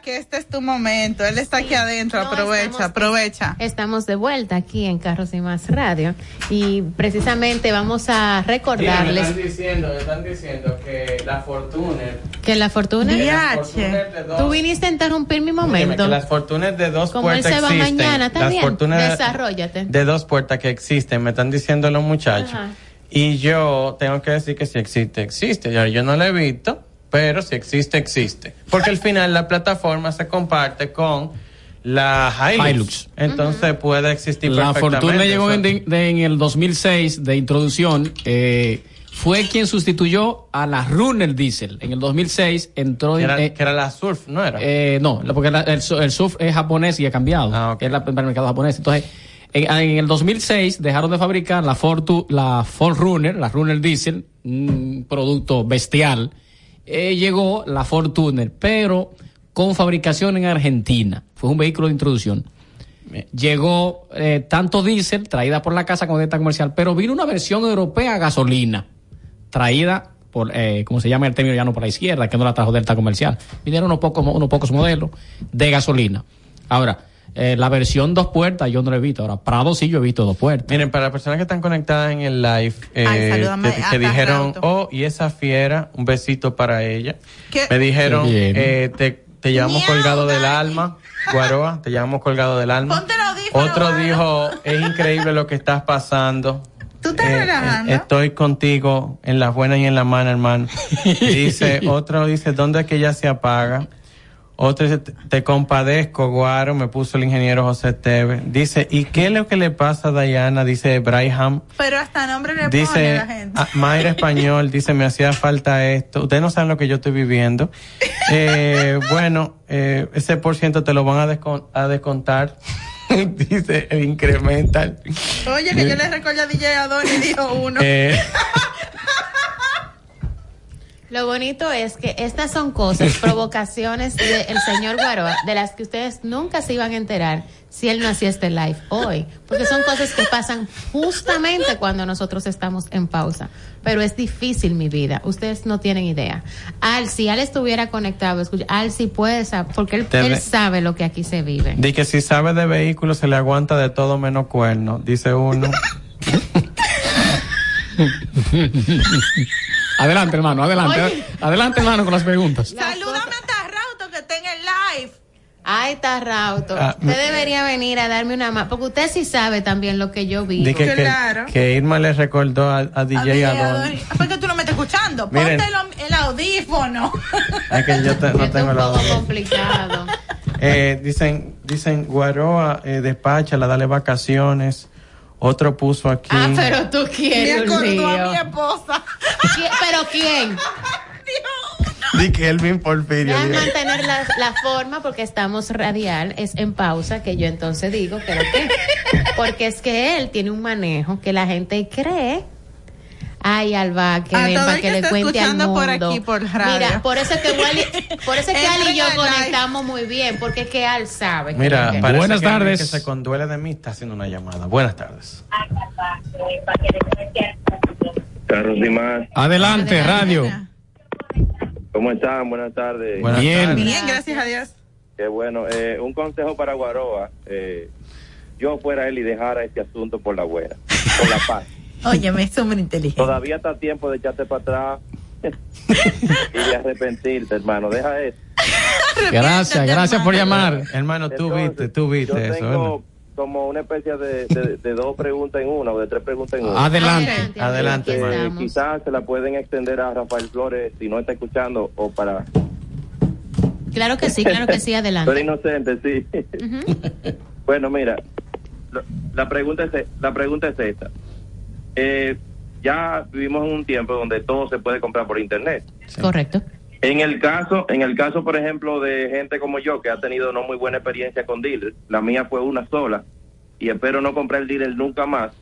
que este es tu momento. Él está aquí adentro. No, aprovecha, estamos- aprovecha. Estamos de vuelta aquí en Carros y Más Radio y precisamente vamos a Mira, me recordarles están diciendo, me están diciendo que la Fortuner, que la fortuna... que las Fortuner de dos- Tú viniste a interrumpir mi momento. que las Fortuner de dos Como él puertas se va existen. mañana. Fortuner Desarróllate. de dos puertas que existen, me están diciendo los muchachos. Ajá. Y yo tengo que decir que si existe, existe. Yo, yo no lo he visto, pero si existe, existe. Porque al final la plataforma se comparte con la Hilux. Hilux. Entonces puede existir La fortuna llegó en, de- de- en el 2006 de introducción. eh, fue quien sustituyó a la Runner Diesel. En el 2006 entró Que era, eh, que era la Surf, ¿no era? Eh, no, porque la- el, su- el surf es japonés y ha cambiado. Ah, Es la, para el mercado japonés. Entonces, en, en el 2006 dejaron de fabricar la Fortu, la Ford Runner, la Runner Diesel, un producto bestial. Eh, llegó la Fortuner, pero con fabricación en Argentina. Fue un vehículo de introducción. Llegó eh, tanto diésel, traída por la casa como dieta comercial, pero vino una versión europea a gasolina, traída por, eh, como se llama el término ya no por la izquierda, que no la trajo Delta Comercial. Vinieron unos pocos, unos pocos modelos de gasolina. Ahora, eh, la versión dos puertas yo no la he visto. Ahora, Prado sí yo he visto dos puertas. Miren, para las personas que están conectadas en el live, eh, Ay, que, dijeron, oh, y esa fiera, un besito para ella. ¿Qué? Me dijeron, eh, te, te llevamos colgado del alma, Guaroa, te llevamos colgado del alma. Otro dijo, es increíble lo que estás pasando. ¿Tú estás Eh, relajando? eh, estoy contigo en las buenas y en las malas, hermano. [LAUGHS] Dice, otro dice, ¿dónde es que ya se apaga? Otro dice, te compadezco, Guaro, me puso el ingeniero José Teve. Dice, ¿y qué es lo que le pasa a Diana? Dice Braham. Pero hasta nombre le pone Dice, la gente. ah, Mayra [LAUGHS] Español, dice, me hacía falta esto. Ustedes no saben lo que yo estoy viviendo. Eh, [LAUGHS] bueno, eh, ese por ciento te lo van a, descon- a descontar. [LAUGHS] dice, el incremental. Oye, que yo le recordé a DJ Adon y dijo uno. Eh, Lo bonito es que estas son cosas, [LAUGHS] provocaciones del señor Guaroa, de las que ustedes nunca se iban a enterar si él no hacía este live hoy. Porque son cosas que pasan justamente cuando nosotros estamos en pausa. Pero es difícil mi vida. Ustedes no tienen idea. Al, si Al estuviera conectado, escucha, Al sí puede saber, porque él, sabe lo que aquí se vive. Di que si sabe de vehículos se le aguanta de todo menos cuerno, dice uno. [LAUGHS] adelante, hermano, adelante. Oye. Adelante, hermano, con las preguntas. Salúdame a Tarrauto que está en el live. Ay, Tarrauto, Ah, usted debería venir a darme una mano, porque usted sí sabe también lo que yo. Di que, que- Claro. que Irma le recordó a, a A DJ Adon. Adon. ¿Por qué tú no me estás escuchando? Miren. Ponte el, el audífono. [LAUGHS] Ay, que yo te- Esto no es tengo un la poco complicado. Eh, dicen, dicen, Guaroa, eh, despáchala, dale vacaciones. Otro puso aquí. Ah, pero tú Me quieres un acordó a mi esposa. ¿Qui- ¿Pero quién? [LAUGHS] Di que Elvin Porfirio. Déjame dijo. mantener la, la forma porque estamos radial, es en pausa que yo entonces digo, pero qué. [LAUGHS] Porque es que él tiene un manejo que la gente cree. Ay, Alba, que A ven para que que le cuente al mundo. por aquí, por radio. Mira, por eso es que Wally, por eso es que [LAUGHS] Al y yo conectamos muy bien, porque es que Al sabe. que Mira, que- parece Buenas que tardes. que se conduele de mí está haciendo una llamada. Buenas tardes. Carlos más, Adelante, radio. ¿cómo están? Buenas tardes. Buenas Bien. tardes. Bien, gracias a Dios. Qué bueno. Eh, un consejo para Guaroa. Eh, yo fuera él y dejara este asunto por la buena, por la paz. [LAUGHS] Oye, me es súper inteligente. Todavía está tiempo de echarte para atrás [LAUGHS] y de arrepentirte, hermano. Deja eso. Gracias, gracias por llamar. Hermano, tú Entonces, viste, tú viste yo eso. tengo ¿verdad? como una especie de, de- de dos preguntas en una o de tres preguntas en una. Adelante. Adelante. Eh, estamos. quizás se la pueden extender a Rafael Flores si no está escuchando o para... Claro que sí, claro que sí, Soy adelante. inocente, sí. [LAUGHS] Bueno, mira, la pregunta es, la pregunta es esta. Eh, ya vivimos en un tiempo donde todo se puede comprar por internet. Correcto. En el caso, en el caso, por ejemplo, de gente como yo que ha tenido no muy buena experiencia con dealers, la mía fue una sola y espero no comprar el dealer nunca más.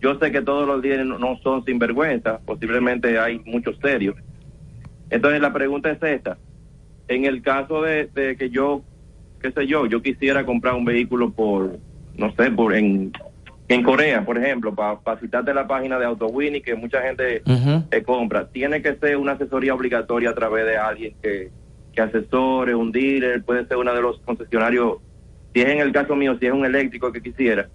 Yo sé que todos los dealers no- no son sinvergüenza, posiblemente hay muchos serios. Entonces la pregunta es esta: en el caso de, de que yo, qué sé yo, yo quisiera comprar un vehículo por, no sé, por en en Corea, por ejemplo, para citarte la página de AutoWinnie que mucha gente eh, compra, tiene que ser una asesoría obligatoria a través de alguien que, que asesore, un dealer, puede ser uno de los concesionarios, si es en el caso mío, si es un eléctrico que quisiera,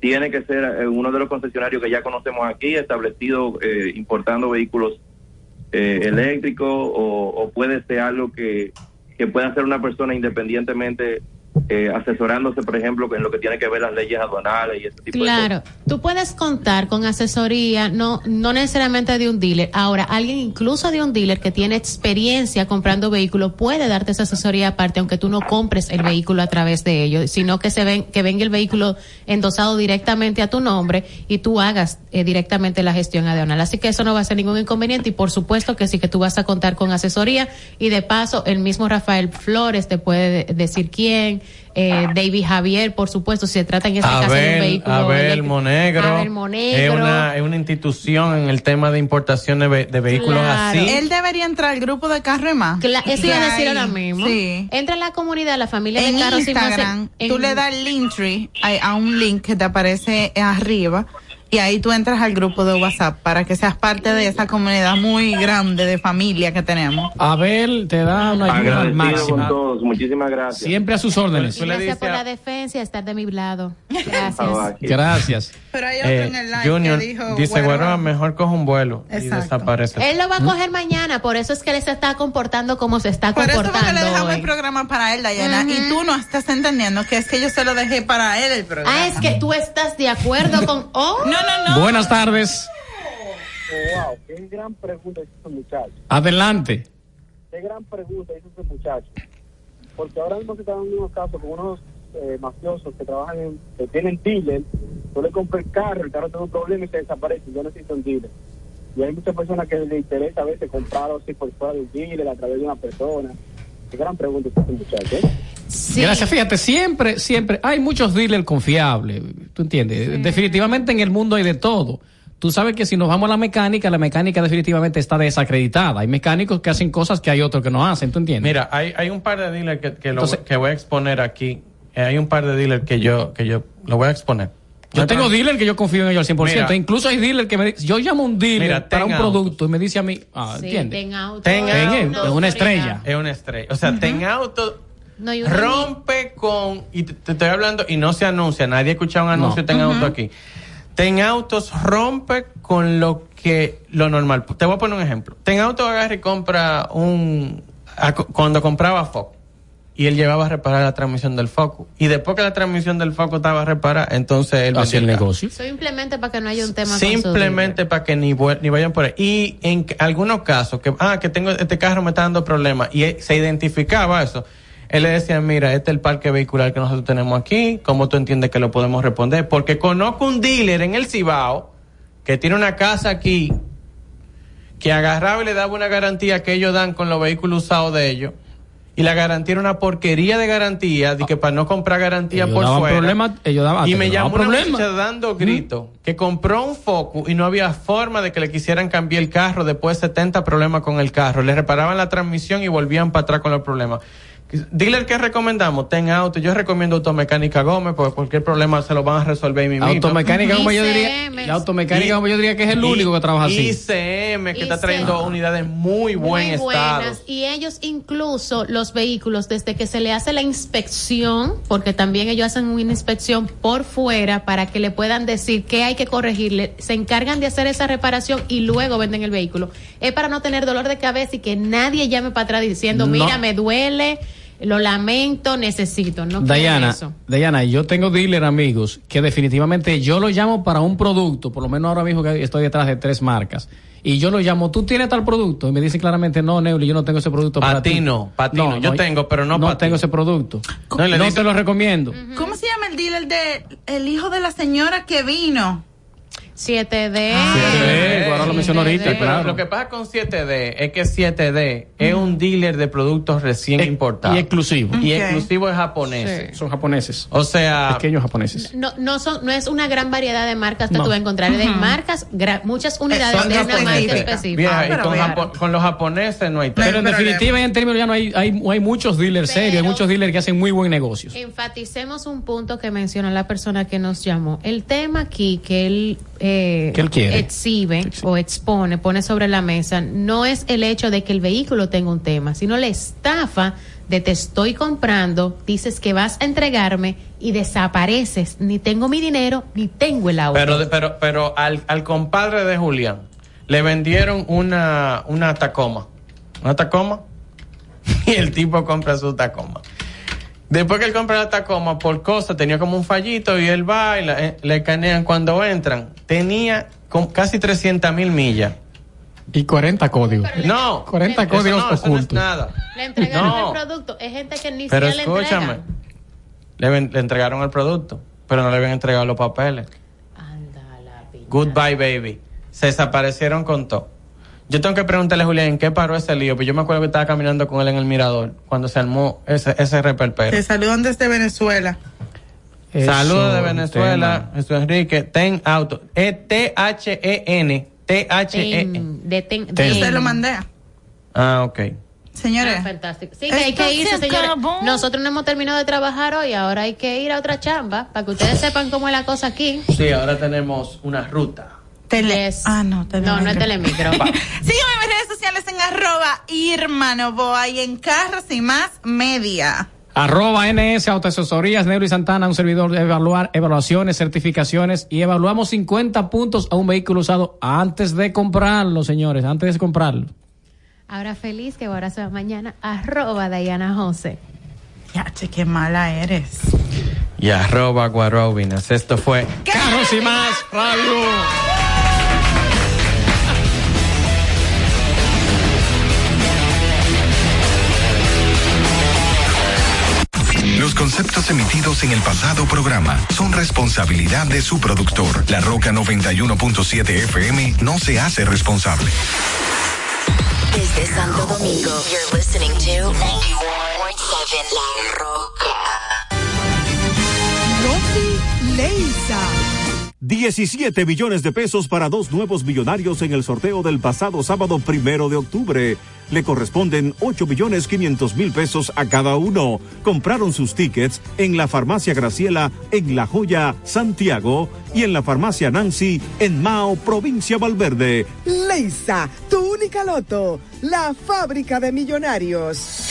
tiene que ser eh, uno de los concesionarios que ya conocemos aquí, establecido eh, importando vehículos eh, eléctricos, o, o puede ser algo que, que pueda hacer una persona independientemente eh, asesorándose, por ejemplo, en lo que tiene que ver las leyes aduanales y ese tipo de cosas. Claro, tú puedes contar con asesoría, no, no necesariamente de un dealer. Ahora, alguien incluso de un dealer que tiene experiencia comprando vehículos puede darte esa asesoría aparte, aunque tú no compres el vehículo a través de ellos, sino que se ven, que venga el vehículo endosado directamente a tu nombre y tú hagas eh, directamente la gestión aduanal. Así que eso no va a ser ningún inconveniente y por supuesto que sí que tú vas a contar con asesoría y de paso el mismo Rafael Flores te puede de- decir quién, eh, David Javier, por supuesto, si se trata en este caso de un Abel, vehículo Abel. Monegro. Abel Monegro. Es una, es una institución en el tema de importación de, ve- de vehículos Claro. así. Él debería entrar al grupo de Carro y Más. Cla- eso Que iba a decir ahora mismo. Sí. Entra en la comunidad, la familia En de carros y más Instagram, en- tú le das el Linktree a, a un link que te aparece arriba y ahí tú entras al grupo de WhatsApp para que seas parte de esa comunidad muy grande de familia que tenemos. Abel te da una ayuda Agradecido con máxima. todos, muchísimas gracias. Siempre a sus órdenes. Gracias por la defensa y estar de mi lado. Gracias. Gracias. Pero hay otro Eh, en el live Junior que dijo, dice. Guaroa, mejor coge un vuelo y desaparece. Él lo va a coger mañana, por eso es que él se está comportando como se está Por eso comportando. que le dejamos hoy. el programa para él, Dayana. Y tú no estás entendiendo que es que yo se lo dejé para él el programa. Ah, es que tú estás de acuerdo con. Oh. [LAUGHS] No, no, no. Buenas tardes. wow, qué gran pregunta hizo ese muchacho. Adelante. Qué gran pregunta hizo ese muchacho. Porque ahora mismo se están dando unos casos con unos eh, mafiosos que trabajan en, que tienen dealer, tú le compras el carro, el carro tiene un problema y se desaparece, yo necesito un dealer. Y hay muchas personas que les interesa a veces comprarlo así por fuera del dealer, a través de una persona. Gran pregunta ese muchacho. ¿eh? Gracias, fíjate, siempre, siempre hay muchos dealers confiables, ¿tú entiendes? Definitivamente en el mundo hay de todo. Tú sabes que si nos vamos a la mecánica, la mecánica definitivamente está desacreditada. Hay mecánicos que hacen cosas que hay otros que no hacen, ¿tú entiendes? Mira, hay, hay un par de dealers que, que, lo- Entonces- que voy a exponer aquí. Eh, hay un par de dealers que yo, que yo lo voy a exponer. Yo tengo dealers que yo confío en ellos al 100%. Mira. Incluso hay dealers que me dicen, yo llamo a un dealer Mira, para un producto y me dice a mí, ah, Sí, ¿entiendes? ten auto. Ten Ten Auto. es una autoridad. estrella. Es una estrella. O sea, Ten Auto No, rompe con. Y te, te estoy hablando, y no se anuncia, nadie ha escuchado un anuncio No. Ten Ujú. Auto aquí. Ten Autos rompe con lo que. Lo normal. Te voy a poner un ejemplo. Ten Auto agarra y compra un. a- Cuando compraba Focus. Y él llevaba a reparar la transmisión del Focus. Y después que la transmisión del Focus estaba reparada, entonces él vendió el negocio. Simplemente para que no haya un tema Simplemente para que ni, ni vayan por ahí. Y en algunos casos, que, ah, que tengo este carro me está dando problemas, y él- se identificaba eso. Él le decía, mira, este es el parque vehicular que nosotros tenemos aquí, ¿cómo tú entiendes que lo podemos responder? Porque conozco un dealer en el Cibao que tiene una casa aquí que agarraba y le daba una garantía que ellos dan con los vehículos usados de ellos. Y la garantía era una porquería de garantía, de que para no comprar garantía Ellos por fuera. ellos daban- y me llamó una muchacha dando gritos que compró un Focus y no había forma de que le quisieran cambiar el carro después de 70 problemas con el carro. Le reparaban la transmisión y volvían para atrás con los problemas. Dealer, ¿qué recomendamos? Ten auto. Yo recomiendo Automecánica Gómez porque cualquier problema se lo van a resolver mismo. Automecánica Gómez yo diría, la automecánica Gómez yo diría que es el único que trabaja así. ICM, que está trayendo unidades muy buen muy estado. buenas y ellos incluso los vehículos desde que se le hace la inspección porque también ellos hacen una inspección por fuera para que le puedan decir qué hay que corregirle se encargan de hacer esa reparación y luego venden el vehículo es para no tener dolor de cabeza y que nadie llame para atrás diciendo No. mira me duele lo lamento necesito no Dayana, eso. Dayana, yo tengo dealer amigos que definitivamente yo lo llamo para un producto, por lo menos ahora mismo que estoy detrás de tres marcas. Y yo lo llamo, ¿tú tienes tal producto? Y me dicen claramente, no, Neuli, yo no tengo ese producto Pa' para ti no, pa' ti no. Yo tengo, pero no pa' tengo ti. ese producto. No, No, le dicen- te lo recomiendo. ¿Cómo se llama el dealer de el hijo de la señora que vino? 7D. Sí, ahora lo mencionó ahorita, Pero claro. Lo que pasa con 7D es que 7D es un dealer de productos recién importados. y exclusivo. Y exclusivo es japonés. Son japoneses. O sea. Pequeños japoneses. No, no, son, no es una gran variedad de marcas que No. tú vas a encontrar. De marcas, muchas unidades Son de una marca específica. Vieja, y con, japo- con los japoneses no hay Pero en definitiva, en términos ya no hay, hay, hay muchos dealers serios, hay muchos dealers que hacen muy buen negocio. Enfaticemos un punto que mencionó la persona que nos llamó. El tema aquí que él, eh, Que él quiere. exhibe o expone, pone sobre la mesa, no es el hecho de que el vehículo tenga un tema, sino la estafa de te estoy comprando, dices que vas a entregarme y desapareces. Ni tengo mi dinero, ni tengo el auto. Pero, pero, pero al, al compadre de Julián le vendieron una, una Tacoma. ¿Una Tacoma? [LAUGHS] Y el tipo compra su Tacoma. Después que él compra la Tacoma, por cosa, tenía como un fallito y él va y la- eh, le escanean cuando entran. Tenía con casi 300 mil millas. Y 40 códigos. No. 40 eso códigos no, eso no es ocultos. nada. le entregaron No. el producto. Es gente que ni Pero siquiera le escúchame. Le, ven- le entregaron el producto, pero no le habían entregado los papeles. Goodbye, baby. Se desaparecieron con todo. Yo tengo que preguntarle a Julián en qué paró ese lío, pero yo me acuerdo que estaba caminando con él en el mirador cuando se armó ese, ese reperpero. Te saludan desde Venezuela. Saludos de Venezuela, Jesús Enrique. Ten Auto. E T-H-E-N. T-H-E-N. Ten- de ten- Yo de- se lo mandé. Ah, ok. Señores. Ah, fantástico. Sí, que hay que irse, se señores. acabó. Nosotros no hemos terminado de trabajar hoy, ahora hay que ir a otra chamba para que ustedes sepan cómo es la cosa aquí. Sí, ahora tenemos una ruta. Tele. Ah, no, No, no es telemicro. [LAUGHS] Sígueme en mis redes sociales en arroba Irma Novoa y en Carros y Más Media. Arroba NS Autoasesorías, Neuro y Santana, un servidor de evaluar evaluaciones, certificaciones y evaluamos 50 puntos a un vehículo usado antes de comprarlo, señores, antes de comprarlo. Ahora feliz que ahora se va mañana. Arroba Diana José. Ya, che, qué mala eres. Y arroba Guarobinas. Esto fue Carros y Más Radio. Conceptos emitidos en el pasado programa son responsabilidad de su productor. La Roca 91.7 FM no se hace responsable. Desde Santo Domingo, you're listening to 91.7 La Roca. Lofi Leisa. 17 billones de pesos para dos nuevos millonarios en el sorteo del pasado sábado primero de octubre. Le corresponden 8 billones 500 mil pesos a cada uno. Compraron sus tickets en la farmacia Graciela en La Joya, Santiago y en la farmacia Nancy en Mao, provincia Valverde. Leisa, tu única loto. La fábrica de millonarios.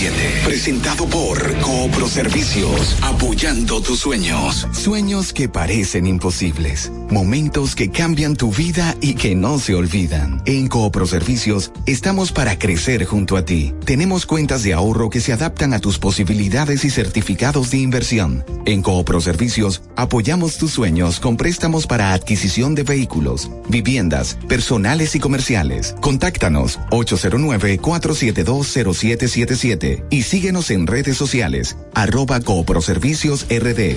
917. Presentado por Coopro Servicios, apoyando tus sueños. Sueños que parecen imposibles. Momentos que cambian tu vida y que no se olvidan. En Coopro Servicios estamos para crecer junto a ti. Tenemos cuentas de ahorro que se adaptan a tus posibilidades y certificados de inversión. En Coopro Servicios apoyamos tus sueños con préstamos para adquisición de vehículos, viviendas, personales y comerciales. Contáctanos 809-4720777 y síguenos en redes sociales arroba Cooproservicios RD.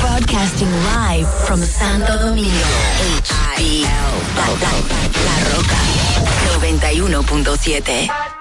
Broadcasting live from Santo Domingo. HIL. La, la, la Roca. 91.7.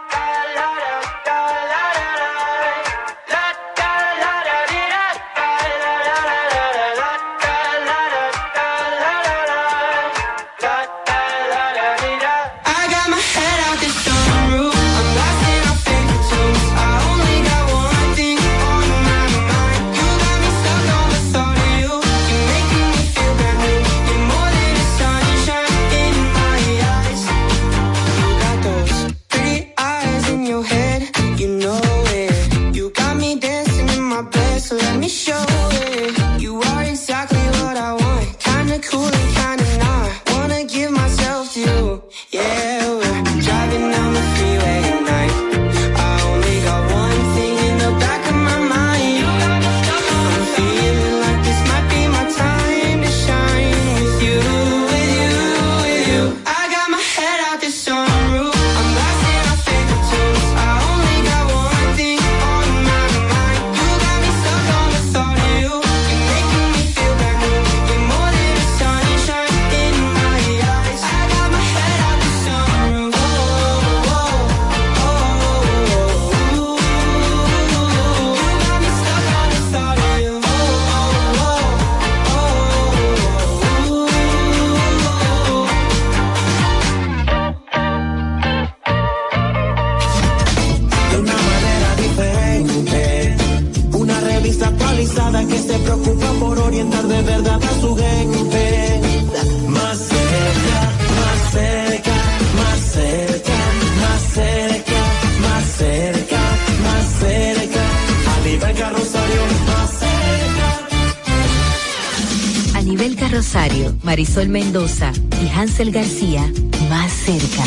Carrosario, Marisol Mendoza y Hansel García, más cerca.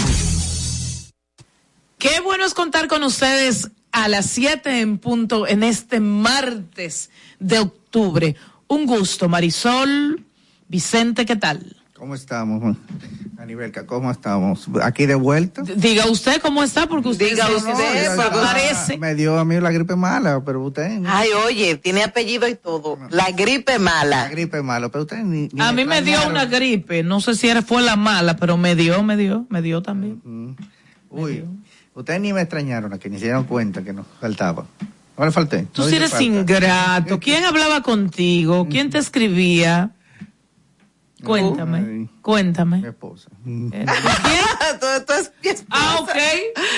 Qué bueno es contar con ustedes a las 7 en punto en este martes de octubre. Un gusto, Marisol, Vicente, ¿qué tal? ¿Cómo estamos, Anibelca? ¿Cómo estamos? ¿Aquí de vuelta? Diga usted cómo está, porque usted, Diga se- usted, papá. parece. Me dio a mí la gripe mala, pero usted... Ay, oye, tiene apellido y todo. La gripe mala. La gripe mala, pero usted ni... ni A mí me dio una gripe, no sé si era, fue la mala, pero me dio, me dio, me dio también. Uy, ustedes ni me extrañaron, a que ni se dieron cuenta que nos faltaba. ¿No le falté? Tú No sí eres falta. ingrato. ¿Quién hablaba contigo? ¿Quién te escribía? Cuéntame, cuéntame. Mi esposa. [LAUGHS] ¿Quién? Ah, ok.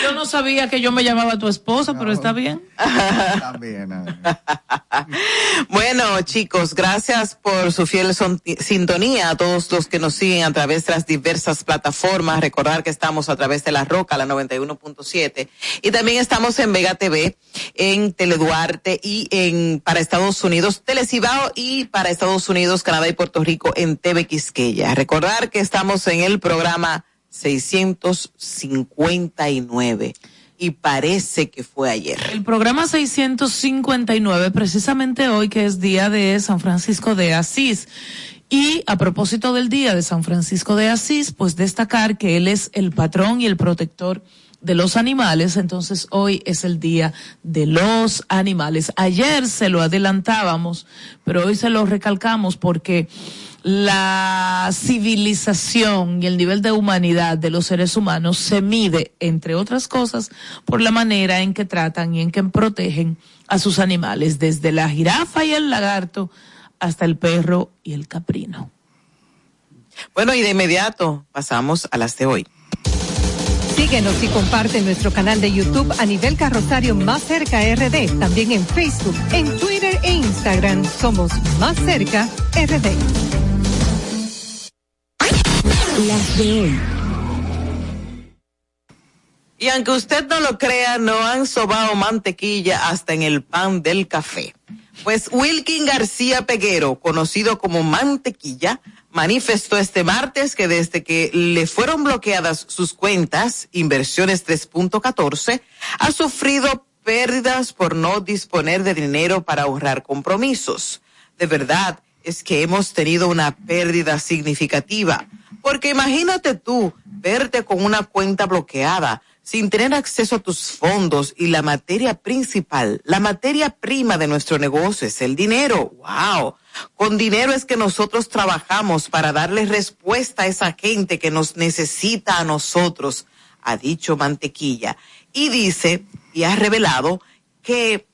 Yo no sabía que yo me llamaba tu esposa, pero está bien. [LAUGHS] También. [LAUGHS] Bueno, chicos, gracias por su fiel son- sintonía a todos los que nos siguen a través de las diversas plataformas. Recordar que estamos a través de La Roca, la 91.7. Y también estamos en Vega TV, en Teleduarte y en, para Estados Unidos, Telecibao y para Estados Unidos, Canadá y Puerto Rico en TV Quisqueya. Recordar que estamos en el programa 659 y parece que fue ayer. El programa 659, precisamente hoy que es día de San Francisco de Asís. Y a propósito del día de San Francisco de Asís, pues destacar que él es el patrón y el protector de los animales, entonces hoy es el día de los animales. Ayer se lo adelantábamos, pero hoy se lo recalcamos porque la civilización y el nivel de humanidad de los seres humanos se mide, entre otras cosas, por la manera en que tratan y en que protegen a sus animales, desde la jirafa y el lagarto hasta el perro y el caprino. Bueno, y de inmediato pasamos a las de hoy. Síguenos y comparte nuestro canal de YouTube a nivel carrosario Más Cerca RD. También en Facebook, en Twitter e Instagram somos Más Cerca RD. Y aunque usted no lo crea, no han sobado mantequilla hasta en el pan del café. Pues Wilkin García Peguero, conocido como Mantequilla, manifestó este martes que desde que le fueron bloqueadas sus cuentas, inversiones 3.14, ha sufrido pérdidas por no disponer de dinero para ahorrar compromisos. De verdad, es que hemos tenido una pérdida significativa. Porque imagínate tú verte con una cuenta bloqueada, sin tener acceso a tus fondos y la materia principal, la materia prima de nuestro negocio es el dinero. ¡Wow! Con dinero es que nosotros trabajamos para darle respuesta a esa gente que nos necesita a nosotros, ha dicho Mantequilla. Y dice, y ha revelado que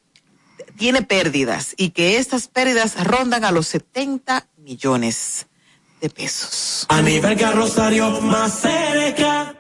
tiene pérdidas y que estas pérdidas rondan a los 70 millones de pesos. A nivel carrosario más cerca.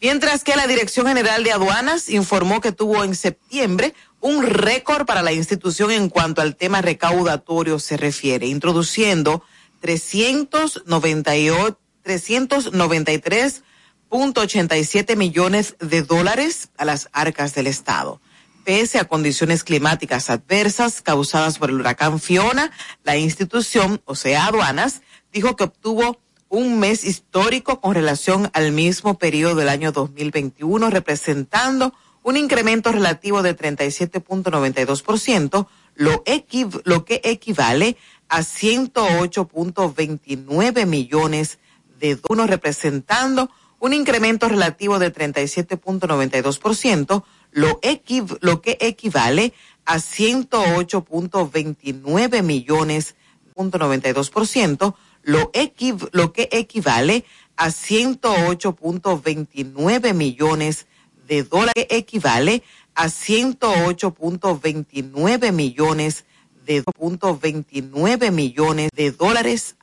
Mientras que la Dirección General de Aduanas informó que tuvo en septiembre un récord para la institución en cuanto al tema recaudatorio se refiere, introduciendo 398 393.87 millones de dólares a las arcas del Estado. Pese a condiciones climáticas adversas causadas por el huracán Fiona, la institución, o sea, aduanas, dijo que obtuvo un mes histórico con relación al mismo periodo del año 2021, representando un incremento relativo de 37.92%, lo, lo que equivale a 108.29 millones de dólares, representando un incremento relativo de 37.92%, lo, equiv lo que equivale a 108.29 millones, punto 92%, lo, equiv lo que equivale a 108.29 millones de dólares, que equivale a 108.29 millones de punto 29 millones de dólares.